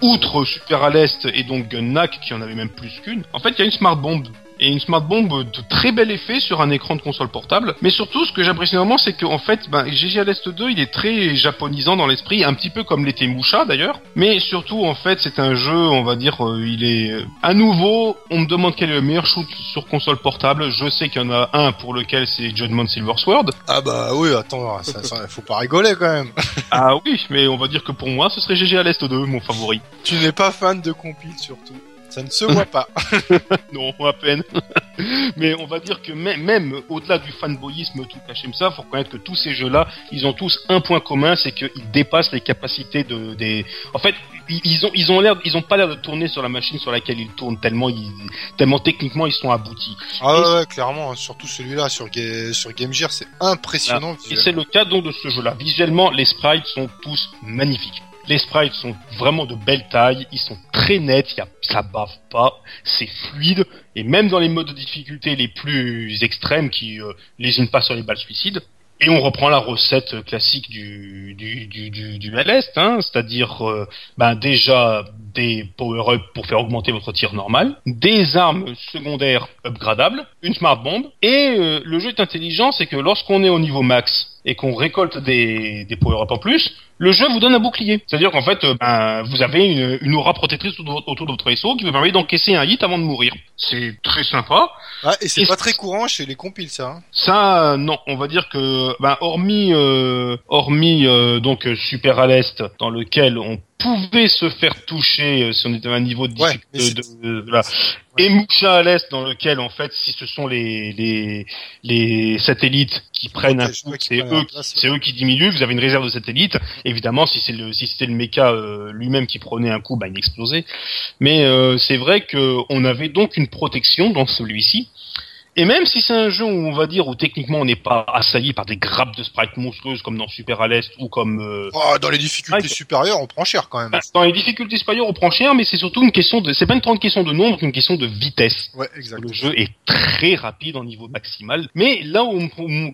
Outre Super à et donc Gunnak, qui en avait même plus qu'une, en fait, il y a une smart bomb. Et une smart bomb de très bel effet sur un écran de console portable. Mais surtout, ce que j'apprécie énormément, c'est qu'en fait, ben, GG l'Est 2, il est très japonisant dans l'esprit, un petit peu comme l'était Musha d'ailleurs. Mais surtout, en fait, c'est un jeu, on va dire, euh, il est euh, à nouveau. On me demande quel est le meilleur shoot sur console portable. Je sais qu'il y en a un pour lequel c'est Judgment Silver Sword. Ah bah oui, attends, <laughs> ça, ça, faut pas rigoler quand même. <laughs> ah oui, mais on va dire que pour moi, ce serait GG l'Est 2, mon favori. Tu n'es pas fan de Compile surtout. Ça ne se voit pas. <laughs> Non, à peine. <laughs> Mais on va dire que même, même au-delà du fanboyisme tout caché ça, faut reconnaître que tous ces jeux-là, ils ont tous un point commun, c'est qu'ils dépassent les capacités de des. En fait, ils ont ils ont l'air, ils ont pas l'air de tourner sur la machine sur laquelle ils tournent tellement ils tellement techniquement ils sont aboutis. Ah ouais, ouais, clairement, hein, surtout celui-là sur, Ga- sur Game Gear, c'est impressionnant. Et c'est le cas donc de ce jeu-là. Visuellement, les sprites sont tous magnifiques. Les sprites sont vraiment de belle taille, ils sont très nets, ça bave pas, c'est fluide, et même dans les modes de difficulté les plus extrêmes qui euh, lésinent pas sur les balles suicides. Et on reprend la recette classique du du du du, du hein, c'est-à-dire euh, ben déjà des power-up pour faire augmenter votre tir normal, des armes secondaires upgradables, une smart bomb, et euh, le jeu est intelligent, c'est que lorsqu'on est au niveau max et qu'on récolte des, des power-up en plus, le jeu vous donne un bouclier. C'est-à-dire qu'en fait, euh, ben, vous avez une, une aura protectrice autour de, votre vaisseau qui vous permet d'encaisser un hit avant de mourir. C'est très sympa. Ah, et c'est pas très courant chez les compiles, ça. hein. Ça, euh, non, on va dire que, ben, hormis, euh, hormis euh, donc Super à l'Est, dans lequel on pouvait se faire toucher euh, si on était à un niveau de Ouais, mais de, de- voilà. et Moucha à l'est dans lequel en fait si ce sont les les les satellites qui prennent un coup c'est eux c'est eux qui diminuent vous avez une réserve de satellites. Évidemment si c'est le si c'était le méca euh, lui-même qui prenait un coup bah il explosait. Mais euh, c'est vrai que on avait donc une protection dans celui-ci et même si c'est un jeu où on va dire où techniquement on n'est pas assailli par des grappes de sprites monstrueuses comme dans Super à l'Est ou comme euh, Oh, dans les difficultés Ouais. supérieures, on prend cher quand même. bah, dans les difficultés supérieures on prend cher mais c'est surtout une question de c'est pas une grande question de nombre c'est une question de vitesse Ouais, exact. le jeu est très rapide en niveau maximal, mais là où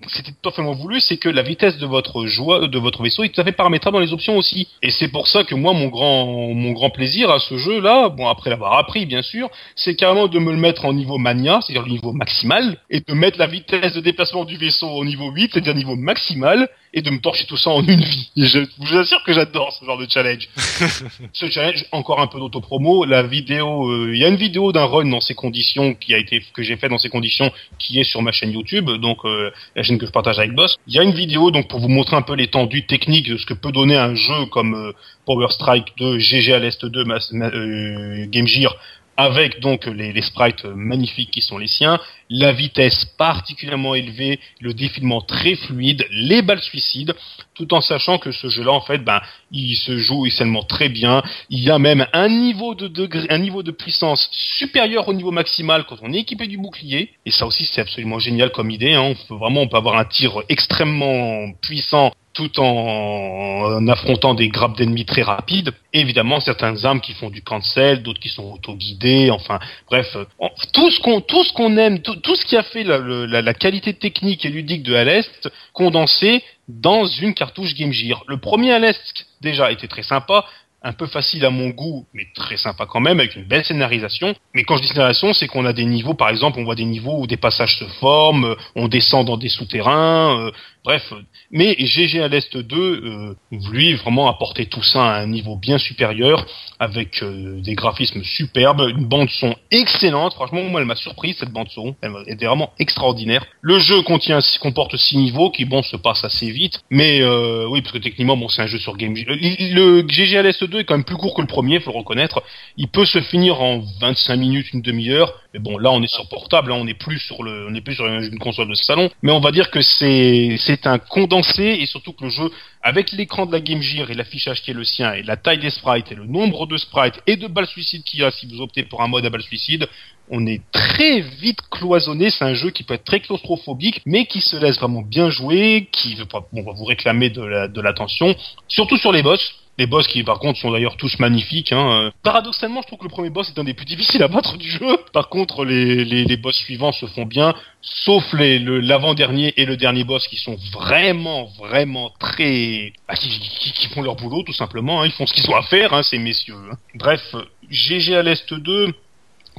c'était totalement voulu, c'est que la vitesse de votre joie, de votre vaisseau est tout à fait paramétrable dans les options aussi. Et c'est pour ça que moi, mon grand, mon grand plaisir à ce jeu-là, bon après l'avoir appris bien sûr, c'est carrément de me le mettre en niveau mania, c'est-à-dire le niveau maximal, et de mettre la vitesse de déplacement du vaisseau au niveau 8, c'est-à-dire niveau maximal, et de me torcher tout ça en une vie. Et je vous assure que j'adore ce genre de challenge. <laughs> ce challenge, encore un peu d'autopromo, la vidéo, euh, il y a une vidéo d'un run dans ces conditions qui a été que j'ai fait dans ces conditions, qui est sur ma chaîne YouTube, donc euh, la chaîne que je partage avec Boss. Il y a une vidéo donc pour vous montrer un peu l'étendue technique de ce que peut donner un jeu comme euh, Power Strike 2, GG à l'Est 2, Mas- ma- euh, Game Gear avec donc les, sprites magnifiques qui sont les siens, la vitesse particulièrement élevée, le défilement très fluide, les balles suicides, tout en sachant que ce jeu-là, en fait, ben, il se joue essentiellement très bien. Il y a même un niveau de degré, un niveau de puissance supérieur au niveau maximal quand on est équipé du bouclier. Et ça aussi, c'est absolument génial comme idée. Hein. On peut vraiment, on peut avoir un tir extrêmement puissant tout en, affrontant des grappes d'ennemis très rapides. Évidemment, certaines armes qui font du cancel, d'autres qui sont auto-guidées. Enfin, bref, euh, tout ce qu'on, tout ce qu'on aime, tout, tout ce qui a fait la, qualité technique et ludique de Alest, condensé dans une cartouche Game Gear. Le premier Alest, déjà, était très sympa, un peu facile à mon goût, mais très sympa quand même, avec une belle scénarisation. Mais quand je dis scénarisation, c'est qu'on a des niveaux, par exemple, on voit des niveaux où des passages se forment, on descend dans des souterrains, euh, bref. Mais GG à l'Est 2, euh, lui, vraiment apporter tout ça à un niveau bien supérieur, avec euh, des graphismes superbes, une bande son excellente. Franchement, moi, elle m'a surpris cette bande son. Elle était vraiment extraordinaire. Le jeu contient, comporte six niveaux qui, bon, se passent assez vite, mais euh, oui, parce que techniquement, bon, c'est un jeu sur Game. Le, GG à l'Est 2 est quand même plus court que le premier, faut le reconnaître. Il peut se finir en 25 minutes, une demi-heure. Mais bon, là, on est sur portable, là, on n'est plus sur le, on n'est plus sur une, console de salon. Mais on va dire que c'est, c'est un condensé et surtout que le jeu, avec l'écran de la Game Gear et l'affichage qui est le sien et la taille des sprites et le nombre de sprites et de balles suicides qu'il y a si vous optez pour un mode à balles suicides, on est très vite cloisonné. C'est un jeu qui peut être très claustrophobique, mais qui se laisse vraiment bien jouer, qui veut pas, bon, va vous réclamer de la, de l'attention, surtout sur les boss. Les boss qui par contre sont d'ailleurs tous magnifiques. Hein. Euh, Paradoxalement, je trouve que le premier boss est un des plus difficiles à battre du jeu. Par contre, les, les, les boss suivants se font bien, sauf les le- l'avant-dernier et le dernier boss qui sont vraiment, vraiment très... bah, qui, qui, qui font leur boulot tout simplement. hein. Ils font ce qu'ils ont à faire, hein, ces messieurs. hein. Bref, GG à l'Est 2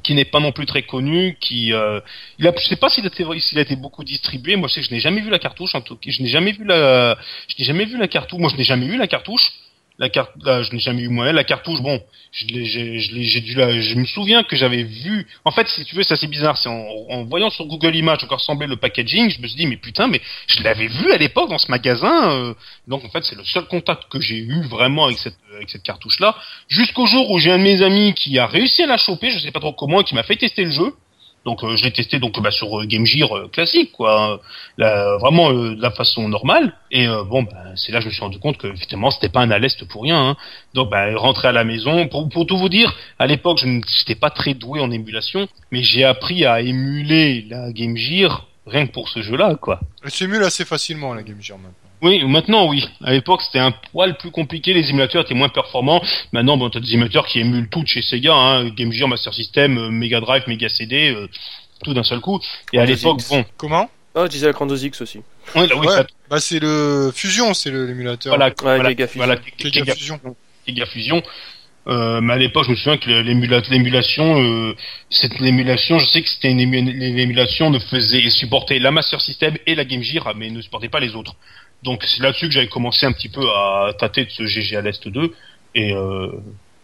qui n'est pas non plus très connu, qui euh, il a, je sais pas s'il a, été, s'il a été beaucoup distribué. Moi, je sais que je n'ai jamais vu la cartouche. En tout cas, je n'ai jamais vu la, je n'ai jamais vu la cartouche. Moi, je n'ai jamais eu la cartouche. La carte, là, je n'ai jamais eu moi la cartouche. Bon, je l'ai, j'ai, dû la, je me souviens que j'avais vu. En fait, si tu veux, c'est assez bizarre. C'est en, voyant sur Google Images encore ressembler le packaging, je me suis dit mais putain, mais je l'avais vu à l'époque dans ce magasin. euh. donc en fait, c'est le seul contact que j'ai eu vraiment avec cette, avec cette cartouche là. Jusqu'au jour où j'ai un de mes amis qui a réussi à la choper, je sais pas trop comment, et qui m'a fait tester le jeu. Donc euh, je l'ai testé donc bah, sur euh, Game Gear euh, classique quoi, La- vraiment de la façon normale. Et bon bah, c'est là que je me suis rendu compte que effectivement c'était pas un aleste pour rien. Hein. Donc bah, rentrer à la maison, pour, pour tout vous dire, à l'époque je n'étais pas très doué en émulation, mais j'ai appris à émuler la Game Gear rien que pour ce jeu-là quoi. Elle s'émule assez facilement, la Game Gear, maintenant. Oui, maintenant oui. À l'époque, c'était un poil plus compliqué. Les émulateurs étaient moins performants. Maintenant, bon, t'as des émulateurs qui émulent tout de chez Sega, hein, Game Gear, Master System, euh, Mega Drive, Mega CD, euh, tout d'un seul coup. Et à l'époque, bon, Comment? Oh, je disais la Grandos X aussi. ouais, là, oui, Ouais. ça- Bah, c'est le Fusion, c'est l'émulateur. voilà, Ouais, voilà, Mega Fusion. voilà, Fusion. Mega Fusion. Euh, mais à l'époque, je me souviens que l'émula- l'émulation, euh, cette l'émulation, je sais que c'était une ému- l'émulation ne faisait supporter la Master System et la Game Gear, mais ne supportait pas les autres. Donc c'est là-dessus que j'avais commencé un petit peu à tâter de ce GG à l'Est 2 et euh,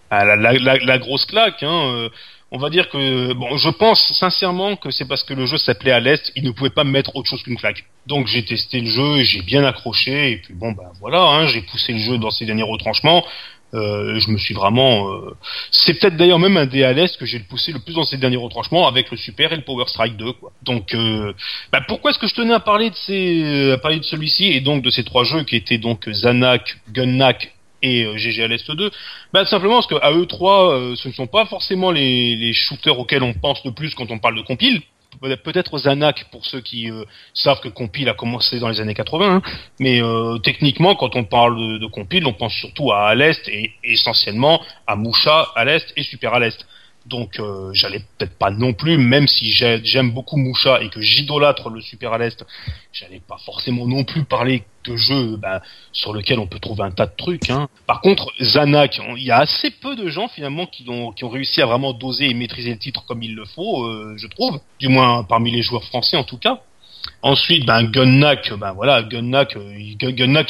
la, grosse claque. Hein, euh, on va dire que bon, je pense sincèrement que c'est parce que le jeu s'appelait à l'Est, il ne pouvait pas me mettre autre chose qu'une claque. Donc j'ai testé le jeu, j'ai bien accroché et puis bon bah voilà, hein, j'ai poussé le jeu dans ses derniers retranchements. Euh, je me suis vraiment. Euh, C'est peut-être d'ailleurs même un l'est que j'ai poussé le plus dans ces derniers retranchements avec le Super et le Power Strike 2. Quoi. Donc, euh, bah, pourquoi est-ce que je tenais à parler de ces, à parler de celui-ci et donc de ces trois jeux qui étaient donc Zanak, Gunnak et euh, GG à l'Est 2 bah, Simplement parce qu'à eux trois, euh, ce ne sont pas forcément les, les shooters auxquels on pense le plus quand on parle de compile. Peut- Peut-être Zanak pour ceux qui euh, savent que compile a commencé dans les années 80, hein. mais euh, techniquement, quand on parle de, compile, on pense surtout à à l'Est et essentiellement à Musha à l'Est et Super à l'Est. Donc euh, j'allais peut-être pas non plus, même si j'ai- j'aime beaucoup Musha et que j'idolâtre le Super à l'Est, j'allais pas forcément non plus parler de jeux ben, sur lesquels on peut trouver un tas de trucs. Hein. Par contre, Zanak, il y a assez peu de gens finalement qui ont, qui ont réussi à vraiment doser et maîtriser le titre comme il le faut, euh, je trouve. Du moins parmi les joueurs français en tout cas. Ensuite, ben Gunnak, ben voilà, Gunnak, euh, il-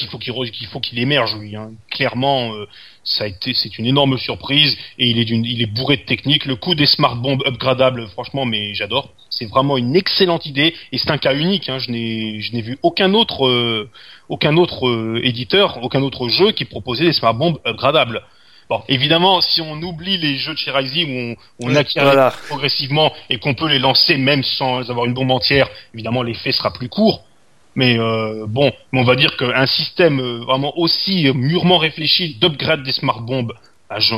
faut qu'il faut qu'il émerge lui. Hein. Clairement, euh, ça a été, c'est une énorme surprise et il est d'une, il est bourré de technique. Le coup des smart bombs upgradables, franchement, mais j'adore. C'est vraiment une excellente idée et c'est un cas unique. Hein. Je n'ai, je n'ai vu aucun autre, euh, aucun autre euh, éditeur, aucun autre jeu qui proposait des smart bombs upgradables. Bon, évidemment, si on oublie les jeux de chez Rising où on, on Oui, acquiert Voilà. progressivement et qu'on peut les lancer même sans avoir une bombe entière, évidemment l'effet sera plus court. Mais euh, bon, mais on va dire qu'un système euh, vraiment aussi euh, mûrement réfléchi d'upgrade des smart bombes, bah, je,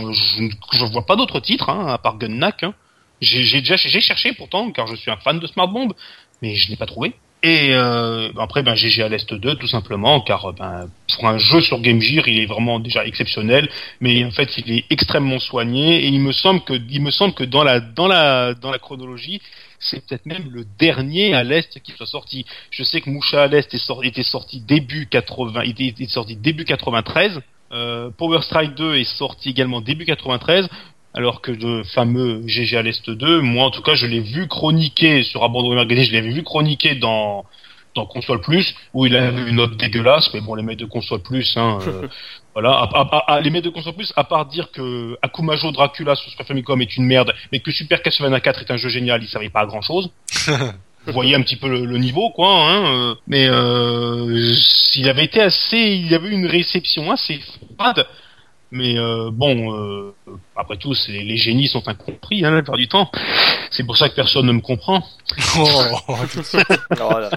je vois pas d'autres titres hein, à part Gunnak. Hein. J'ai déjà j'ai cherché pourtant car je suis un fan de smart bombes, mais je n'ai pas trouvé. Et euh, après, ben GG à l'Est 2, tout simplement, car ben, pour un jeu sur Game Gear, il est vraiment déjà exceptionnel, mais en fait, il est extrêmement soigné, et il me semble que, il me semble que dans la, dans la, dans la chronologie, c'est peut-être même le dernier à l'Est qui soit sorti. Je sais que Moucha à l'Est était sorti début 80, il était, était sorti début 93, euh, Power Strike 2 est sorti également début 93, alors que le fameux GG à l'Est 2, moi en tout cas je l'ai vu chroniquer sur Abandon Magazine, je l'avais vu chroniquer dans dans Console Plus, où il avait une note dégueulasse, mais bon les mecs de Console Plus, hein, euh, <laughs> voilà, à, à- à- les mecs de Console Plus, à part dire que Akumajo Dracula sur Super Famicom est une merde, mais que Super Castlevania 4 est un jeu génial, ils savaient pas grand chose. <laughs> Vous voyez un petit peu le, le niveau, quoi. Hein, euh, mais euh, il avait été assez, il avait une réception assez froide. Mais euh, bon, euh, après tout, c'est- les génies sont incompris hein, la plupart du temps. C'est pour ça que personne ne me comprend. Oh, <laughs> Voilà.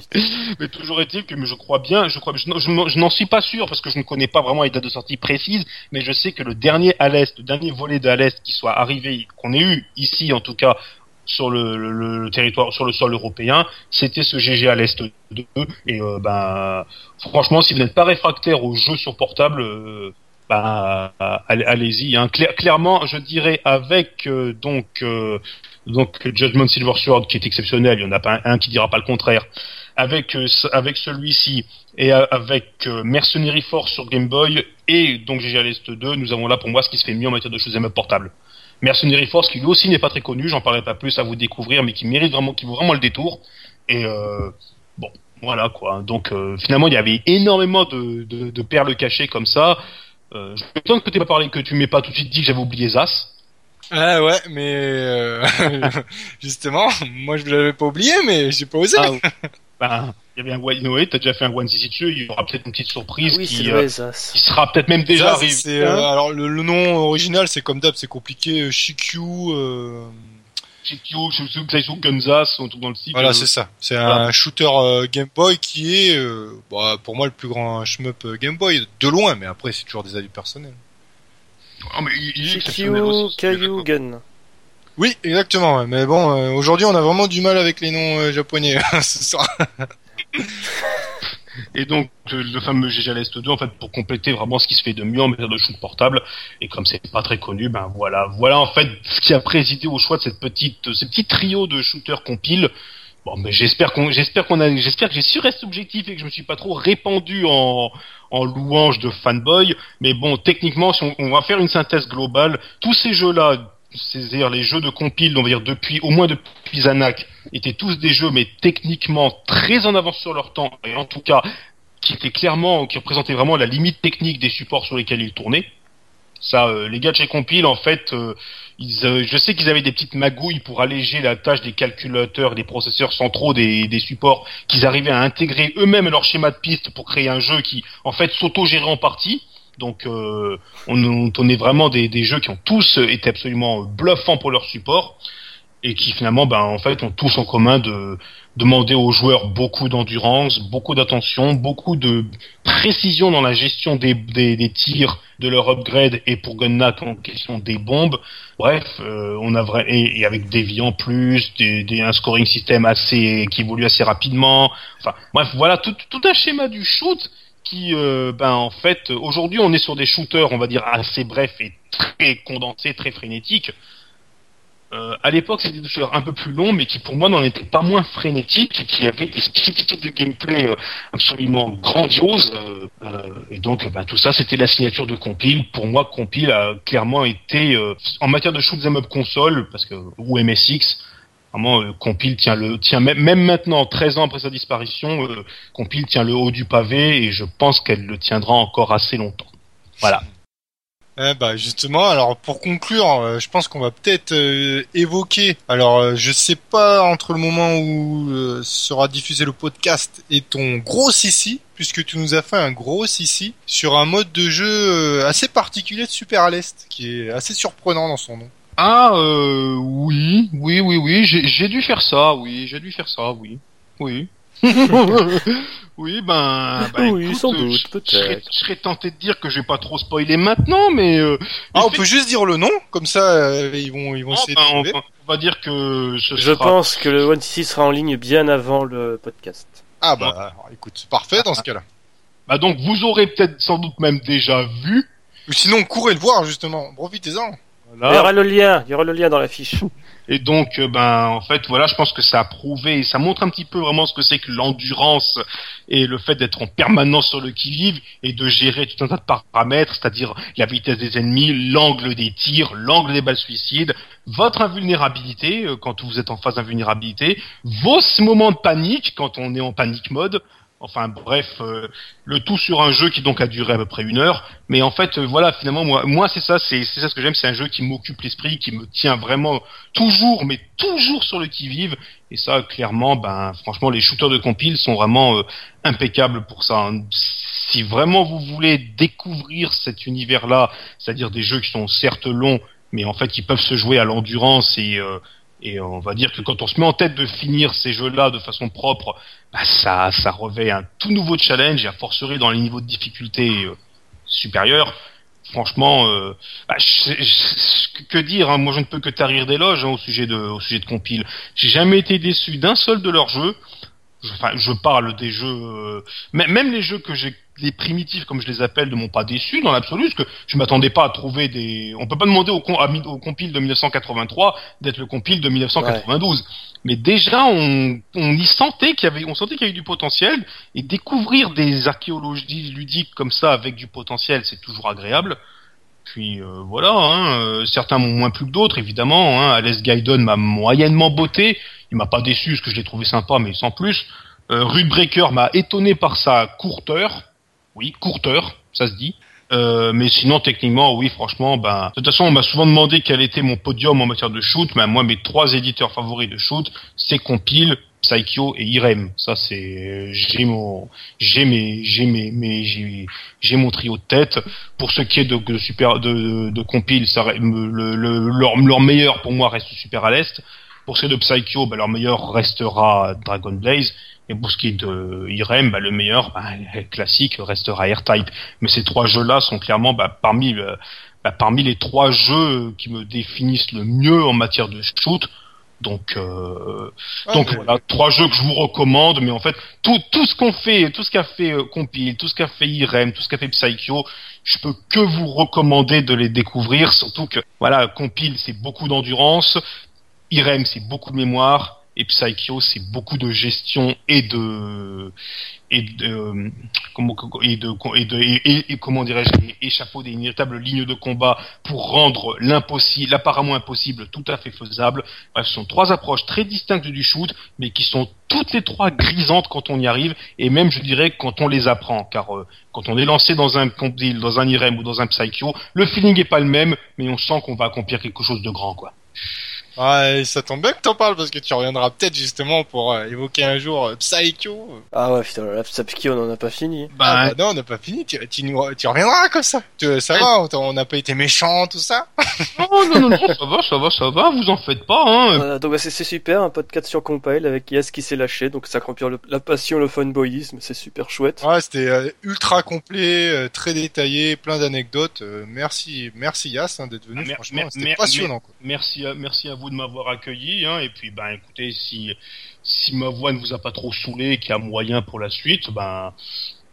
Mais toujours est-il que je crois bien, je crois, je, n'en- je n'en- je n'en suis pas sûr parce que je ne connais pas vraiment les dates de sortie précises, mais je sais que le dernier à l'est, le dernier volet de à l'est qui soit arrivé, qu'on ait eu ici en tout cas sur le, le- le territoire, sur le sol européen, c'était ce GG à l'est 2. Et euh, ben, franchement, si vous n'êtes pas réfractaire aux jeux sur portable, euh, bah, allez- allez-y. Hein. Cla- clairement, je dirais avec euh, donc euh, donc Judgment Silver Sword qui est exceptionnel, il y en a pas un, qui dira pas le contraire. Avec euh, avec celui-ci et euh, avec euh, Mercenary Force sur Game Boy et donc GG l'Est 2, nous avons là pour moi ce qui se fait mieux en matière de choses up portable. Mercenary Force qui lui aussi n'est pas très connu, j'en parlerai pas plus à vous découvrir, mais qui mérite vraiment, qui vaut vraiment le détour. Et euh, bon, voilà quoi. Donc euh, finalement il y avait énormément de, de, de perles cachées comme ça. Euh, je m'étonne que tu pas parlé, que tu m'aies pas tout de suite dit que j'avais oublié Zas. Ah ouais, mais euh, <laughs> justement, moi je l'avais pas oublié, mais j'ai pas osé. Ah, ben, il y avait un One Noé, t'as déjà fait un One City dessus, il y aura peut-être une petite surprise Ah oui, qui, euh, vrai, ça. qui sera peut-être même déjà arrivée. c'est, euh, alors le, le nom original, c'est comme d'hab, c'est compliqué. euh, Shikyu. Gunzas, un truc dans le style. Voilà, euh, c'est ça. C'est voilà. un shooter euh, Game Boy qui est, euh, bah, pour moi, le plus grand shmup Game Boy de loin. Mais après, c'est toujours des avis personnels. Ah, mais il, est Gun. Oui, exactement. Mais bon, euh, aujourd'hui, on a vraiment du mal avec les noms euh, japonais. <laughs> c'est ça. Et donc, le, le fameux GG à l'Est 2, en fait, pour compléter vraiment ce qui se fait de mieux en matière de shoot portable, et comme c'est pas très connu, ben voilà, voilà en fait ce qui a présidé au choix de cette petite, ce petit trio de shooters compile. Bon, mais j'espère qu'on, j'espère qu'on a, j'espère que j'ai su rester objectif et que je me suis pas trop répandu en, en louange de fanboy. Mais bon, techniquement, si on, on va faire une synthèse globale, tous ces jeux-là, c'est-à-dire les jeux de compile, on va dire depuis, au moins depuis Zanak, étaient tous des jeux, mais techniquement très en avance sur leur temps, et en tout cas, qui étaient clairement, qui représentaient vraiment la limite technique des supports sur lesquels ils tournaient. Ça, euh, les gars de chez Compile, en fait, euh, euh, je sais qu'ils avaient des petites magouilles pour alléger la tâche des calculateurs, des processeurs centraux, des, supports, qu'ils arrivaient à intégrer eux-mêmes leur schéma de piste pour créer un jeu qui, en fait, s'auto-gérait en partie. Donc euh, on, on est vraiment des, des jeux qui ont tous été absolument bluffants pour leur support et qui finalement, ben, en fait, ont tous en commun de demander aux joueurs beaucoup d'endurance, beaucoup d'attention, beaucoup de précision dans la gestion des, des, des tirs, de leur upgrade et pour Gunnak en question des bombes. Bref, euh, on a vrai et, et avec des vies en plus, des, des, un scoring système assez qui évolue assez rapidement. Enfin, bref, voilà tout, tout un schéma du shoot euh, ben en fait, aujourd'hui on est sur des shooters, on va dire assez brefs et très condensés, très frénétiques. Euh, à l'époque, c'était des shooters un peu plus longs, mais qui pour moi n'en étaient pas moins frénétiques, et qui avaient des spécificités de gameplay euh, absolument grandioses. Euh, et donc, ben, tout ça, c'était la signature de Compile. Pour moi, Compile a clairement été, en matière de shoot'em up console, parce que ou MSX, Vraiment, euh, Compile tient le tient même, maintenant, 13 ans après sa disparition, euh, Compile tient le haut du pavé et je pense qu'elle le tiendra encore assez longtemps. Voilà. Eh bah justement, alors pour conclure, euh, je pense qu'on va peut-être euh, évoquer. Alors, euh, je sais pas entre le moment où euh, sera diffusé le podcast et ton gros ici, puisque tu nous as fait un gros ici sur un mode de jeu assez particulier de Super à qui est assez surprenant dans son nom. Ah euh, oui, oui, oui, oui, j'ai j'ai dû faire ça, oui, j'ai dû faire ça, oui, oui. <laughs> oui, ben, ben, Oui, écoute, sans euh, doute, je- peut-être. Je serais, je serais tenté de dire que je vais pas trop spoiler maintenant, mais euh, Ah, on peut juste dire le nom, comme ça euh, ils vont ils vont essayer de ben, on, va dire que ce Je sera- pense que le One CC sera en ligne bien avant le podcast. Ah bah alors, écoute, c'est parfait dans ce cas-là. Bah donc vous aurez peut-être sans doute même déjà vu. Ou sinon, courez le voir justement. Profitez-en. Il y aura le lien, il y aura le lien dans la fiche. Et donc, euh, ben, en fait, voilà, je pense que ça a prouvé, ça montre un petit peu vraiment ce que c'est que l'endurance et le fait d'être en permanence sur le qui-vive et de gérer tout un tas de paramètres, c'est-à-dire la vitesse des ennemis, l'angle des tirs, l'angle des balles suicides, votre invulnérabilité euh, quand vous êtes en phase d'invulnérabilité, vos moments de panique quand on est en panique mode. Enfin bref, euh, le tout sur un jeu qui donc a duré à peu près une heure. Mais en fait, euh, voilà, finalement, moi, moi c'est ça, c'est ça ce que j'aime, c'est un jeu qui m'occupe l'esprit, qui me tient vraiment toujours, mais toujours sur le qui-vive. Et ça, clairement, ben, franchement, les shooters de compile sont vraiment euh, impeccables pour ça. hein. Si vraiment vous voulez découvrir cet univers-là, c'est-à-dire des jeux qui sont certes longs, mais en fait qui peuvent se jouer à l'endurance et et on va dire que quand on se met en tête de finir ces jeux-là de façon propre, bah ça, ça revêt un tout nouveau challenge et a fortiori dans les niveaux de difficulté euh, supérieurs. Franchement, euh, bah, que dire hein, Moi, je ne peux que tarir d'éloges hein, au sujet de au sujet de compile. J'ai jamais été déçu d'un seul de leurs jeux. Je, enfin, je parle des jeux, euh, mê- même les jeux que j'ai, les primitifs comme je les appelle, ne m'ont pas déçu dans l'absolu, parce que je m'attendais pas à trouver des. On peut pas demander au, com- au compile de 1983 d'être le compile de 1992. Mais déjà, on, on y sentait qu'il y avait, on sentait qu'il y avait du potentiel, et découvrir des archéologies ludiques comme ça avec du potentiel, c'est toujours agréable. Puis euh, voilà, hein, euh, certains m'ont moins plu que d'autres, évidemment. Hein. Alice Gaiden m'a moyennement botté, il m'a pas déçu parce que je l'ai trouvé sympa, mais sans plus. Euh, Rude Breaker m'a étonné par sa courteur, oui, courteur, ça se dit. Euh, mais sinon, techniquement, oui, franchement, ben, de toute façon, on m'a souvent demandé quel était mon podium en matière de shoot. Mais moi, mes trois éditeurs favoris de shoot, c'est Compile, Psycho et Irem. Ça, c'est, j'ai mon, j'ai mes, j'ai mes, mes- j'ai, mon trio de tête. Pour ce qui est de, super, de, de, Compile, ça, leur meilleur pour moi reste Super à l'Est. Pour ce qui est de Psycho, ben, leur meilleur restera Dragon Blaze. Et pour ce qui est de Irem, bah, le meilleur, bah, classique, restera R-Type. Mais ces trois jeux-là sont clairement bah, parmi, euh, bah, parmi les trois jeux qui me définissent le mieux en matière de shoot. Donc, euh, Ah, donc voilà, trois jeux que je vous recommande. Mais en fait, tout, tout ce qu'on fait, tout ce qu'a fait euh, Compile, tout ce qu'a fait Irem, tout ce qu'a fait Psycho, je peux que vous recommander de les découvrir. Surtout que voilà, Compile, c'est beaucoup d'endurance. Irem, c'est beaucoup de mémoire. Et Psycho, c'est beaucoup de gestion et de et de euh, et de et de et, comment dirais-je échafauder une véritable ligne de combat pour rendre l'impossible, l'apparemment impossible, tout à fait faisable. Bref, ce sont trois approches très distinctes du shoot, mais qui sont toutes les trois grisantes quand on y arrive, et même je dirais quand on les apprend, car euh, quand on est lancé dans un dans un Irem ou dans un Psycho, le feeling est pas le même, mais on sent qu'on va accomplir quelque chose de grand, quoi. Ouais, ça tombe bien que t'en parles parce que tu reviendras peut-être justement pour euh, évoquer un jour euh, Psycho. Ah ouais, putain, la Psycho, on en a pas fini. Ah bah non, on n'a pas fini. Tu, tu, nous- tu reviendras comme ça. Tu, ça va, on n'a pas été méchants, tout ça. Non, <laughs> non, non, non, ça va, ça va, ça va, vous en faites pas, hein. Voilà, donc bah, c'est c'est super, un podcast sur Compile avec Yes qui s'est lâché, donc ça remplir le- la passion, le fanboyisme, c'est super chouette. Ouais, c'était euh, ultra complet, euh, très détaillé, plein d'anecdotes. Euh, merci, merci Yas hein, d'être venu. Ah, mer- franchement, mer- c'était mer- passionnant. Quoi. Merci à, merci à vous de m'avoir accueilli, hein, et puis, ben, écoutez, si, si ma voix ne vous a pas trop saoulé et qu'il y a moyen pour la suite, ben,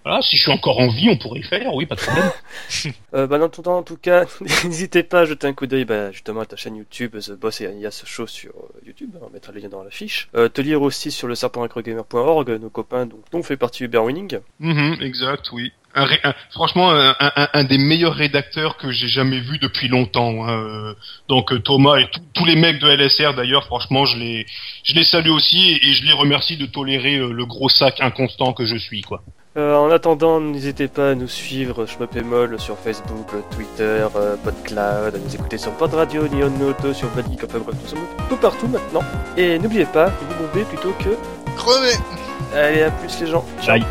voilà, si je suis encore en vie, on pourrait le faire, oui, pas de problème. <laughs> Euh, bah, dans tout temps, en tout cas, <laughs> n'hésitez pas à jeter un coup d'œil bah, justement à ta chaîne YouTube, The Boss et Yas Show sur euh, YouTube, on mettra le lien dans la fiche. Euh, te lire aussi sur le serpentacrogamer.org, nos copains dont, dont fait partie Uber Winning. Mhm, exact, oui. Un ré- un- franchement, un, un- un des meilleurs rédacteurs que j'ai jamais vu depuis longtemps. hein, euh, Donc euh, Thomas et tous- tous les mecs de LSR d'ailleurs, franchement, je les, je les salue aussi et, et je les remercie de tolérer euh, le gros sac inconstant que je suis, quoi. Euh, en attendant, n'hésitez pas à nous suivre, Schmopémol sur Facebook, Twitter, euh, PodCloud, à nous écouter sur Pod Radio, Neon Noto, sur Badgeek, enfin bref, nous sommes tout partout maintenant. Et n'oubliez pas, vous bombez plutôt que... Crevé Allez, à plus les gens. Ciao. Bye.